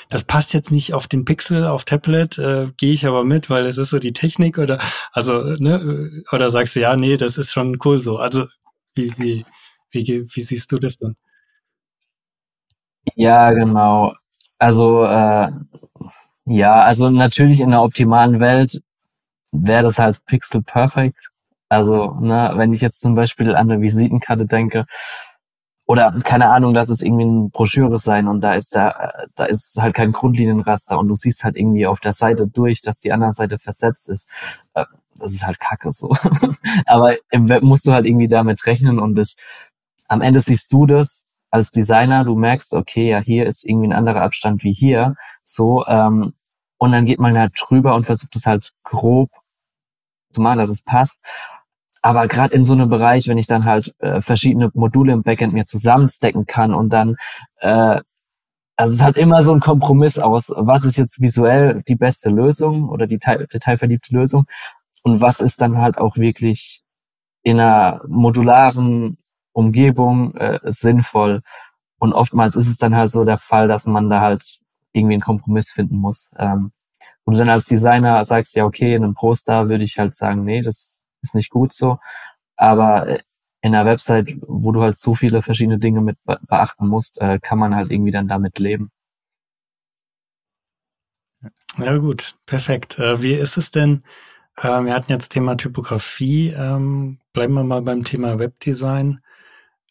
das passt jetzt nicht auf den Pixel, auf Tablet, äh, gehe ich aber mit, weil es ist so die Technik oder also ne oder sagst du ja, nee, das ist schon cool so. Also wie wie wie, wie siehst du das dann? Ja, genau. Also äh, ja, also natürlich in der optimalen Welt wäre das halt Pixel Perfect. Also, ne, wenn ich jetzt zum Beispiel an eine Visitenkarte denke, oder keine Ahnung, lass es irgendwie ein Broschüre sein und da ist da, da ist halt kein Grundlinienraster und du siehst halt irgendwie auf der Seite durch, dass die andere Seite versetzt ist. Äh, das ist halt kacke so. [laughs] Aber im Web musst du halt irgendwie damit rechnen und das, am Ende siehst du das als Designer, du merkst, okay, ja, hier ist irgendwie ein anderer Abstand wie hier, so, ähm, und dann geht man halt drüber und versucht es halt grob zu machen, dass es passt. Aber gerade in so einem Bereich, wenn ich dann halt äh, verschiedene Module im Backend mir zusammenstecken kann und dann, äh, also es ist halt immer so ein Kompromiss aus, was ist jetzt visuell die beste Lösung oder die detailverliebte Lösung und was ist dann halt auch wirklich in einer modularen Umgebung äh, sinnvoll. Und oftmals ist es dann halt so der Fall, dass man da halt irgendwie einen Kompromiss finden muss. Ähm, und du dann als Designer sagst, ja, okay, in einem Poster würde ich halt sagen, nee, das ist nicht gut so. Aber äh, in einer Website, wo du halt so viele verschiedene Dinge mit beachten musst, äh, kann man halt irgendwie dann damit leben. Ja gut, perfekt. Äh, wie ist es denn? Äh, wir hatten jetzt Thema Typografie. Ähm, bleiben wir mal beim Thema Webdesign.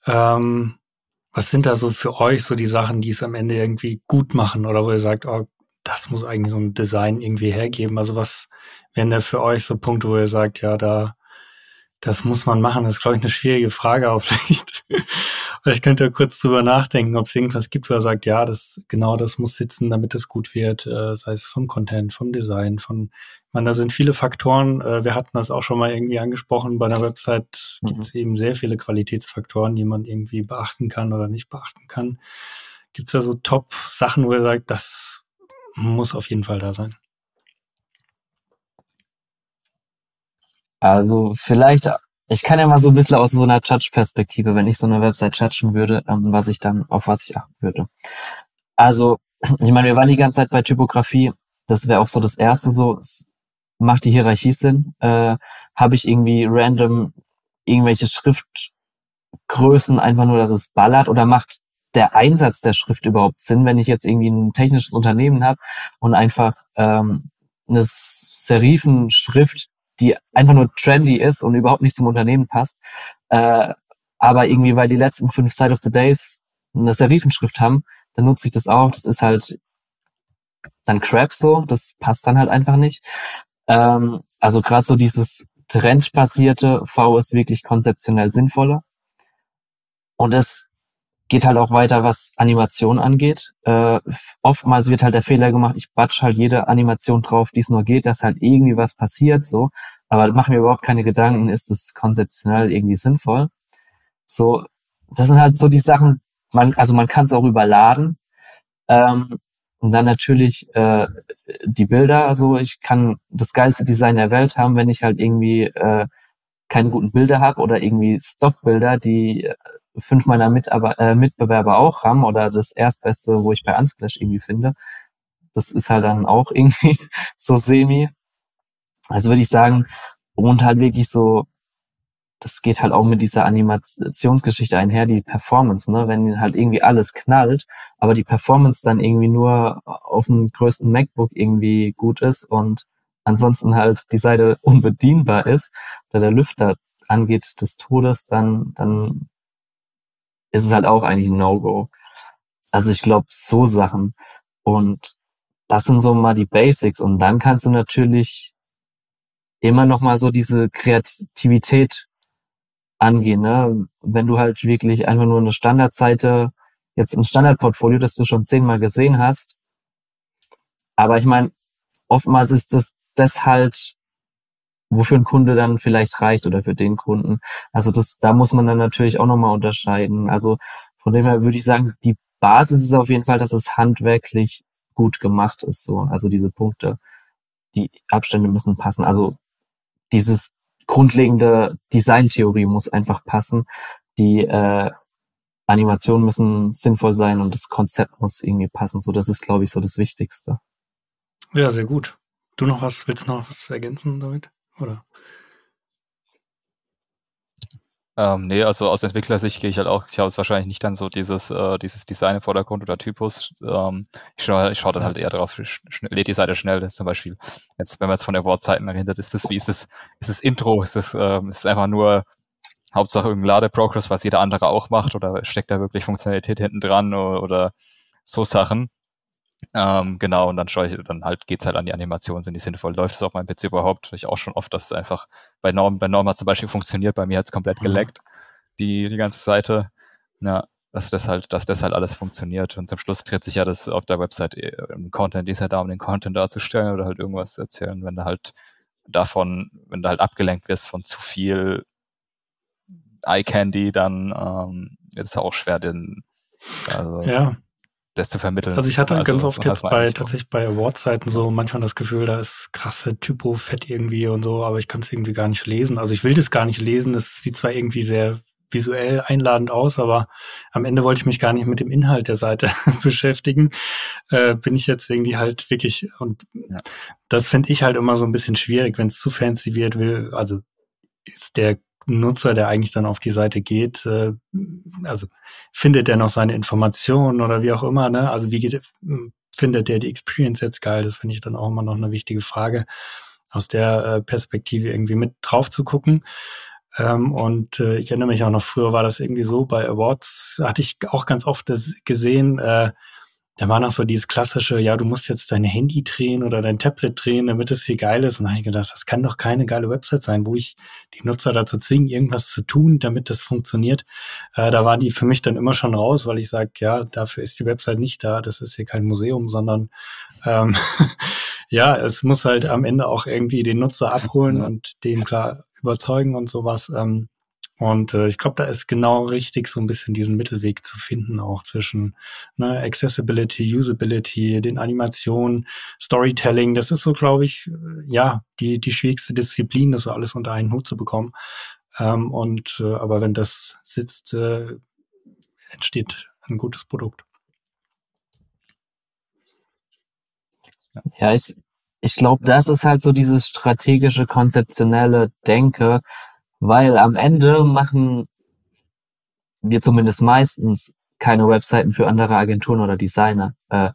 Ähm, was sind da so für euch so die Sachen, die es am Ende irgendwie gut machen oder wo ihr sagt, oh, das muss eigentlich so ein Design irgendwie hergeben? Also was wären da für euch so Punkte, wo ihr sagt, ja, da das muss man machen. Das ist, glaube ich, eine schwierige Frage auch [laughs] vielleicht. ich könnte kurz drüber nachdenken, ob es irgendwas gibt, wo er sagt, ja, das genau das muss sitzen, damit es gut wird, äh, sei es vom Content, vom Design, von, ich meine, da sind viele Faktoren. Äh, wir hatten das auch schon mal irgendwie angesprochen. Bei einer Website mhm. gibt es eben sehr viele Qualitätsfaktoren, die man irgendwie beachten kann oder nicht beachten kann. Gibt es da so Top-Sachen, wo er sagt, das muss auf jeden Fall da sein? Also vielleicht, ich kann ja mal so ein bisschen aus so einer Judge-Perspektive, wenn ich so eine Website judgen würde, ähm, was ich dann, auf was ich achten würde. Also, ich meine, wir waren die ganze Zeit bei Typografie. Das wäre auch so das Erste so. Macht die Hierarchie Sinn? Äh, Habe ich irgendwie random irgendwelche Schriftgrößen einfach nur, dass es ballert? Oder macht der Einsatz der Schrift überhaupt Sinn, wenn ich jetzt irgendwie ein technisches Unternehmen habe und einfach ähm, eine Serifenschrift die einfach nur trendy ist und überhaupt nicht zum Unternehmen passt. Äh, aber irgendwie, weil die letzten fünf Side of the Days eine Serifenschrift haben, dann nutze ich das auch. Das ist halt dann Crap so, das passt dann halt einfach nicht. Ähm, also gerade so dieses trendbasierte V ist wirklich konzeptionell sinnvoller. Und das geht halt auch weiter, was Animation angeht. Äh, oftmals wird halt der Fehler gemacht, ich batsch halt jede Animation drauf, die es nur geht, dass halt irgendwie was passiert, so. Aber mach mir überhaupt keine Gedanken, ist es konzeptionell irgendwie sinnvoll? So, das sind halt so die Sachen, man, also man kann es auch überladen. Ähm, und dann natürlich äh, die Bilder, also ich kann das geilste Design der Welt haben, wenn ich halt irgendwie äh, keine guten Bilder habe oder irgendwie Stockbilder, die äh, fünf meiner Mitarbe äh, Mitbewerber auch haben oder das Erstbeste, wo ich bei Unsplash irgendwie finde. Das ist halt dann auch [laughs] irgendwie so semi. Also würde ich sagen, und halt wirklich so, das geht halt auch mit dieser Animationsgeschichte einher, die Performance, ne? Wenn halt irgendwie alles knallt, aber die Performance dann irgendwie nur auf dem größten MacBook irgendwie gut ist und ansonsten halt die Seite [laughs] unbedienbar ist, oder der Lüfter angeht des Todes, dann, dann ist es halt auch eigentlich ein No-Go. Also ich glaube, so Sachen. Und das sind so mal die Basics und dann kannst du natürlich immer noch mal so diese Kreativität angehen, ne? Wenn du halt wirklich einfach nur eine Standardseite, jetzt ein Standardportfolio, das du schon zehnmal gesehen hast. Aber ich meine, oftmals ist das, das halt, wofür ein Kunde dann vielleicht reicht oder für den Kunden. Also das, da muss man dann natürlich auch nochmal unterscheiden. Also von dem her würde ich sagen, die Basis ist auf jeden Fall, dass es handwerklich gut gemacht ist, so. Also diese Punkte, die Abstände müssen passen. Also dieses grundlegende Designtheorie muss einfach passen. Die äh, Animationen müssen sinnvoll sein und das Konzept muss irgendwie passen. So, das ist, glaube ich, so das Wichtigste. Ja, sehr gut. Du noch was, willst noch was ergänzen damit? Oder? Ähm, nee, also aus Entwicklersicht gehe ich halt auch, ich habe jetzt wahrscheinlich nicht dann so dieses, äh, dieses Design im Vordergrund oder Typus. Ähm, ich schaue ich schau dann halt eher darauf, lädt die Seite schnell, das zum Beispiel. Jetzt, wenn man jetzt von der Wortseiten erinnert, ist das, wie ist das, ist das Intro, ist das, ähm, ist einfach nur Hauptsache irgendein Ladeprogress, was jeder andere auch macht, oder steckt da wirklich Funktionalität hinten dran oder, oder so Sachen. Ähm, genau, und dann schaue ich, dann halt geht's halt an die Animation, sind die sinnvoll, läuft es auf meinem PC überhaupt? Ich auch schon oft, dass es einfach bei Norm, bei Norm hat zum Beispiel funktioniert, bei mir hat's komplett mhm. geleckt, die, die ganze Seite. Ja, dass das halt, dass das halt alles funktioniert. Und zum Schluss dreht sich ja das auf der Website äh, im Content, die ist ja da, um den Content darzustellen oder halt irgendwas zu erzählen. Wenn du halt davon, wenn du halt abgelenkt wirst von zu viel Eye Candy, dann ähm, ist es auch schwer, den also ja das zu vermitteln. Also ich hatte also, ganz oft jetzt bei tatsächlich bei Award-Seiten so manchmal das Gefühl, da ist krasse Typo-Fett irgendwie und so, aber ich kann es irgendwie gar nicht lesen. Also ich will das gar nicht lesen. Das sieht zwar irgendwie sehr visuell einladend aus, aber am Ende wollte ich mich gar nicht mit dem Inhalt der Seite [laughs] beschäftigen. Äh, bin ich jetzt irgendwie halt wirklich und ja. das finde ich halt immer so ein bisschen schwierig, wenn es zu fancy wird, will, also ist der Nutzer, der eigentlich dann auf die Seite geht, äh, also findet er noch seine Informationen oder wie auch immer, ne? Also wie geht, findet der die Experience jetzt geil? Das finde ich dann auch immer noch eine wichtige Frage, aus der äh, Perspektive irgendwie mit drauf zu gucken. Ähm, und äh, ich erinnere mich auch noch, früher war das irgendwie so, bei Awards hatte ich auch ganz oft das gesehen, äh, da war noch so dieses klassische, ja, du musst jetzt dein Handy drehen oder dein Tablet drehen, damit es hier geil ist. Und da habe ich gedacht, das kann doch keine geile Website sein, wo ich die Nutzer dazu zwingen, irgendwas zu tun, damit das funktioniert. Äh, da waren die für mich dann immer schon raus, weil ich sage, ja, dafür ist die Website nicht da. Das ist hier kein Museum, sondern ähm, [laughs] ja, es muss halt am Ende auch irgendwie den Nutzer abholen und den klar überzeugen und sowas. Ähm, und äh, ich glaube, da ist genau richtig, so ein bisschen diesen Mittelweg zu finden, auch zwischen ne, Accessibility, Usability, den Animationen, Storytelling. Das ist so, glaube ich, äh, ja, die, die schwierigste Disziplin, das so alles unter einen Hut zu bekommen. Ähm, und äh, aber wenn das sitzt, äh, entsteht ein gutes Produkt. Ja, ich, ich glaube, das ist halt so dieses strategische, konzeptionelle Denke, weil am Ende machen wir zumindest meistens keine Webseiten für andere Agenturen oder Designer, äh,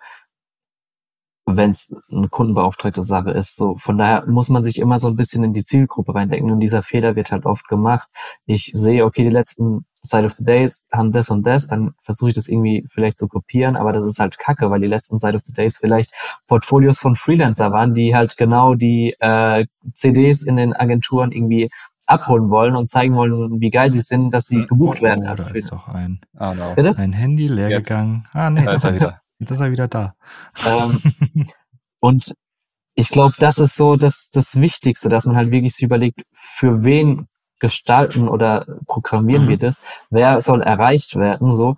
wenn es eine kundenbeauftragte Sache ist. So von daher muss man sich immer so ein bisschen in die Zielgruppe reindenken und dieser Fehler wird halt oft gemacht. Ich sehe, okay, die letzten Side of the Days haben das und das, dann versuche ich das irgendwie vielleicht zu kopieren, aber das ist halt Kacke, weil die letzten Side of the Days vielleicht Portfolios von Freelancer waren, die halt genau die äh, CDs in den Agenturen irgendwie abholen wollen und zeigen wollen, wie geil sie sind, dass sie gebucht werden oh, als da ist doch ein, oh, no. Bitte? ein Handy leer Jetzt. gegangen. Ah, nee, da ist er wieder. Jetzt ist er wieder da. Ähm, [laughs] und ich glaube, das ist so das, das Wichtigste, dass man halt wirklich sich überlegt, für wen gestalten oder programmieren mhm. wir das, wer soll erreicht werden, so.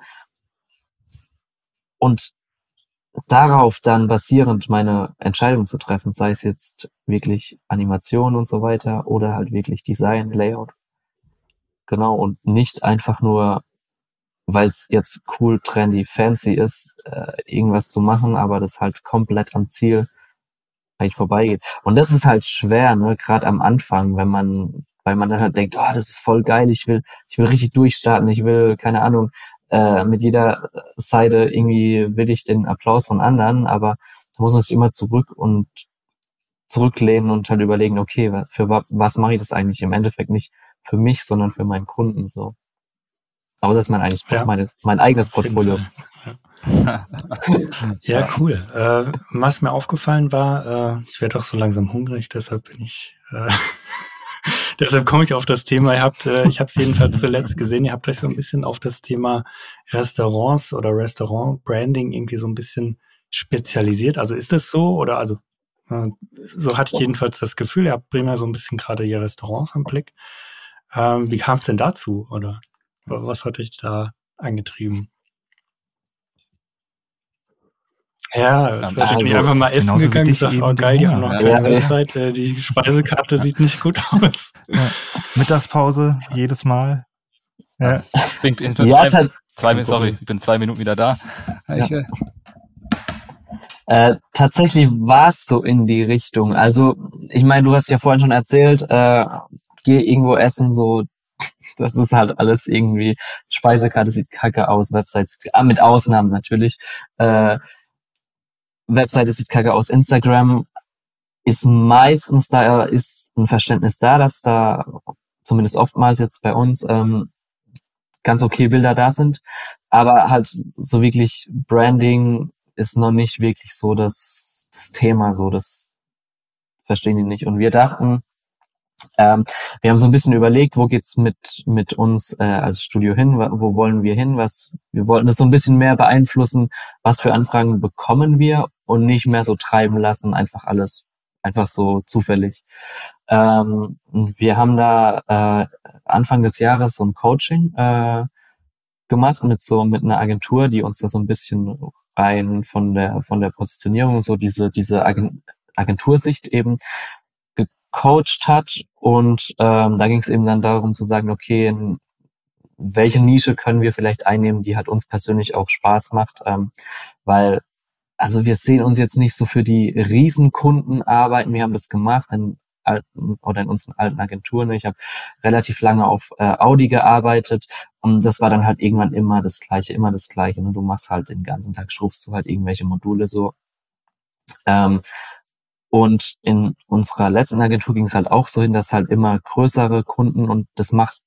Und darauf dann basierend meine Entscheidung zu treffen, sei es jetzt wirklich Animation und so weiter oder halt wirklich Design, Layout. Genau, und nicht einfach nur, weil es jetzt cool, trendy, fancy ist, äh, irgendwas zu machen, aber das halt komplett am Ziel eigentlich vorbeigeht. Und das ist halt schwer, ne, gerade am Anfang, wenn man, weil man dann halt denkt, oh, das ist voll geil, ich will, ich will richtig durchstarten, ich will, keine Ahnung, äh, mit jeder Seite irgendwie will ich den Applaus von anderen, aber da muss man sich immer zurück und zurücklehnen und halt überlegen, okay, für was mache ich das eigentlich im Endeffekt nicht für mich, sondern für meinen Kunden so. Aber das ist mein, eigentlich ja. meine, mein eigenes Portfolio. Ja. [laughs] ja, cool. Äh, was mir aufgefallen war, äh, ich werde auch so langsam hungrig, deshalb bin ich, äh, deshalb komme ich auf das Thema. Ihr habt, äh, ich habe es jedenfalls zuletzt gesehen, ihr habt euch so ein bisschen auf das Thema Restaurants oder Restaurant-Branding irgendwie so ein bisschen spezialisiert. Also ist das so oder also äh, so hatte ich jedenfalls das Gefühl, ihr habt primär so ein bisschen gerade ihr Restaurants am Blick. Ähm, wie kam es denn dazu oder was hat dich da angetrieben? Ja, das wäre also, einfach mal essen gegangen und gesagt, oh geil, die haben noch keine ja, Website, ja. die Speisekarte sieht nicht gut aus. Ja. Mittagspause, jedes Mal. Ja, Bringt in ja, zwei, zwei, sorry, ich bin zwei Minuten wieder da. Ja. Äh, tatsächlich war es so in die Richtung. Also, ich meine, du hast ja vorhin schon erzählt, äh, geh irgendwo essen, so das ist halt alles irgendwie, Speisekarte sieht kacke aus, Websites, ah, mit Ausnahmen natürlich. Äh, Webseite sieht kacke aus, Instagram ist meistens da, ist ein Verständnis da, dass da zumindest oftmals jetzt bei uns ähm, ganz okay Bilder da sind, aber halt so wirklich Branding ist noch nicht wirklich so das, das Thema, so das verstehen die nicht. Und wir dachten, ähm, wir haben so ein bisschen überlegt, wo geht's mit mit uns äh, als Studio hin, wo wollen wir hin, was wir wollten das so ein bisschen mehr beeinflussen, was für Anfragen bekommen wir und nicht mehr so treiben lassen, einfach alles einfach so zufällig. Ähm, wir haben da äh, Anfang des Jahres so ein Coaching äh, gemacht mit so mit einer Agentur, die uns da so ein bisschen rein von der von der Positionierung so diese diese Agentursicht eben gecoacht hat. Und ähm, da ging es eben dann darum zu sagen, okay, in welche Nische können wir vielleicht einnehmen, die halt uns persönlich auch Spaß macht. Ähm, weil, also wir sehen uns jetzt nicht so für die Riesenkunden arbeiten. Wir haben das gemacht in alten oder in unseren alten Agenturen. Ich habe relativ lange auf äh, Audi gearbeitet und das war dann halt irgendwann immer das Gleiche, immer das Gleiche. Und du machst halt den ganzen Tag, schrubst du halt irgendwelche Module so. Ähm, und in unserer letzten Agentur ging es halt auch so hin, dass halt immer größere Kunden und das macht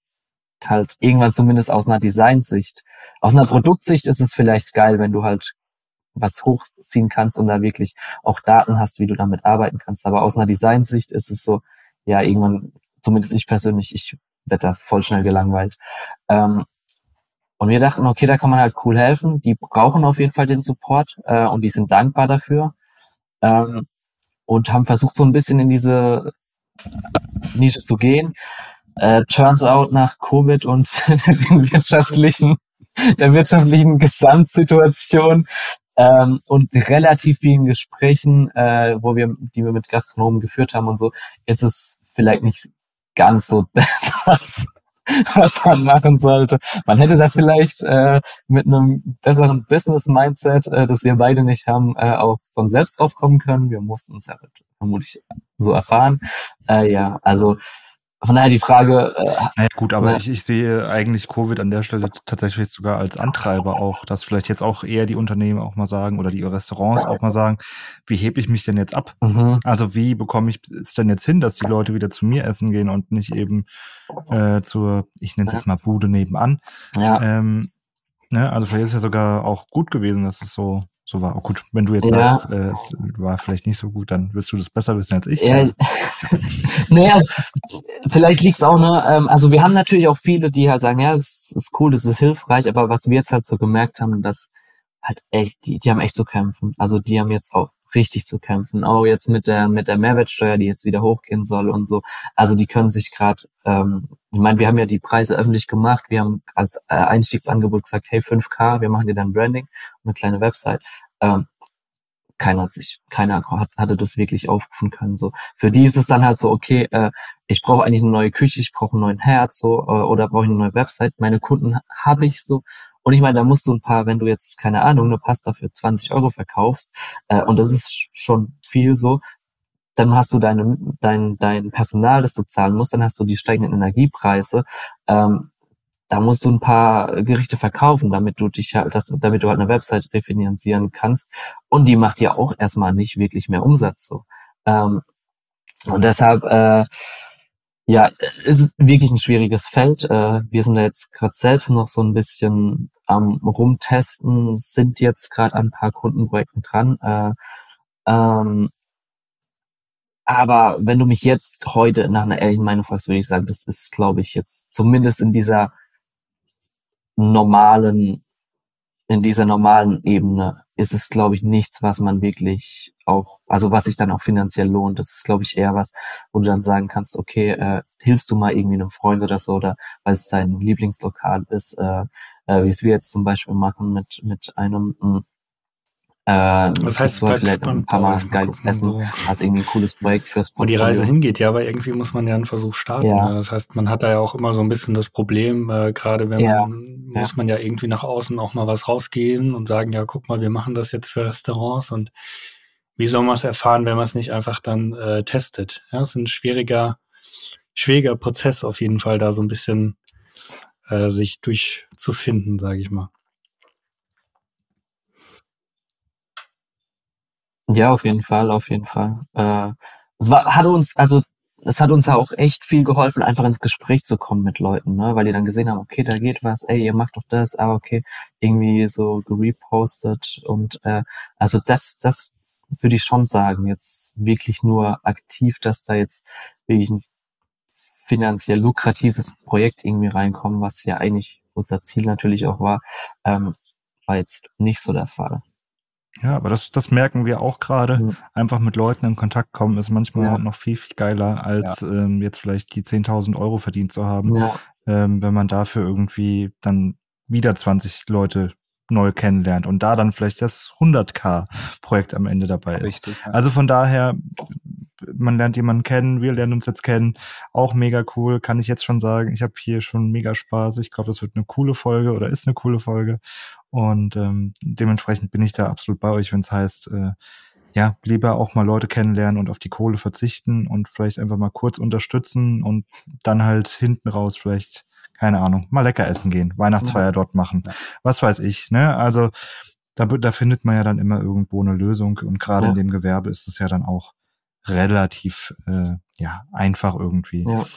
halt irgendwann zumindest aus einer Designsicht. Aus einer Produktsicht ist es vielleicht geil, wenn du halt was hochziehen kannst und da wirklich auch Daten hast, wie du damit arbeiten kannst. Aber aus einer Designsicht ist es so, ja, irgendwann, zumindest ich persönlich, ich werde da voll schnell gelangweilt. Ähm, und wir dachten, okay, da kann man halt cool helfen. Die brauchen auf jeden Fall den Support äh, und die sind dankbar dafür. Ähm, und haben versucht, so ein bisschen in diese Nische zu gehen. Äh, turns out nach Covid und [laughs] den wirtschaftlichen, der wirtschaftlichen Gesamtsituation ähm, und relativ vielen Gesprächen, äh, wo wir, die wir mit Gastronomen geführt haben und so, ist es vielleicht nicht ganz so [laughs] das, was [laughs] was man machen sollte. Man hätte da vielleicht äh, mit einem besseren Business-Mindset, äh, das wir beide nicht haben, äh, auch von selbst draufkommen können. Wir mussten es ja vermutlich so erfahren. Äh, ja, also von daher die Frage. Äh, naja, gut, aber ja. ich, ich sehe eigentlich Covid an der Stelle tatsächlich sogar als Antreiber auch, dass vielleicht jetzt auch eher die Unternehmen auch mal sagen oder die Restaurants auch mal sagen, wie hebe ich mich denn jetzt ab? Mhm. Also wie bekomme ich es denn jetzt hin, dass die Leute wieder zu mir essen gehen und nicht eben äh, zur, ich nenne es jetzt mal Bude nebenan. Ja. Ähm, ne? Also vielleicht ist es ja sogar auch gut gewesen, dass es so so war. Oh, gut, wenn du jetzt ja. sagst, äh, es war vielleicht nicht so gut, dann wirst du das besser wissen als ich. Ja. [laughs] naja, also, vielleicht liegt's auch, ne? Ähm, also wir haben natürlich auch viele, die halt sagen, ja, das ist cool, das ist hilfreich, aber was wir jetzt halt so gemerkt haben, dass halt echt, die, die haben echt zu kämpfen. Also die haben jetzt auch richtig zu kämpfen. Auch jetzt mit der mit der Mehrwertsteuer, die jetzt wieder hochgehen soll und so. Also die können sich gerade, ähm, ich meine, wir haben ja die Preise öffentlich gemacht. Wir haben als äh, Einstiegsangebot gesagt, hey 5K, wir machen dir dann Branding und eine kleine Website. Ähm, keiner hat sich, keiner hat, hatte das wirklich aufrufen können. So für die ist es dann halt so, okay, äh, ich brauche eigentlich eine neue Küche, ich brauche einen neuen Herd, so äh, oder brauche ich eine neue Website. Meine Kunden habe ich so und ich meine, da musst du ein paar, wenn du jetzt, keine Ahnung, eine Pasta für 20 Euro verkaufst, äh, und das ist schon viel so, dann hast du deine, dein, dein Personal, das du zahlen musst, dann hast du die steigenden Energiepreise. Ähm, da musst du ein paar Gerichte verkaufen, damit du dich halt, das, damit du halt eine Website refinanzieren kannst. Und die macht ja auch erstmal nicht wirklich mehr Umsatz so. Ähm, und deshalb, äh, Ja, ist wirklich ein schwieriges Feld. Äh, wir sind da jetzt gerade selbst noch so ein bisschen am rumtesten, sind jetzt gerade an ein paar Kundenprojekten dran. Äh, ähm, aber wenn du mich jetzt heute nach einer ehrlichen Meinung fragst, würde ich sagen, das ist, glaube ich, jetzt zumindest in dieser normalen, in dieser normalen Ebene ist es, glaube ich, nichts, was man wirklich auch, also was sich dann auch finanziell lohnt. Das ist, glaube ich, eher was, wo du dann sagen kannst, okay, äh, hilfst du mal irgendwie einem Freund oder so, oder weil es dein Lieblingslokal ist, äh, äh, wie es wir jetzt zum Beispiel machen mit, mit einem äh, das heißt, du vielleicht ein paar Mal geiles Essen, so. hast irgendwie ein cooles Projekt fürs Portfolio. Wo die Reise hingeht, ja, aber irgendwie muss man ja einen Versuch starten. Ja. ja. Das heißt, man hat da ja auch immer so ein bisschen das Problem, äh, gerade wenn ja. man, ja. muss man ja irgendwie nach außen auch mal was rausgehen und sagen, ja, guck mal, wir machen das jetzt für Restaurants und wie soll man es erfahren, wenn man es nicht einfach dann äh, testet? Ja, es ist ein schwieriger, schwieriger Prozess auf jeden Fall, da so ein bisschen äh, sich durchzufinden, sage ich mal. Ja, auf jeden Fall, auf jeden Fall. Äh, es war, hat uns, also es hat uns ja auch echt viel geholfen, einfach ins Gespräch zu kommen mit Leuten, ne? weil die dann gesehen haben, okay, da geht was, ey, ihr macht doch das, aber okay, irgendwie so gerepostet und äh, also das, das würde ich schon sagen, jetzt wirklich nur aktiv, dass da jetzt wirklich ein finanziell lukratives Projekt irgendwie reinkommen, was ja eigentlich unser Ziel natürlich auch war, ähm, war jetzt nicht so der Fall. Ja, aber das, das merken wir auch gerade. Mhm. Einfach mit Leuten in Kontakt kommen ist manchmal ja. noch viel, viel geiler, als ja. ähm, jetzt vielleicht die 10.000 Euro verdient zu haben, ja. ähm, wenn man dafür irgendwie dann wieder 20 Leute neu kennenlernt und da dann vielleicht das 100k-Projekt am Ende dabei ist. Richtig, ja. Also von daher, man lernt jemanden kennen, wir lernen uns jetzt kennen, auch mega cool, kann ich jetzt schon sagen. Ich habe hier schon mega Spaß. Ich glaube, das wird eine coole Folge oder ist eine coole Folge. Und ähm, dementsprechend bin ich da absolut bei euch, wenn es heißt, äh, ja, lieber auch mal Leute kennenlernen und auf die Kohle verzichten und vielleicht einfach mal kurz unterstützen und dann halt hinten raus vielleicht, keine Ahnung, mal lecker essen gehen, Weihnachtsfeier ja. dort machen. Ja. Was weiß ich, ne? Also da, da findet man ja dann immer irgendwo eine Lösung und gerade ja. in dem Gewerbe ist es ja dann auch relativ äh, ja einfach irgendwie. Ja.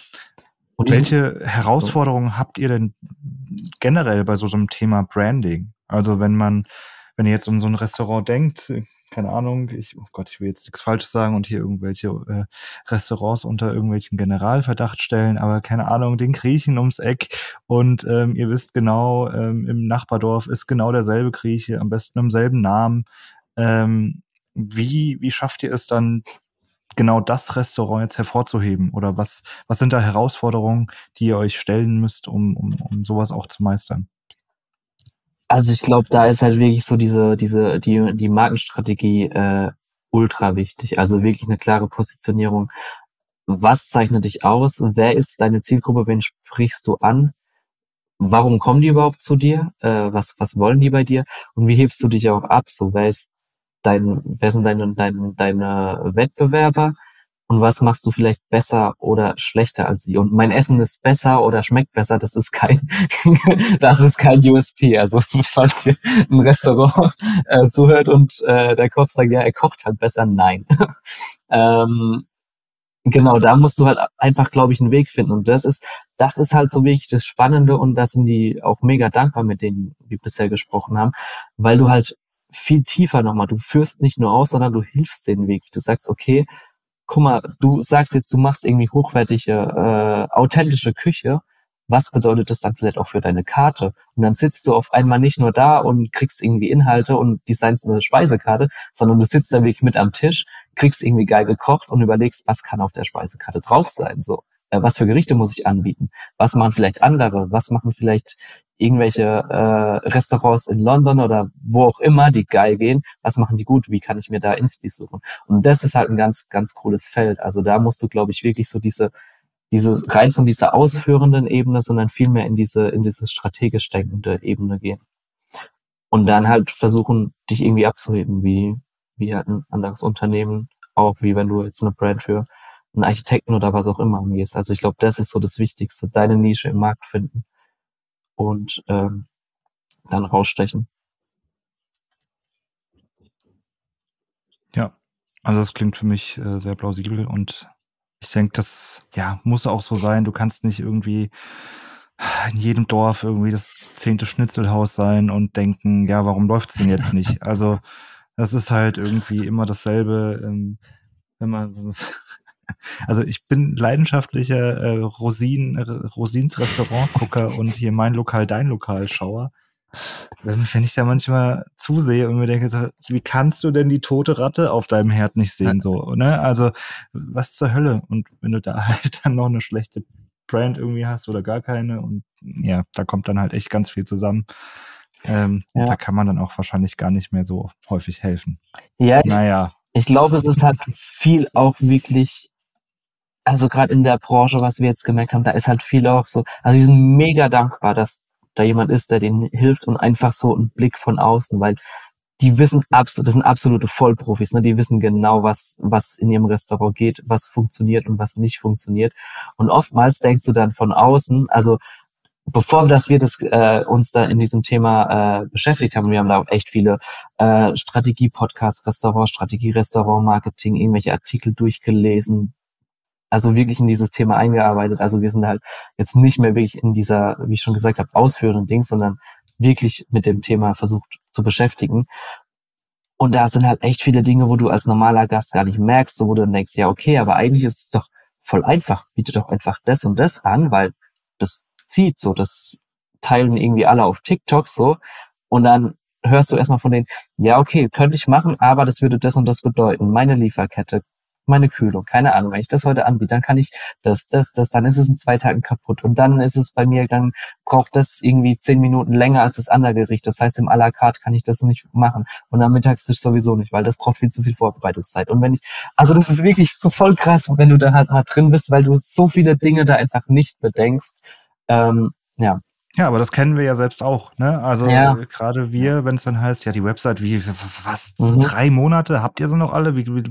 Und welche Herausforderungen habt ihr denn generell bei so, so einem Thema Branding? Also wenn man, wenn ihr jetzt an so ein Restaurant denkt, keine Ahnung, ich, oh Gott, ich will jetzt nichts Falsches sagen und hier irgendwelche äh, Restaurants unter irgendwelchen Generalverdacht stellen, aber keine Ahnung, den Griechen ums Eck und ähm, ihr wisst genau, ähm, im Nachbardorf ist genau derselbe Grieche, am besten im selben Namen. Ähm, wie, wie schafft ihr es dann, genau das Restaurant jetzt hervorzuheben? Oder was, was sind da Herausforderungen, die ihr euch stellen müsst, um, um, um sowas auch zu meistern? Also ich glaube, da ist halt wirklich so diese, diese, die, die Markenstrategie äh, ultra wichtig. Also wirklich eine klare Positionierung. Was zeichnet dich aus? Wer ist deine Zielgruppe? Wen sprichst du an? Warum kommen die überhaupt zu dir? Äh, was, was wollen die bei dir? Und wie hebst du dich auch ab? So, wer ist dein, wer sind deine, deine, deine Wettbewerber? Und was machst du vielleicht besser oder schlechter als sie. Und mein Essen ist besser oder schmeckt besser, das ist kein, [laughs] das ist kein USP. Also falls hier ein Restaurant äh, zuhört und äh, der Koch sagt, ja, er kocht halt besser, nein. [laughs] ähm, genau, da musst du halt einfach, glaube ich, einen Weg finden. Und das ist, das ist halt so wirklich das Spannende und da sind die auch mega dankbar, mit denen wir bisher gesprochen haben, weil du halt viel tiefer nochmal, du führst nicht nur aus, sondern du hilfst den Weg. Du sagst, okay, guck mal, du sagst jetzt, du machst irgendwie hochwertige, äh, authentische Küche. Was bedeutet das dann vielleicht auch für deine Karte? Und dann sitzt du auf einmal nicht nur da und kriegst irgendwie Inhalte und designst eine Speisekarte, sondern du sitzt da wirklich mit am Tisch, kriegst irgendwie geil gekocht und überlegst, was kann auf der Speisekarte drauf sein, so. Äh, was für Gerichte muss ich anbieten? Was machen vielleicht andere? Was machen vielleicht irgendwelche äh, Restaurants in London oder wo auch immer, die geil gehen, was machen die gut, wie kann ich mir da Inspis suchen? Und das ist halt ein ganz, ganz cooles Feld. Also da musst du, glaube ich, wirklich so diese, diese rein von dieser ausführenden Ebene, sondern vielmehr in diese, in diese strategisch denkende Ebene gehen. Und dann halt versuchen, dich irgendwie abzuheben, wie, wie halt ein anderes Unternehmen, auch wie wenn du jetzt eine Brand für einen Architekten oder was auch immer angehst. Also ich glaube, das ist so das Wichtigste, deine Nische im Markt finden und ähm, dann rausstechen. Ja, also das klingt für mich äh, sehr plausibel und ich denke, das ja muss auch so sein. Du kannst nicht irgendwie in jedem Dorf irgendwie das zehnte Schnitzelhaus sein und denken, ja, warum läuft's denn jetzt nicht? Also das ist halt irgendwie immer dasselbe, ähm, wenn man also ich bin leidenschaftlicher äh, Rosin, Rosins Restaurant-Gucker und hier mein Lokal, dein Lokal Schauer. Wenn, ich da manchmal zusehe und mir denke, so, wie kannst du denn die tote Ratte auf deinem Herd nicht sehen, so, ne? Also, was zur Hölle? Und wenn du da [laughs] halt dann noch eine schlechte Brand irgendwie hast oder gar keine und ja, da kommt dann halt echt ganz viel zusammen. Ähm, ja. Da kann man dann auch wahrscheinlich gar nicht mehr so häufig helfen. Ja, naja. ich glaube, es ist halt viel auch wirklich also gerade in der Branche, was wir jetzt gemerkt haben, da ist halt viel auch so, also die sind mega dankbar, dass da jemand ist, der denen hilft und einfach so ein Blick von außen, weil die wissen absolut, das sind absolute Vollprofis, ne? Die wissen genau, was, was in ihrem Restaurant geht, was funktioniert und was nicht funktioniert. Und oftmals denkst du dann von außen, also bevor dass wir das, äh, uns da in diesem Thema äh, beschäftigt haben, wir haben da auch echt viele äh, Strategie-Podcasts, Restaurant, Strategie, Restaurant, Marketing, irgendwelche Artikel durchgelesen, also wirklich in dieses Thema eingearbeitet. Also wir sind halt jetzt nicht mehr wirklich in dieser, wie ich schon gesagt habe, ausführenden Ding, sondern wirklich mit dem Thema versucht zu beschäftigen. Und da sind halt echt viele Dinge, wo du als normaler Gast gar nicht merkst, wo du dann denkst, ja, okay, aber eigentlich ist es doch voll einfach. Biete doch einfach das und das an, weil das zieht so, das teilen irgendwie alle auf TikTok so. Und dann hörst du erstmal von denen, ja, okay, könnte ich machen, aber das würde das und das bedeuten. Meine Lieferkette meine Kühlung, keine Ahnung, wenn ich das heute anbiete, dann kann ich das, das, das, dann ist es in zwei Tagen kaputt und dann ist es bei mir, dann braucht das irgendwie zehn Minuten länger als das andere Gericht. Das heißt, im à la carte kann ich das nicht machen und am Mittagstisch sowieso nicht, weil das braucht viel zu viel Vorbereitungszeit. Und wenn ich, also das ist wirklich so voll krass, wenn du da halt mal drin bist, weil du so viele Dinge da einfach nicht bedenkst. Ähm, ja, ja, aber das kennen wir ja selbst auch. Ne? Also ja. gerade wir, wenn es dann heißt, ja, die Website, wie, was, mhm. drei Monate, habt ihr sie noch alle? Wie, wie,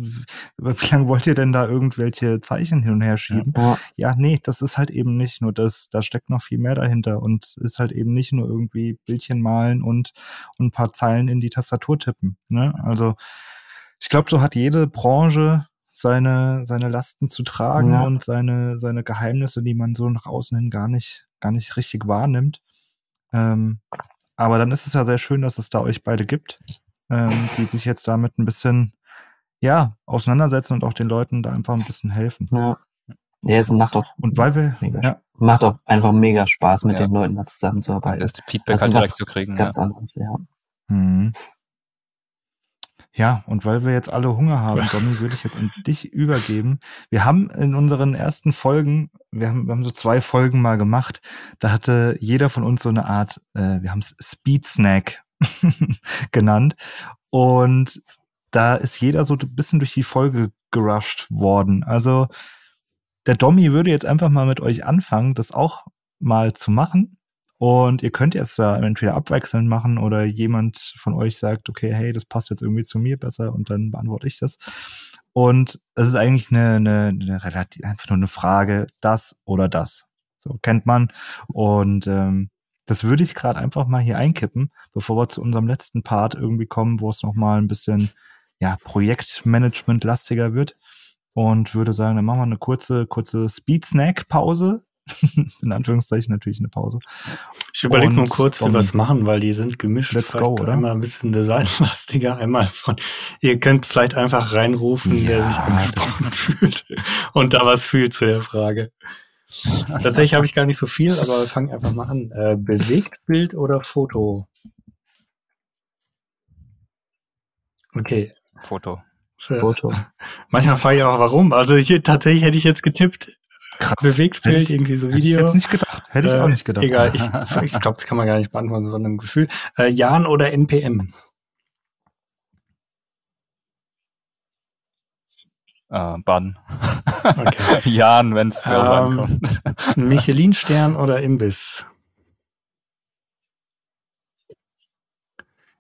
wie lange wollt ihr denn da irgendwelche Zeichen hin und her schieben? Ja. ja, nee, das ist halt eben nicht nur das, da steckt noch viel mehr dahinter und ist halt eben nicht nur irgendwie Bildchen malen und, und ein paar Zeilen in die Tastatur tippen. Ne? Also ich glaube, so hat jede Branche seine, seine Lasten zu tragen ja. und seine, seine Geheimnisse, die man so nach außen hin gar nicht gar nicht richtig wahrnimmt. Ähm, aber dann ist es ja sehr schön, dass es da euch beide gibt, ähm, die sich jetzt damit ein bisschen ja, auseinandersetzen und auch den Leuten da einfach ein bisschen helfen. Ja. Ja, es macht auch und weil wir mega, ja. macht auch einfach mega Spaß, mit ja. den Leuten da zusammenzuarbeiten. Das Feedback halt direkt zu kriegen. Ganz ja. anderes, ja. Mhm. Ja, und weil wir jetzt alle Hunger haben, [laughs] Domi, würde ich jetzt an dich übergeben. Wir haben in unseren ersten Folgen, wir haben, wir haben so zwei Folgen mal gemacht, da hatte jeder von uns so eine Art, äh, wir haben es Speed Snack [laughs] genannt. Und da ist jeder so ein bisschen durch die Folge gerusht worden. Also der Domi würde jetzt einfach mal mit euch anfangen, das auch mal zu machen. Und ihr könnt jetzt da entweder abwechselnd machen oder jemand von euch sagt, okay, hey, das passt jetzt irgendwie zu mir besser und dann beantworte ich das. Und es ist eigentlich eine, eine, eine relativ, einfach nur eine Frage, das oder das. So kennt man. Und ähm, das würde ich gerade einfach mal hier einkippen, bevor wir zu unserem letzten Part irgendwie kommen, wo es nochmal ein bisschen ja, Projektmanagement-lastiger wird. Und würde sagen, dann machen wir eine kurze, kurze Speed-Snack-Pause [laughs] in Anführungszeichen natürlich eine Pause. Ich überlege nur kurz, wie wir es machen, weil die sind gemischt. Let's vielleicht go, oder? Einmal ein bisschen designlastiger, [laughs] einmal von, ihr könnt vielleicht einfach reinrufen, ja, der sich angesprochen [laughs] fühlt und da was fühlt zu der Frage. Tatsächlich habe ich gar nicht so viel, aber wir fangen einfach mal an. Äh, Bewegtbild oder Foto? Okay. Foto. Foto. Manchmal frage ich auch, warum. Also ich, tatsächlich hätte ich jetzt getippt, Krass. Bewegtbild, irgendwie so Video. Hätte ich jetzt nicht gedacht. Hätte ich äh, auch nicht gedacht. Egal, [laughs] ich, ich glaube, das kann man gar nicht beantworten, sondern ein Gefühl. Äh, Jan oder NPM? Äh, Bann. Okay. [laughs] Jan, wenn es drauf ähm, ankommt. [laughs] Michelin-Stern oder Imbiss?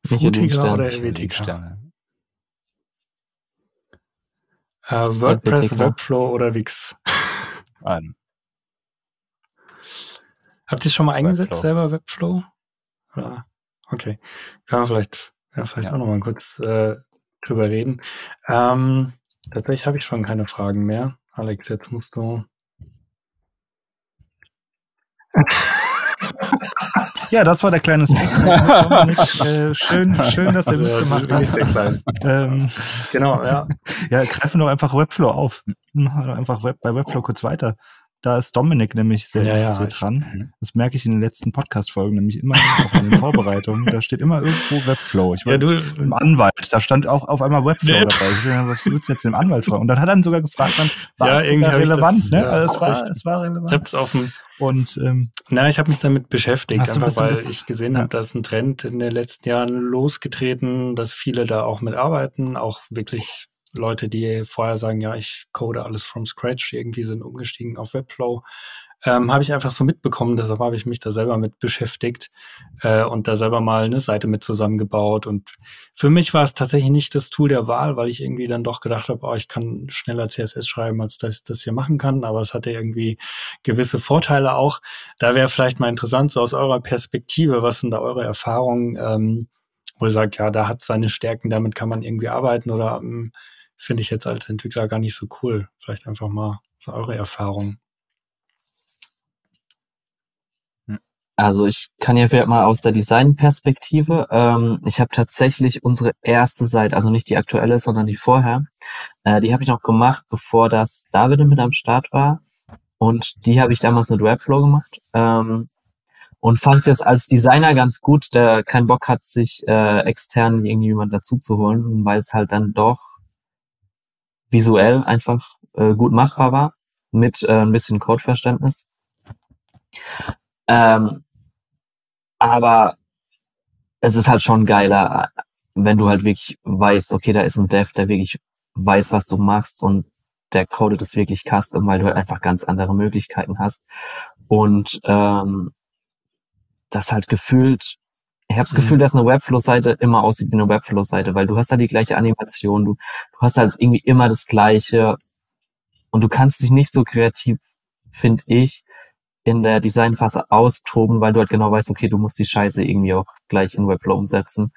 Frutiger oder Helvetica? Äh, WordPress, Webflow oder Wix? An. Habt ihr schon mal eingesetzt Webflow. selber Webflow? Oder? Okay. Kann man vielleicht, ja, vielleicht ja. auch noch mal kurz äh, drüber reden. Ähm, tatsächlich habe ich schon keine Fragen mehr. Alex, jetzt musst du. [laughs] Ja, das war der kleine [laughs] äh, schön, schön, dass er also, mitgemacht hat. Ähm, genau, ja. Ja, greifen doch einfach Webflow auf. Einfach Web, bei Webflow kurz weiter. Da ist Dominik nämlich sehr ja, interessiert ja, dran. Mhm. Das merke ich in den letzten Podcast-Folgen, nämlich immer [laughs] auch in den Vorbereitungen. Da steht immer irgendwo Webflow. Ich war ja, du, im Anwalt, da stand auch auf einmal Webflow ja. dabei. Ich dachte, was willst du jetzt dem Anwalt fragen? Und dann hat er dann sogar gefragt, man, war ja, irgendwie relevant, das, ne? Ja, also es, war, es war relevant. Ich hab's auf dem und ähm, na, ich habe mich damit beschäftigt, einfach weil ich gesehen ja. habe, dass ein Trend in den letzten Jahren losgetreten, dass viele da auch mitarbeiten, auch wirklich Leute, die vorher sagen, ja, ich code alles from scratch, irgendwie sind umgestiegen auf Webflow. Ähm, habe ich einfach so mitbekommen, deshalb habe ich mich da selber mit beschäftigt äh, und da selber mal eine Seite mit zusammengebaut. Und für mich war es tatsächlich nicht das Tool der Wahl, weil ich irgendwie dann doch gedacht habe, oh, ich kann schneller CSS schreiben, als dass ich das hier machen kann. Aber es hatte irgendwie gewisse Vorteile auch. Da wäre vielleicht mal interessant, so aus eurer Perspektive, was sind da eure Erfahrungen, ähm, wo ihr sagt, ja, da hat seine Stärken, damit kann man irgendwie arbeiten oder ähm, finde ich jetzt als Entwickler gar nicht so cool. Vielleicht einfach mal so eure Erfahrung. Also ich kann ja vielleicht mal aus der Designperspektive. Ähm, ich habe tatsächlich unsere erste Seite, also nicht die aktuelle, sondern die vorher, äh, die habe ich noch gemacht, bevor das David mit am Start war. Und die habe ich damals mit Webflow gemacht. Ähm, und fand es jetzt als Designer ganz gut, der keinen Bock hat, sich äh, extern irgendjemand dazu zu holen, weil es halt dann doch visuell einfach äh, gut machbar war mit äh, ein bisschen Codeverständnis. Ähm, aber es ist halt schon geiler, wenn du halt wirklich weißt, okay, da ist ein Dev, der wirklich weiß, was du machst und der codet es wirklich custom, weil du halt einfach ganz andere Möglichkeiten hast. Und ähm, das halt gefühlt ich habe das Gefühl, mhm. dass eine Webflow-Seite immer aussieht wie eine Webflow-Seite, weil du hast halt die gleiche Animation, du, du hast halt irgendwie immer das Gleiche und du kannst dich nicht so kreativ, finde ich, in der Designphase austoben, weil du halt genau weißt, okay, du musst die Scheiße irgendwie auch gleich in Webflow umsetzen.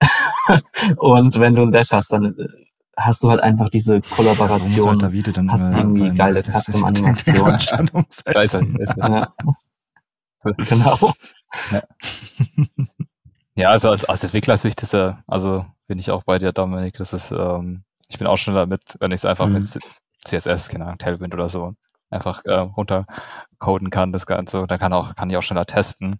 [laughs] und wenn du ein Dev hast, dann äh, hast du halt einfach diese Kollaboration, ja, so halt dann hast irgendwie geile Custom-Animationen. [laughs] ja. [laughs] genau. Ja. Ja, also aus, aus Entwicklersicht ist ja, also bin ich auch bei dir, Dominik. Das ist, ähm, ich bin auch schneller mit, wenn ich es einfach mhm. mit CSS, genau, Tailwind oder so, einfach äh, runtercoden kann, das Ganze. Da kann auch, kann ich auch schneller testen.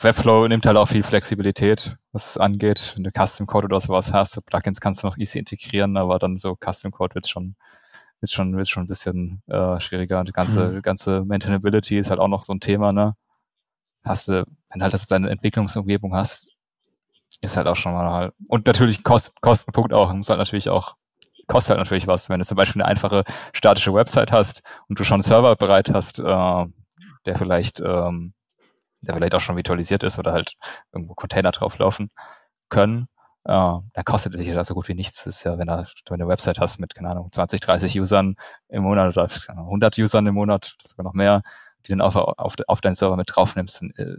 Webflow nimmt halt auch viel Flexibilität, was es angeht. Wenn du Custom Code oder sowas hast, so Plugins kannst du noch easy integrieren, aber dann so Custom Code wird schon, wird schon, wird schon ein bisschen äh, schwieriger. Und die ganze, mhm. ganze Maintainability ist halt auch noch so ein Thema, ne? Hast du, wenn halt das deine Entwicklungsumgebung hast, ist halt auch schon mal halt, und natürlich Kost, Kostenpunkt auch, muss halt natürlich auch, kostet halt natürlich was, wenn du zum Beispiel eine einfache statische Website hast und du schon einen Server bereit hast, äh, der vielleicht, ähm, der vielleicht auch schon virtualisiert ist oder halt irgendwo Container drauflaufen können, äh, dann kostet es sich ja so gut wie nichts. Das ist ja, wenn du, wenn du eine Website hast mit, keine Ahnung, 20, 30 Usern im Monat oder 100 Usern im Monat, sogar noch mehr, die dann auf, auf, auf deinen Server mit draufnimmst, dann äh,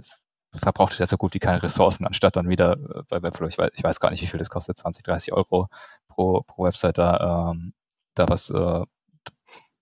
verbraucht das so gut wie keine Ressourcen, anstatt dann wieder äh, bei Webflow, ich weiß, ich weiß gar nicht, wie viel das kostet, 20, 30 Euro pro, pro Website da, ähm, da was äh,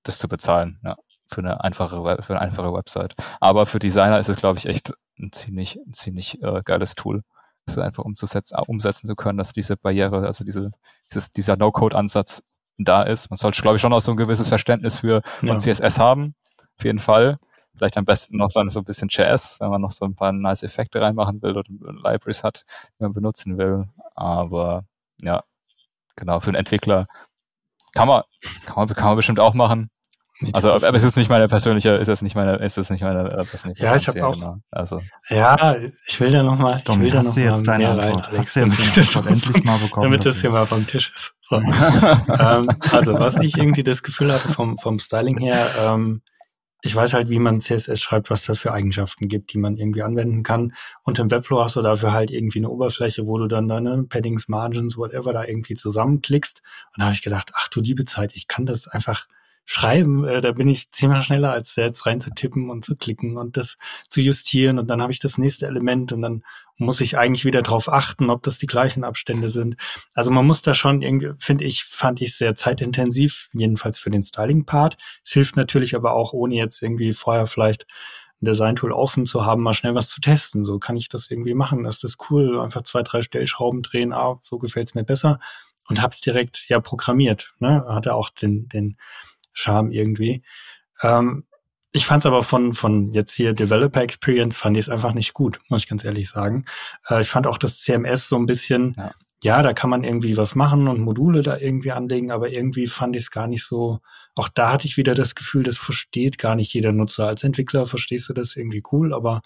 das zu bezahlen, ja, für eine einfache für eine einfache Website. Aber für Designer ist es, glaube ich, echt ein ziemlich, ein ziemlich äh, geiles Tool, das einfach umzusetzen, umsetzen zu können, dass diese Barriere, also diese, dieses, dieser No-Code-Ansatz da ist. Man sollte, glaube ich, schon auch so ein gewisses Verständnis für ja. CSS haben, auf jeden Fall. Vielleicht am besten noch dann so ein bisschen JS, wenn man noch so ein paar nice Effekte reinmachen will oder Libraries hat, die man benutzen will. Aber ja, genau, für einen Entwickler kann man, kann man, kann man bestimmt auch machen. Also, aber es ist nicht meine persönliche, ist es nicht meine, ist es nicht meine äh, persönliche. Ja, ich habe auch. Genau. Also. Ja, ich will da noch mal, ich will da noch mal mehr rein, Alex, damit das endlich mal bekommen, [laughs] damit das hier mal beim Tisch ist. So. [laughs] ähm, also, was ich irgendwie das Gefühl hatte vom vom Styling her, ähm, ich weiß halt, wie man CSS schreibt, was das für Eigenschaften gibt, die man irgendwie anwenden kann. Und im Webflow hast du dafür halt irgendwie eine Oberfläche, wo du dann deine Paddings, Margins, whatever da irgendwie zusammenklickst. Und da habe ich gedacht, ach du liebe Zeit, ich kann das einfach schreiben. Äh, da bin ich zehnmal schneller, als jetzt rein zu tippen und zu klicken und das zu justieren. Und dann habe ich das nächste Element und dann muss ich eigentlich wieder darauf achten, ob das die gleichen Abstände sind. Also man muss da schon irgendwie, finde ich, fand ich sehr zeitintensiv, jedenfalls für den Styling-Part. Es hilft natürlich aber auch, ohne jetzt irgendwie vorher vielleicht ein Design-Tool offen zu haben, mal schnell was zu testen. So kann ich das irgendwie machen. Das ist cool. Einfach zwei, drei Stellschrauben drehen, ah, so gefällt's mir besser. Und hab's direkt ja programmiert. Ne? Hatte auch den, den Charme irgendwie. Ähm, ich fand es aber von, von jetzt hier Developer Experience fand ich es einfach nicht gut, muss ich ganz ehrlich sagen. Äh, ich fand auch das CMS so ein bisschen, ja. ja. da kann man irgendwie was machen und Module da irgendwie anlegen, aber irgendwie fand ich es gar nicht so, auch da hatte ich wieder das Gefühl, das versteht gar nicht jeder Nutzer. Als Entwickler verstehst du das irgendwie cool, aber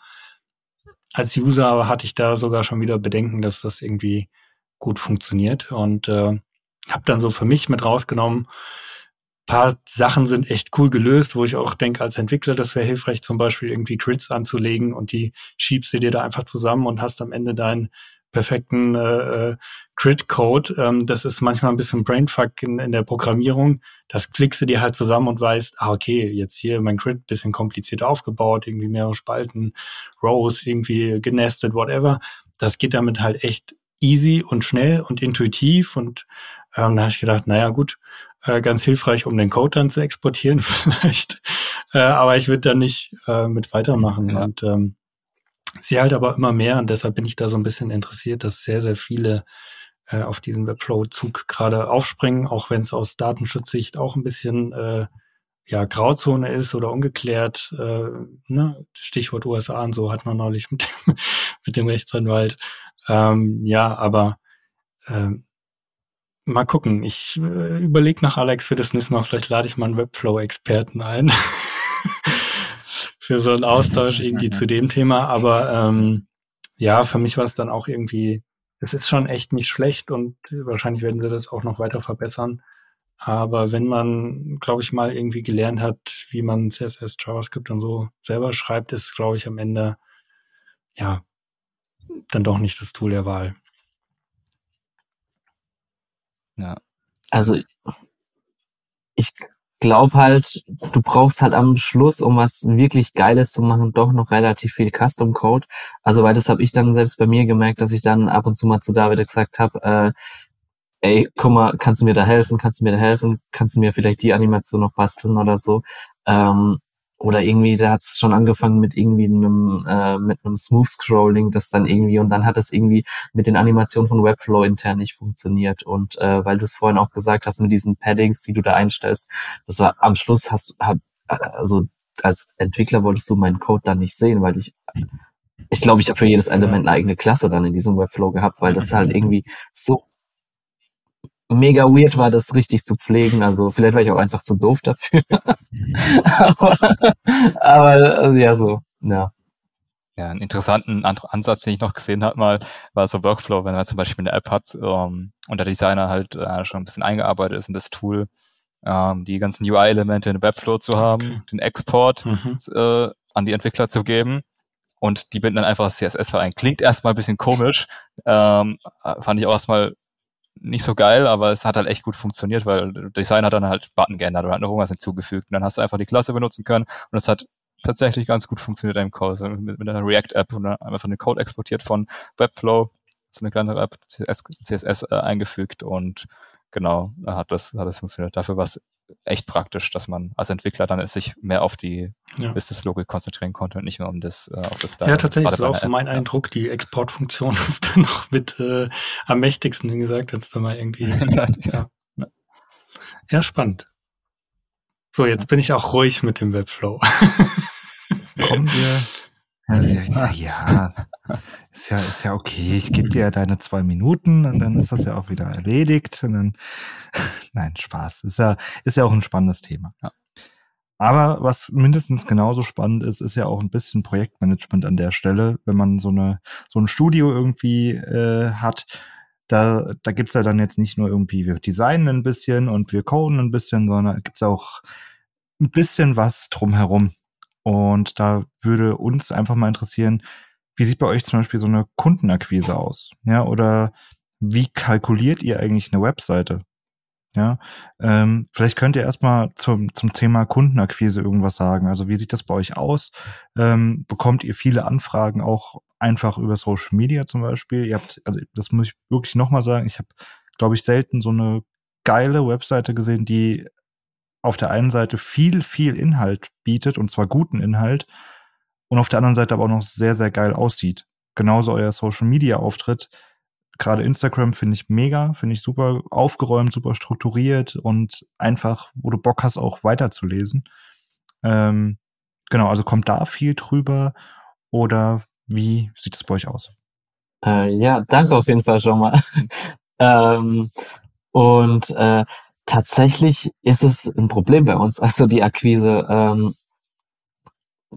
als User hatte ich da sogar schon wieder Bedenken, dass das irgendwie gut funktioniert und äh, habe dann so für mich mit rausgenommen, paar Sachen sind echt cool gelöst, wo ich auch denke, als Entwickler, das wäre hilfreich, zum Beispiel irgendwie Grids anzulegen und die schiebst du dir da einfach zusammen und hast am Ende deinen perfekten äh, äh, Grid-Code. Ähm, das ist manchmal ein bisschen Brainfuck in, in der Programmierung. Das klickst du dir halt zusammen und weißt, ah, okay, jetzt hier mein Grid bisschen komplizierter aufgebaut, irgendwie mehrere Spalten, Rows, irgendwie genestet, whatever. Das geht damit halt echt easy und schnell und intuitiv und ähm, da habe ich gedacht, naja gut, äh, ganz hilfreich, um den Code dann zu exportieren [laughs] vielleicht. Äh, aber ich würde da nicht äh, mit weitermachen. Ja. Und ähm, sie halt aber immer mehr und deshalb bin ich da so ein bisschen interessiert, dass sehr, sehr viele äh, auf diesen Webflow-Zug gerade aufspringen, auch wenn es aus Datenschutzsicht auch ein bisschen äh, ja, Grauzone ist oder ungeklärt, äh, ne? Stichwort USA und so hat man neulich [laughs] mit dem, mit dem Rechtsanwalt. Ähm, ja, aber äh, Mal gucken. Ich äh, überlege nach Alex für das nächste Mal. Vielleicht lade ich mal einen Webflow-Experten ein. [laughs] für so einen Austausch irgendwie zu dem Thema. Aber ähm, ja, für mich war es dann auch irgendwie, es ist schon echt nicht schlecht und wahrscheinlich werden wir das auch noch weiter verbessern. Aber wenn man, glaube ich, mal irgendwie gelernt hat, wie man CSS, JavaScript und so selber schreibt, ist, glaube ich, am Ende ja dann doch nicht das Tool der Wahl. Ja. Also ich glaube halt, du brauchst halt am Schluss, um was wirklich Geiles zu machen, doch noch relativ viel Custom Code. Also weil das habe ich dann selbst bei mir gemerkt, dass ich dann ab und zu mal zu David gesagt habe, äh, ey, guck mal, kannst du mir da helfen, kannst du mir da helfen, kannst du mir vielleicht die Animation noch basteln oder so. Ähm, oder irgendwie, da hat es schon angefangen mit irgendwie einem, äh, mit einem Smooth Scrolling, das dann irgendwie, und dann hat es irgendwie mit den Animationen von Webflow intern nicht funktioniert. Und äh, weil du es vorhin auch gesagt hast, mit diesen Paddings, die du da einstellst, das war am Schluss hast hab, also als Entwickler wolltest du meinen Code dann nicht sehen, weil ich ich glaube, ich habe für jedes Element eine eigene Klasse dann in diesem Webflow gehabt, weil das halt irgendwie so mega weird war, das richtig zu pflegen. Also vielleicht war ich auch einfach zu doof dafür. [laughs] aber, aber also, ja, so, ja. Ja, einen interessanten Ansatz, den ich noch gesehen habe mal, war so Workflow, wenn man zum Beispiel eine App hat ähm, und der Designer halt äh, schon ein bisschen eingearbeitet ist in das Tool, ähm, die ganzen UI-Elemente in Webflow zu haben, okay. den Export mhm. äh, an die Entwickler zu geben und die binden dann einfach das CSS verein. Klingt erstmal ein bisschen komisch, ähm, fand ich auch erstmal nicht so geil, aber es hat halt echt gut funktioniert, weil der Designer hat dann halt Button geändert oder hat noch irgendwas hinzugefügt. Und dann hast du einfach die Klasse benutzen können und es hat tatsächlich ganz gut funktioniert im Code. Also mit, mit einer React-App und dann einfach den Code exportiert von Webflow, so eine kleine App, CSS, CSS äh, eingefügt und genau, hat das, hat das funktioniert. Dafür war es echt praktisch, dass man als Entwickler dann sich mehr auf die ja. Business-Logik konzentrieren konnte und nicht mehr um das, äh, auf das Style. Ja, tatsächlich ist auch so mein Eindruck, die Exportfunktion [laughs] ist dann noch mit äh, am mächtigsten, wie gesagt, wenn es da mal irgendwie. [laughs] ja. ja. ja, spannend. So, jetzt bin ich auch ruhig mit dem Webflow. Kommen wir ja, ja, [laughs] ist ja, ist ja okay. Ich gebe dir deine zwei Minuten und dann ist das ja auch wieder erledigt. Und dann, [laughs] nein, Spaß. Ist ja, ist ja auch ein spannendes Thema. Ja. Aber was mindestens genauso spannend ist, ist ja auch ein bisschen Projektmanagement an der Stelle, wenn man so eine, so ein Studio irgendwie äh, hat. Da, da gibt's ja dann jetzt nicht nur irgendwie, wir designen ein bisschen und wir coden ein bisschen, sondern gibt's auch ein bisschen was drumherum und da würde uns einfach mal interessieren, wie sieht bei euch zum Beispiel so eine Kundenakquise aus? Ja, oder wie kalkuliert ihr eigentlich eine Webseite? Ja, ähm, vielleicht könnt ihr erstmal zum, zum Thema Kundenakquise irgendwas sagen. Also wie sieht das bei euch aus? Ähm, bekommt ihr viele Anfragen auch einfach über Social Media zum Beispiel. Ihr habt, also das muss ich wirklich nochmal sagen, ich habe, glaube ich, selten so eine geile Webseite gesehen, die auf der einen Seite viel, viel Inhalt bietet, und zwar guten Inhalt, und auf der anderen Seite aber auch noch sehr, sehr geil aussieht. Genauso euer Social Media Auftritt. Gerade Instagram finde ich mega, finde ich super aufgeräumt, super strukturiert und einfach, wo du Bock hast, auch weiterzulesen. Ähm, genau, also kommt da viel drüber oder wie sieht es bei euch aus? Äh, ja, danke auf jeden Fall schon mal. [laughs] ähm, und äh, tatsächlich ist es ein Problem bei uns, also die Akquise. Ähm,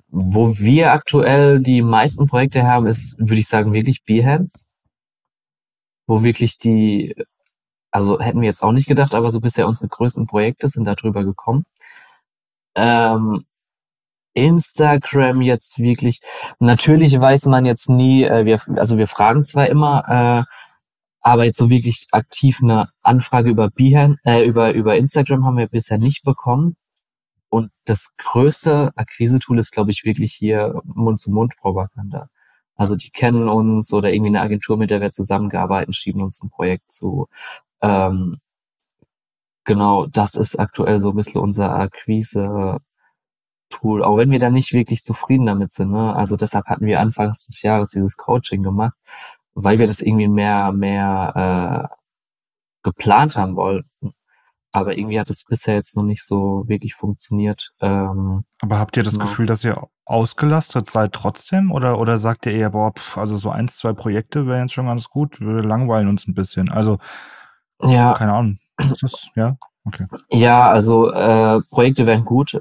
wo wir aktuell die meisten Projekte haben, ist, würde ich sagen, wirklich Behance. Wo wirklich die, also hätten wir jetzt auch nicht gedacht, aber so bisher unsere größten Projekte sind darüber gekommen. Ähm, Instagram jetzt wirklich, natürlich weiß man jetzt nie, äh, wir, also wir fragen zwar immer, äh, aber jetzt so wirklich aktiv eine Anfrage über Behance, äh, über, über Instagram haben wir bisher nicht bekommen. Und das größte Akquise-Tool ist, glaube ich, wirklich hier Mund-zu-Mund-Propaganda. Also die kennen uns oder irgendwie eine Agentur, mit der wir zusammengearbeitet, schieben uns ein Projekt zu. Ähm, genau, das ist aktuell so ein bisschen unser Akquise Tool, auch wenn wir da nicht wirklich zufrieden damit sind. Ne? Also deshalb hatten wir anfangs des Jahres dieses Coaching gemacht, weil wir das irgendwie mehr, mehr äh, geplant haben wollten. Aber irgendwie hat es bisher jetzt noch nicht so wirklich funktioniert. Ähm, Aber habt ihr das genau. Gefühl, dass ihr ausgelastet seid trotzdem? Oder, oder sagt ihr eher, boah, pff, also so eins, zwei Projekte wären jetzt schon ganz gut, wir langweilen uns ein bisschen. Also, ja. keine Ahnung. Ist das, ja? Okay. Ja, also äh, Projekte werden gut. Äh,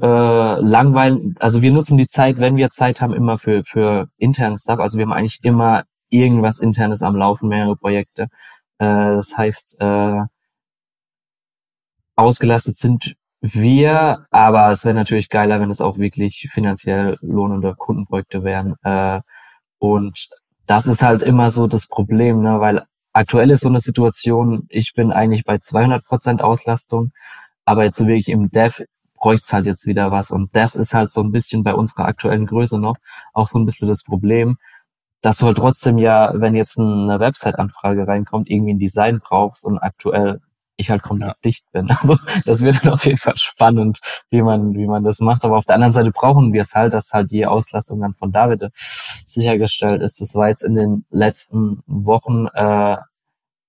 langweilen, also wir nutzen die Zeit, wenn wir Zeit haben, immer für, für internen Stuff. Also wir haben eigentlich immer irgendwas internes am Laufen, mehrere Projekte. Äh, das heißt, äh, ausgelastet sind wir, aber es wäre natürlich geiler, wenn es auch wirklich finanziell lohnende Kundenprojekte wären. Äh, und das ist halt immer so das Problem, ne? weil aktuell ist so eine Situation, ich bin eigentlich bei 200 Prozent Auslastung, aber jetzt so wirklich im Dev bräuchte halt jetzt wieder was. Und das ist halt so ein bisschen bei unserer aktuellen Größe noch auch so ein bisschen das Problem, dass du halt trotzdem ja, wenn jetzt eine Website-Anfrage reinkommt, irgendwie ein Design brauchst und aktuell ich halt komplett ja. dicht bin. [laughs] Also das wird dann auf jeden Fall spannend, wie man, wie man das macht. Aber auf der anderen Seite brauchen wir es halt, dass halt die Auslastung dann von David sichergestellt ist. Das war jetzt in den letzten Wochen äh,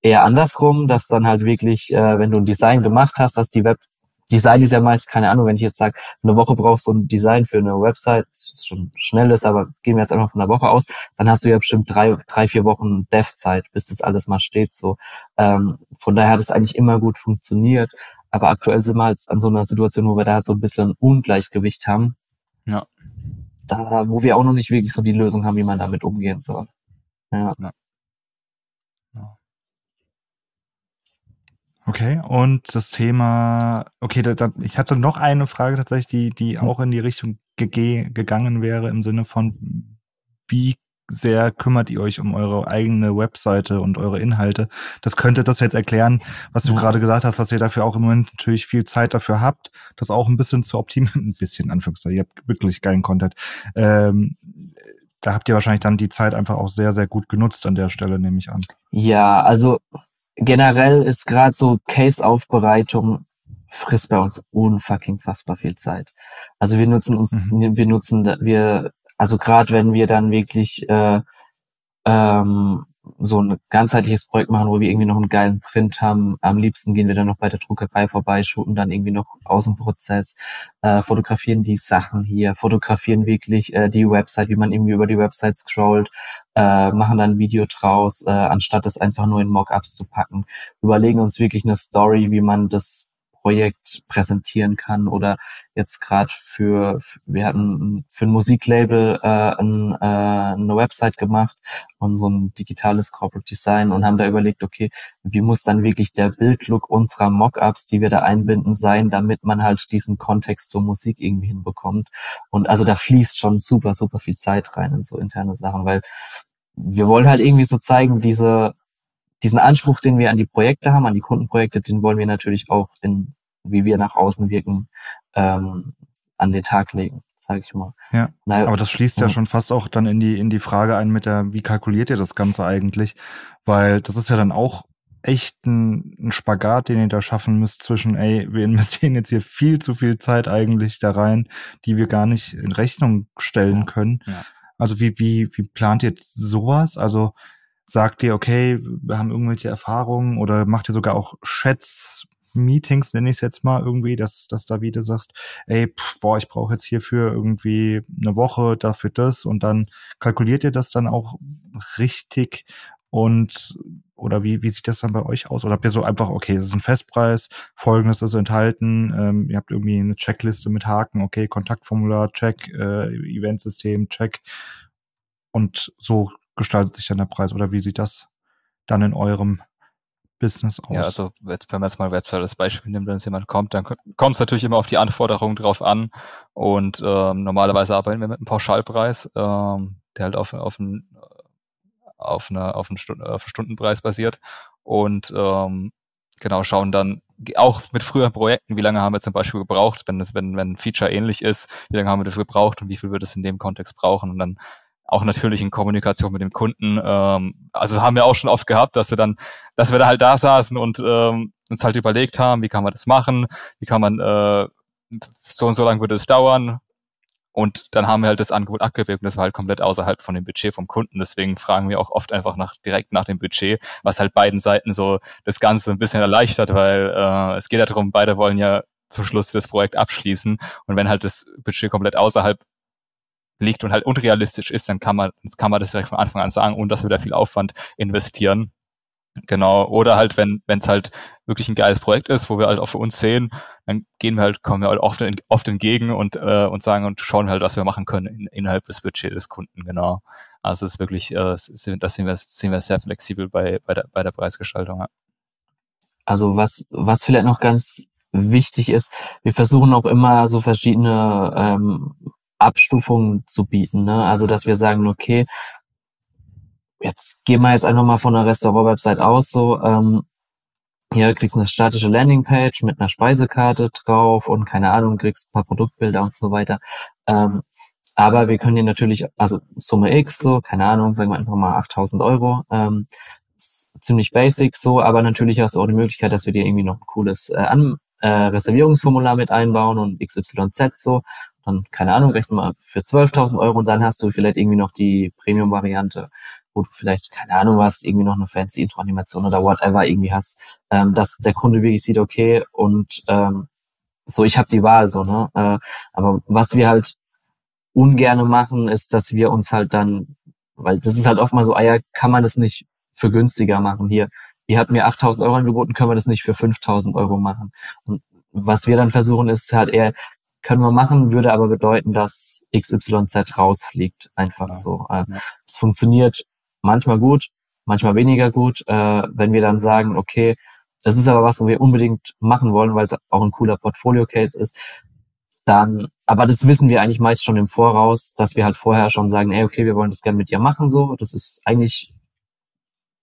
eher andersrum, dass dann halt wirklich, äh, wenn du ein Design gemacht hast, dass die Web Design ist ja meist, keine Ahnung, wenn ich jetzt sage, eine Woche brauchst du ein Design für eine Website, das schon schnell ist, aber gehen wir jetzt einfach von einer Woche aus, dann hast du ja bestimmt drei, drei vier Wochen Dev-Zeit, bis das alles mal steht. So, ähm, Von daher hat es eigentlich immer gut funktioniert. Aber aktuell sind wir halt an so einer Situation, wo wir da halt so ein bisschen Ungleichgewicht haben. Ja. Da, wo wir auch noch nicht wirklich so die Lösung haben, wie man damit umgehen soll. Ja. ja. Okay, und das Thema, okay, da, da, ich hatte noch eine Frage tatsächlich, die, die auch in die Richtung ge gegangen wäre, im Sinne von, wie sehr kümmert ihr euch um eure eigene Webseite und eure Inhalte. Das könnte das jetzt erklären, was du ja. gerade gesagt hast, dass ihr dafür auch im Moment natürlich viel Zeit dafür habt, das auch ein bisschen zu optimieren, [laughs] ein bisschen Anführungszeichen, ihr habt wirklich geilen Content. Ähm, da habt ihr wahrscheinlich dann die Zeit einfach auch sehr, sehr gut genutzt an der Stelle, nehme ich an. Ja, also generell ist gerade so Case-Aufbereitung frisst bei uns unfucking fassbar viel Zeit. Also wir nutzen uns, mhm. wir nutzen, wir, also gerade wenn wir dann wirklich äh, ähm, so ein ganzheitliches Projekt machen, wo wir irgendwie noch einen geilen Print haben. Am liebsten gehen wir dann noch bei der Druckerei vorbei, shooten dann irgendwie noch Außenprozess, äh, fotografieren die Sachen hier, fotografieren wirklich äh, die Website, wie man irgendwie über die Website scrollt, äh, machen dann ein Video draus, äh, anstatt es einfach nur in Mockups zu packen. Überlegen uns wirklich eine Story, wie man das Projekt präsentieren kann oder jetzt gerade für, wir hatten für ein Musiklabel äh, ein, äh, eine Website gemacht und so ein digitales Corporate Design und haben da überlegt, okay, wie muss dann wirklich der Bildlook unserer Mockups, die wir da einbinden, sein, damit man halt diesen Kontext zur Musik irgendwie hinbekommt. Und also da fließt schon super, super viel Zeit rein in so interne Sachen, weil wir wollen halt irgendwie so zeigen, diese diesen Anspruch, den wir an die Projekte haben, an die Kundenprojekte, den wollen wir natürlich auch in, wie wir nach außen wirken, ähm, an den Tag legen. sage ich mal. Ja, naja, aber das schließt ja. ja schon fast auch dann in die, in die Frage ein mit der, wie kalkuliert ihr das Ganze eigentlich? Weil das ist ja dann auch echt ein, ein Spagat, den ihr da schaffen müsst zwischen, ey, wir investieren jetzt hier viel zu viel Zeit eigentlich da rein, die wir gar nicht in Rechnung stellen können. Ja. Also wie, wie, wie plant ihr sowas? Also sagt ihr, okay, wir haben irgendwelche Erfahrungen oder macht ihr sogar auch Chats, Meetings, nenne ich es jetzt mal irgendwie, dass, dass da wieder sagst, ey, pff, boah, ich brauche jetzt hierfür irgendwie eine Woche, dafür das und dann kalkuliert ihr das dann auch richtig und oder wie, wie sieht das dann bei euch aus? Oder habt ihr so einfach, okay, es ist ein Festpreis, folgendes ist enthalten, ähm, ihr habt irgendwie eine Checkliste mit Haken, okay, Kontaktformular, check, äh, Eventsystem, check. Und so gestaltet sich dann der Preis. Oder wie sieht das dann in eurem Business aus? Ja, also jetzt, wenn man jetzt mal Website als Beispiel nimmt, wenn es jemand kommt, dann kommt es natürlich immer auf die Anforderungen drauf an. Und ähm, normalerweise arbeiten wir mit einem Pauschalpreis, ähm, der halt auf, auf, ein, auf, eine, auf, einen Stunden, auf einen Stundenpreis basiert. Und ähm, genau schauen dann auch mit früheren Projekten, wie lange haben wir zum Beispiel gebraucht, wenn es, wenn, wenn ein Feature ähnlich ist, wie lange haben wir dafür gebraucht und wie viel wird es in dem Kontext brauchen und dann auch natürlich in Kommunikation mit dem Kunden. Ähm, also haben wir auch schon oft gehabt, dass wir dann, dass wir da halt da saßen und ähm, uns halt überlegt haben, wie kann man das machen, wie kann man äh, so und so lange würde es dauern. Und dann haben wir halt das Angebot abgewählt das war halt komplett außerhalb von dem Budget vom Kunden. Deswegen fragen wir auch oft einfach nach direkt nach dem Budget, was halt beiden Seiten so das Ganze ein bisschen erleichtert, weil äh, es geht ja darum, beide wollen ja zum Schluss das Projekt abschließen. Und wenn halt das Budget komplett außerhalb liegt und halt unrealistisch ist, dann kann man, kann man das direkt von Anfang an sagen, ohne dass wir da viel Aufwand investieren. Genau. Oder halt, wenn es halt wirklich ein geiles Projekt ist, wo wir halt auch für uns sehen, dann gehen wir halt, kommen wir halt oft, in, oft entgegen und, äh, und sagen und schauen halt, was wir machen können in, innerhalb des Budgets des Kunden, genau. Also es ist wirklich, äh, das sehen wir, sehen wir sehr flexibel bei, bei, der, bei der Preisgestaltung. Also was, was vielleicht noch ganz wichtig ist, wir versuchen auch immer so verschiedene ähm, Abstufungen zu bieten. Ne? Also dass wir sagen, okay, jetzt gehen wir jetzt einfach mal von der Restaurant-Website aus, so, ähm, hier kriegst du eine statische Landingpage mit einer Speisekarte drauf und keine Ahnung, kriegst ein paar Produktbilder und so weiter. Ähm, aber wir können hier natürlich, also Summe X, so, keine Ahnung, sagen wir einfach mal 8000 Euro, ähm, ziemlich basic so, aber natürlich hast du auch die Möglichkeit, dass wir dir irgendwie noch ein cooles äh, An äh, Reservierungsformular mit einbauen und XYZ so dann, keine Ahnung, rechnen wir für 12.000 Euro und dann hast du vielleicht irgendwie noch die Premium-Variante, wo du vielleicht, keine Ahnung, was, irgendwie noch eine fancy Intro-Animation oder whatever irgendwie hast, ähm, dass der Kunde wirklich sieht, okay, und ähm, so, ich habe die Wahl, so, ne? Äh, aber was wir halt ungerne machen, ist, dass wir uns halt dann, weil das ist halt oft mal so, ah ja, kann man das nicht für günstiger machen hier. Ihr habt mir 8000 Euro angeboten, können wir das nicht für 5000 Euro machen. Und was wir dann versuchen, ist halt eher, können wir machen, würde aber bedeuten, dass XYZ rausfliegt. Einfach ja. so. Äh, ja. Es funktioniert manchmal gut, manchmal weniger gut. Äh, wenn wir dann sagen, okay, das ist aber was, wo wir unbedingt machen wollen, weil es auch ein cooler Portfolio-Case ist, dann, aber das wissen wir eigentlich meist schon im Voraus, dass wir halt vorher schon sagen, ey, okay, wir wollen das gerne mit dir machen, so. Das ist eigentlich,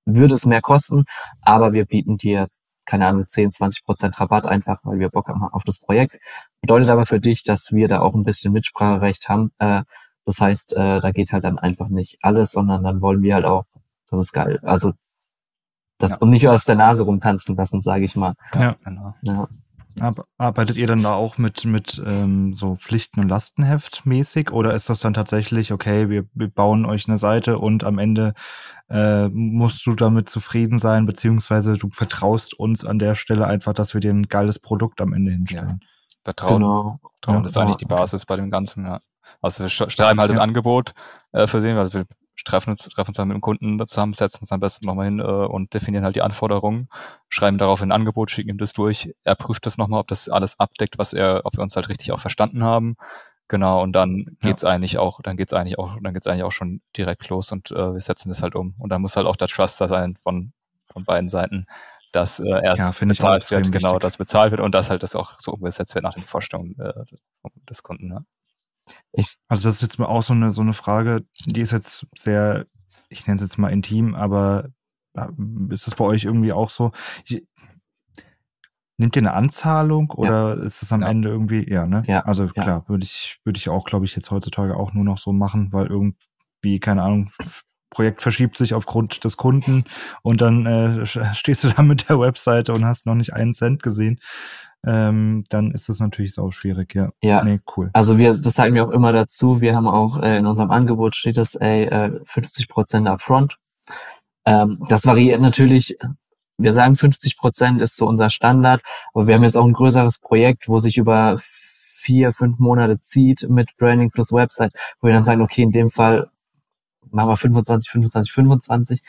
würde es mehr kosten, aber wir bieten dir keine Ahnung, 10, 20 Prozent Rabatt einfach, weil wir Bock haben auf das Projekt. Bedeutet aber für dich, dass wir da auch ein bisschen Mitspracherecht haben. Äh, das heißt, äh, da geht halt dann einfach nicht alles, sondern dann wollen wir halt auch, das ist geil. Also das ja. und nicht auf der Nase rumtanzen lassen, sage ich mal. Ja, genau. Ja. Arbeitet ihr dann da auch mit, mit ähm, so Pflichten- und Lastenheft mäßig oder ist das dann tatsächlich, okay, wir, wir bauen euch eine Seite und am Ende äh, musst du damit zufrieden sein, beziehungsweise du vertraust uns an der Stelle einfach, dass wir dir ein geiles Produkt am Ende hinstellen. Ja. Vertrauen, genau. Vertrauen ja, ist eigentlich die Basis bei dem Ganzen, ja. Also wir schreiben halt das Angebot äh, für sie, also wir treffen uns, treffen uns dann mit dem Kunden zusammen, setzen uns am besten nochmal hin äh, und definieren halt die Anforderungen, schreiben darauf ein Angebot, schicken ihm das durch, er prüft das nochmal, ob das alles abdeckt, was er, ob wir uns halt richtig auch verstanden haben. Genau, und dann geht's ja. eigentlich auch, dann geht's eigentlich auch, dann geht's eigentlich auch schon direkt los und äh, wir setzen das halt um. Und dann muss halt auch der Trust da sein von, von beiden Seiten, dass äh, erst ja, bezahlt wird, genau, dass bezahlt wird und dass halt das auch so umgesetzt wird nach den Vorstellungen äh, des Kunden. Ja. Ich, also das ist jetzt mal auch so eine, so eine Frage, die ist jetzt sehr, ich nenne es jetzt mal intim, aber ist das bei euch irgendwie auch so? Ich, Nehmt ihr eine Anzahlung oder ja. ist das am ja. Ende irgendwie, ja, ne? Ja. Also klar, würde ich, würde ich auch, glaube ich, jetzt heutzutage auch nur noch so machen, weil irgendwie, keine Ahnung, Projekt verschiebt sich aufgrund des Kunden und dann äh, stehst du da mit der Webseite und hast noch nicht einen Cent gesehen. Ähm, dann ist das natürlich sau schwierig, ja. Ja. Nee, cool. Also wir, das sagen wir auch immer dazu. Wir haben auch äh, in unserem Angebot steht das, ey, äh, 50 Prozent upfront. Ähm, das variiert natürlich wir sagen 50 Prozent ist so unser Standard, aber wir haben jetzt auch ein größeres Projekt, wo sich über vier, fünf Monate zieht mit Branding plus Website, wo wir dann sagen, okay, in dem Fall machen wir 25, 25, 25.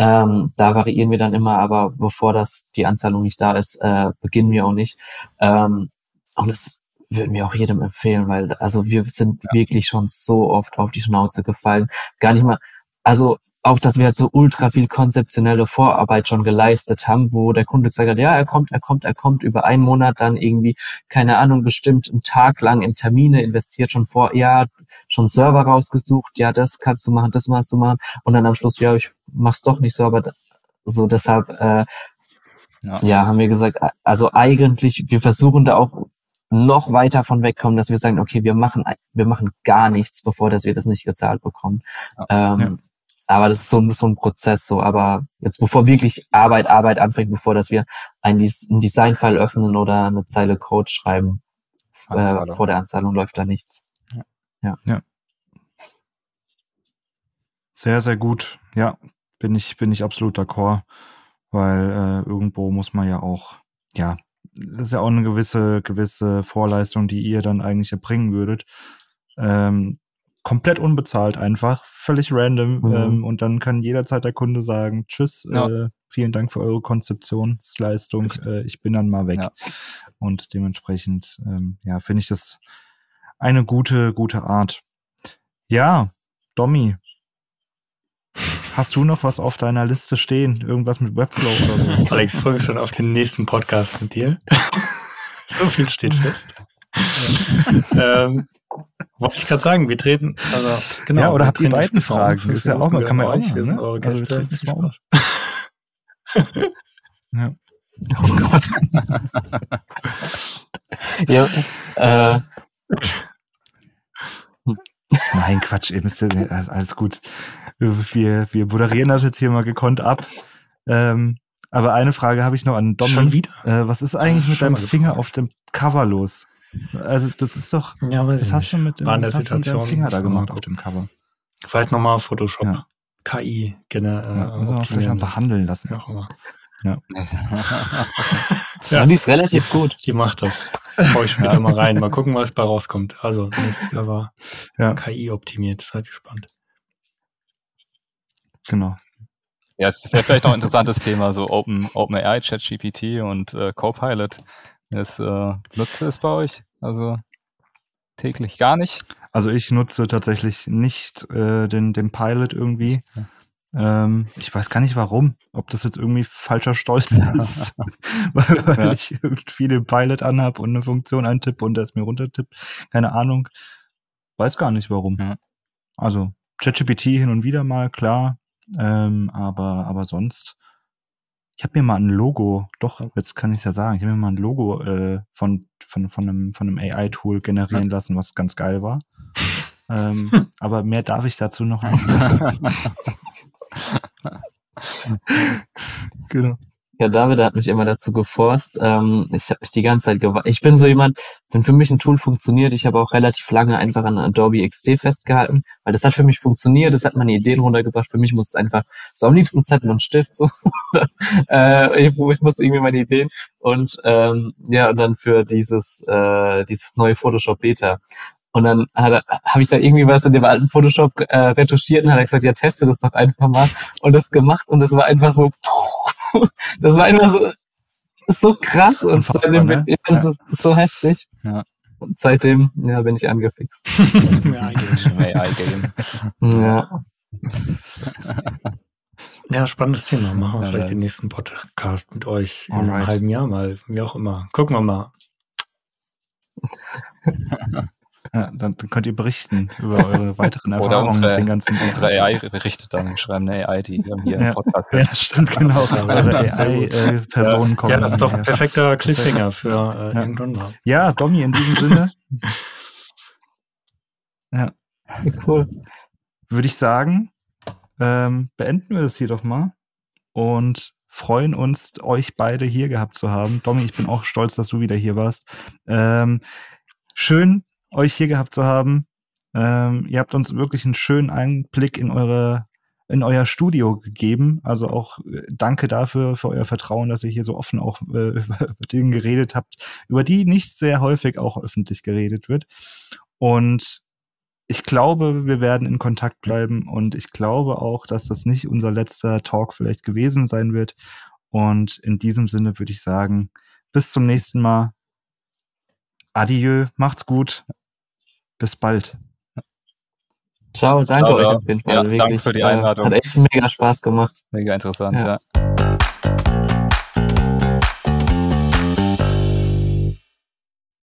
Ähm, da variieren wir dann immer, aber bevor das die Anzahlung nicht da ist, äh, beginnen wir auch nicht. Ähm, und das würden wir auch jedem empfehlen, weil also wir sind ja. wirklich schon so oft auf die Schnauze gefallen. Gar nicht mal, also auch, dass wir halt so ultra viel konzeptionelle Vorarbeit schon geleistet haben, wo der Kunde gesagt hat, ja, er kommt, er kommt, er kommt, über einen Monat dann irgendwie, keine Ahnung, bestimmt einen Tag lang in Termine investiert, schon vor, ja, schon Server rausgesucht, ja, das kannst du machen, das machst du machen, und dann am Schluss, ja, ich mach's doch nicht so, aber so deshalb, äh, ja. ja, haben wir gesagt, also eigentlich, wir versuchen da auch noch weiter von wegkommen, dass wir sagen, okay, wir machen, wir machen gar nichts, bevor dass wir das nicht gezahlt bekommen. Ja. Ähm, ja aber das ist so, so ein Prozess so. Aber jetzt, bevor wirklich Arbeit, Arbeit anfängt, bevor dass wir ein, ein Design-File öffnen oder eine Zeile Code schreiben, äh, vor der Anzahlung läuft da nichts. Ja. ja. Sehr, sehr gut. Ja, bin ich, bin ich absolut d'accord, weil äh, irgendwo muss man ja auch, ja, das ist ja auch eine gewisse, gewisse Vorleistung, die ihr dann eigentlich erbringen würdet. Ähm, komplett unbezahlt einfach, völlig random. Mhm. Ähm, und dann kann jederzeit der Kunde sagen, tschüss, ja. äh, vielen Dank für eure Konzeptionsleistung, äh, ich bin dann mal weg. Ja. Und dementsprechend, ähm, ja, finde ich das eine gute, gute Art. Ja, Domi, Hast du noch was auf deiner Liste stehen? Irgendwas mit Webflow oder so? [laughs] Alex, freue mich schon auf den nächsten Podcast mit dir. [laughs] so viel steht fest. [laughs] ähm, wollte ich gerade sagen, wir treten, also genau. Ja, oder habt ihr beiden Fragen? Ist ja auch mal, kann man auch mal, wir sind ne? eure also, Gäste. Also, ja. Oh Gott. ja, äh. Nein, Quatsch, eben ist ja, alles gut. Wir, wir moderieren das jetzt hier mal gekonnt ab. Ähm, aber eine Frage habe ich noch an Dominik. Schon wieder? Äh, was ist eigentlich mit deinem Finger auf dem Cover los? Also das ist doch, ja, das hast du mit dem, War in der Situation, Finger da gemacht auf dem Cover. Vielleicht nochmal Photoshop, ja. KI. Äh, ja, muss man vielleicht mal behandeln lassen. Ja, auch immer. Ja. [laughs] ja. die ist relativ gut. Die macht das. Schau ich später ja. mal rein. Mal gucken, was bei rauskommt. Also, Jahr war ja. KI optimiert. Seid gespannt. Genau. Ja, das wäre vielleicht noch ein interessantes Thema, so Open, OpenAI, ChatGPT und äh, Copilot. Das, äh, nutzt es bei euch? Also täglich gar nicht? Also ich nutze tatsächlich nicht äh, den, den Pilot irgendwie. Ähm, ich weiß gar nicht warum. Ob das jetzt irgendwie falscher Stolz [laughs] ist, [laughs] weil, weil ja. ich irgendwie den Pilot anhab und eine Funktion eintippe und es mir runtertippt. Keine Ahnung. Weiß gar nicht warum. Ja. Also ChatGPT hin und wieder mal, klar. Ähm, aber, aber sonst ich habe mir mal ein Logo, doch, jetzt kann ich es ja sagen, ich habe mir mal ein Logo äh, von, von, von einem, von einem AI-Tool generieren lassen, was ganz geil war. [laughs] ähm, aber mehr darf ich dazu noch [laughs] nicht. [laughs] genau. Ja, David hat mich immer dazu geforst. Ähm, ich habe mich die ganze Zeit gewartet. Ich bin so jemand, wenn für mich ein Tool funktioniert, ich habe auch relativ lange einfach an Adobe XD festgehalten, weil das hat für mich funktioniert, das hat meine Ideen runtergebracht. Für mich muss es einfach so am liebsten Zettel und Stift so. [laughs] äh, ich, ich muss irgendwie meine Ideen und ähm, ja und dann für dieses äh, dieses neue Photoshop Beta und dann habe ich da irgendwie was in dem alten Photoshop äh, retuschiert und hat er gesagt, ja, teste das doch einfach mal. Und das gemacht und das war einfach so, [laughs] das war einfach so, so krass und seitdem ne? bin, ja. so, so heftig. Ja. Und seitdem, ja, bin ich angefixt. [laughs] AI-Game. ja. Ja, spannendes Thema. Machen wir ja, vielleicht den nächsten Podcast mit euch in einem halben Jahr mal, wie auch immer. Gucken wir mal. [laughs] Ja, dann, dann könnt ihr berichten über eure [laughs] weiteren Erfahrungen unsere, mit den ganzen. Unsere AI berichtet dann, schreiben eine AI, die hier ja, im Podcast Ja, stimmt, genau. [laughs] Eure AI-Personen äh, kommen. Ja, das ist doch ein perfekter Cliffhanger für äh, ja. irgendwann mal. Ja, Domi, in diesem Sinne. [laughs] ja. Cool. Würde ich sagen, ähm, beenden wir das hier doch mal und freuen uns, euch beide hier gehabt zu haben. Domi, ich bin auch stolz, dass du wieder hier warst. Ähm, schön, euch hier gehabt zu haben. Ähm, ihr habt uns wirklich einen schönen Einblick in eure in euer Studio gegeben. Also auch äh, danke dafür, für euer Vertrauen, dass ihr hier so offen auch äh, [laughs] über Dinge geredet habt, über die nicht sehr häufig auch öffentlich geredet wird. Und ich glaube, wir werden in Kontakt bleiben und ich glaube auch, dass das nicht unser letzter Talk vielleicht gewesen sein wird. Und in diesem Sinne würde ich sagen, bis zum nächsten Mal. Adieu, macht's gut. Bis bald. Ciao, danke Ciao, euch auf jeden Fall. Ja, danke für die Einladung. Hat echt mega Spaß gemacht. Mega interessant, ja. ja.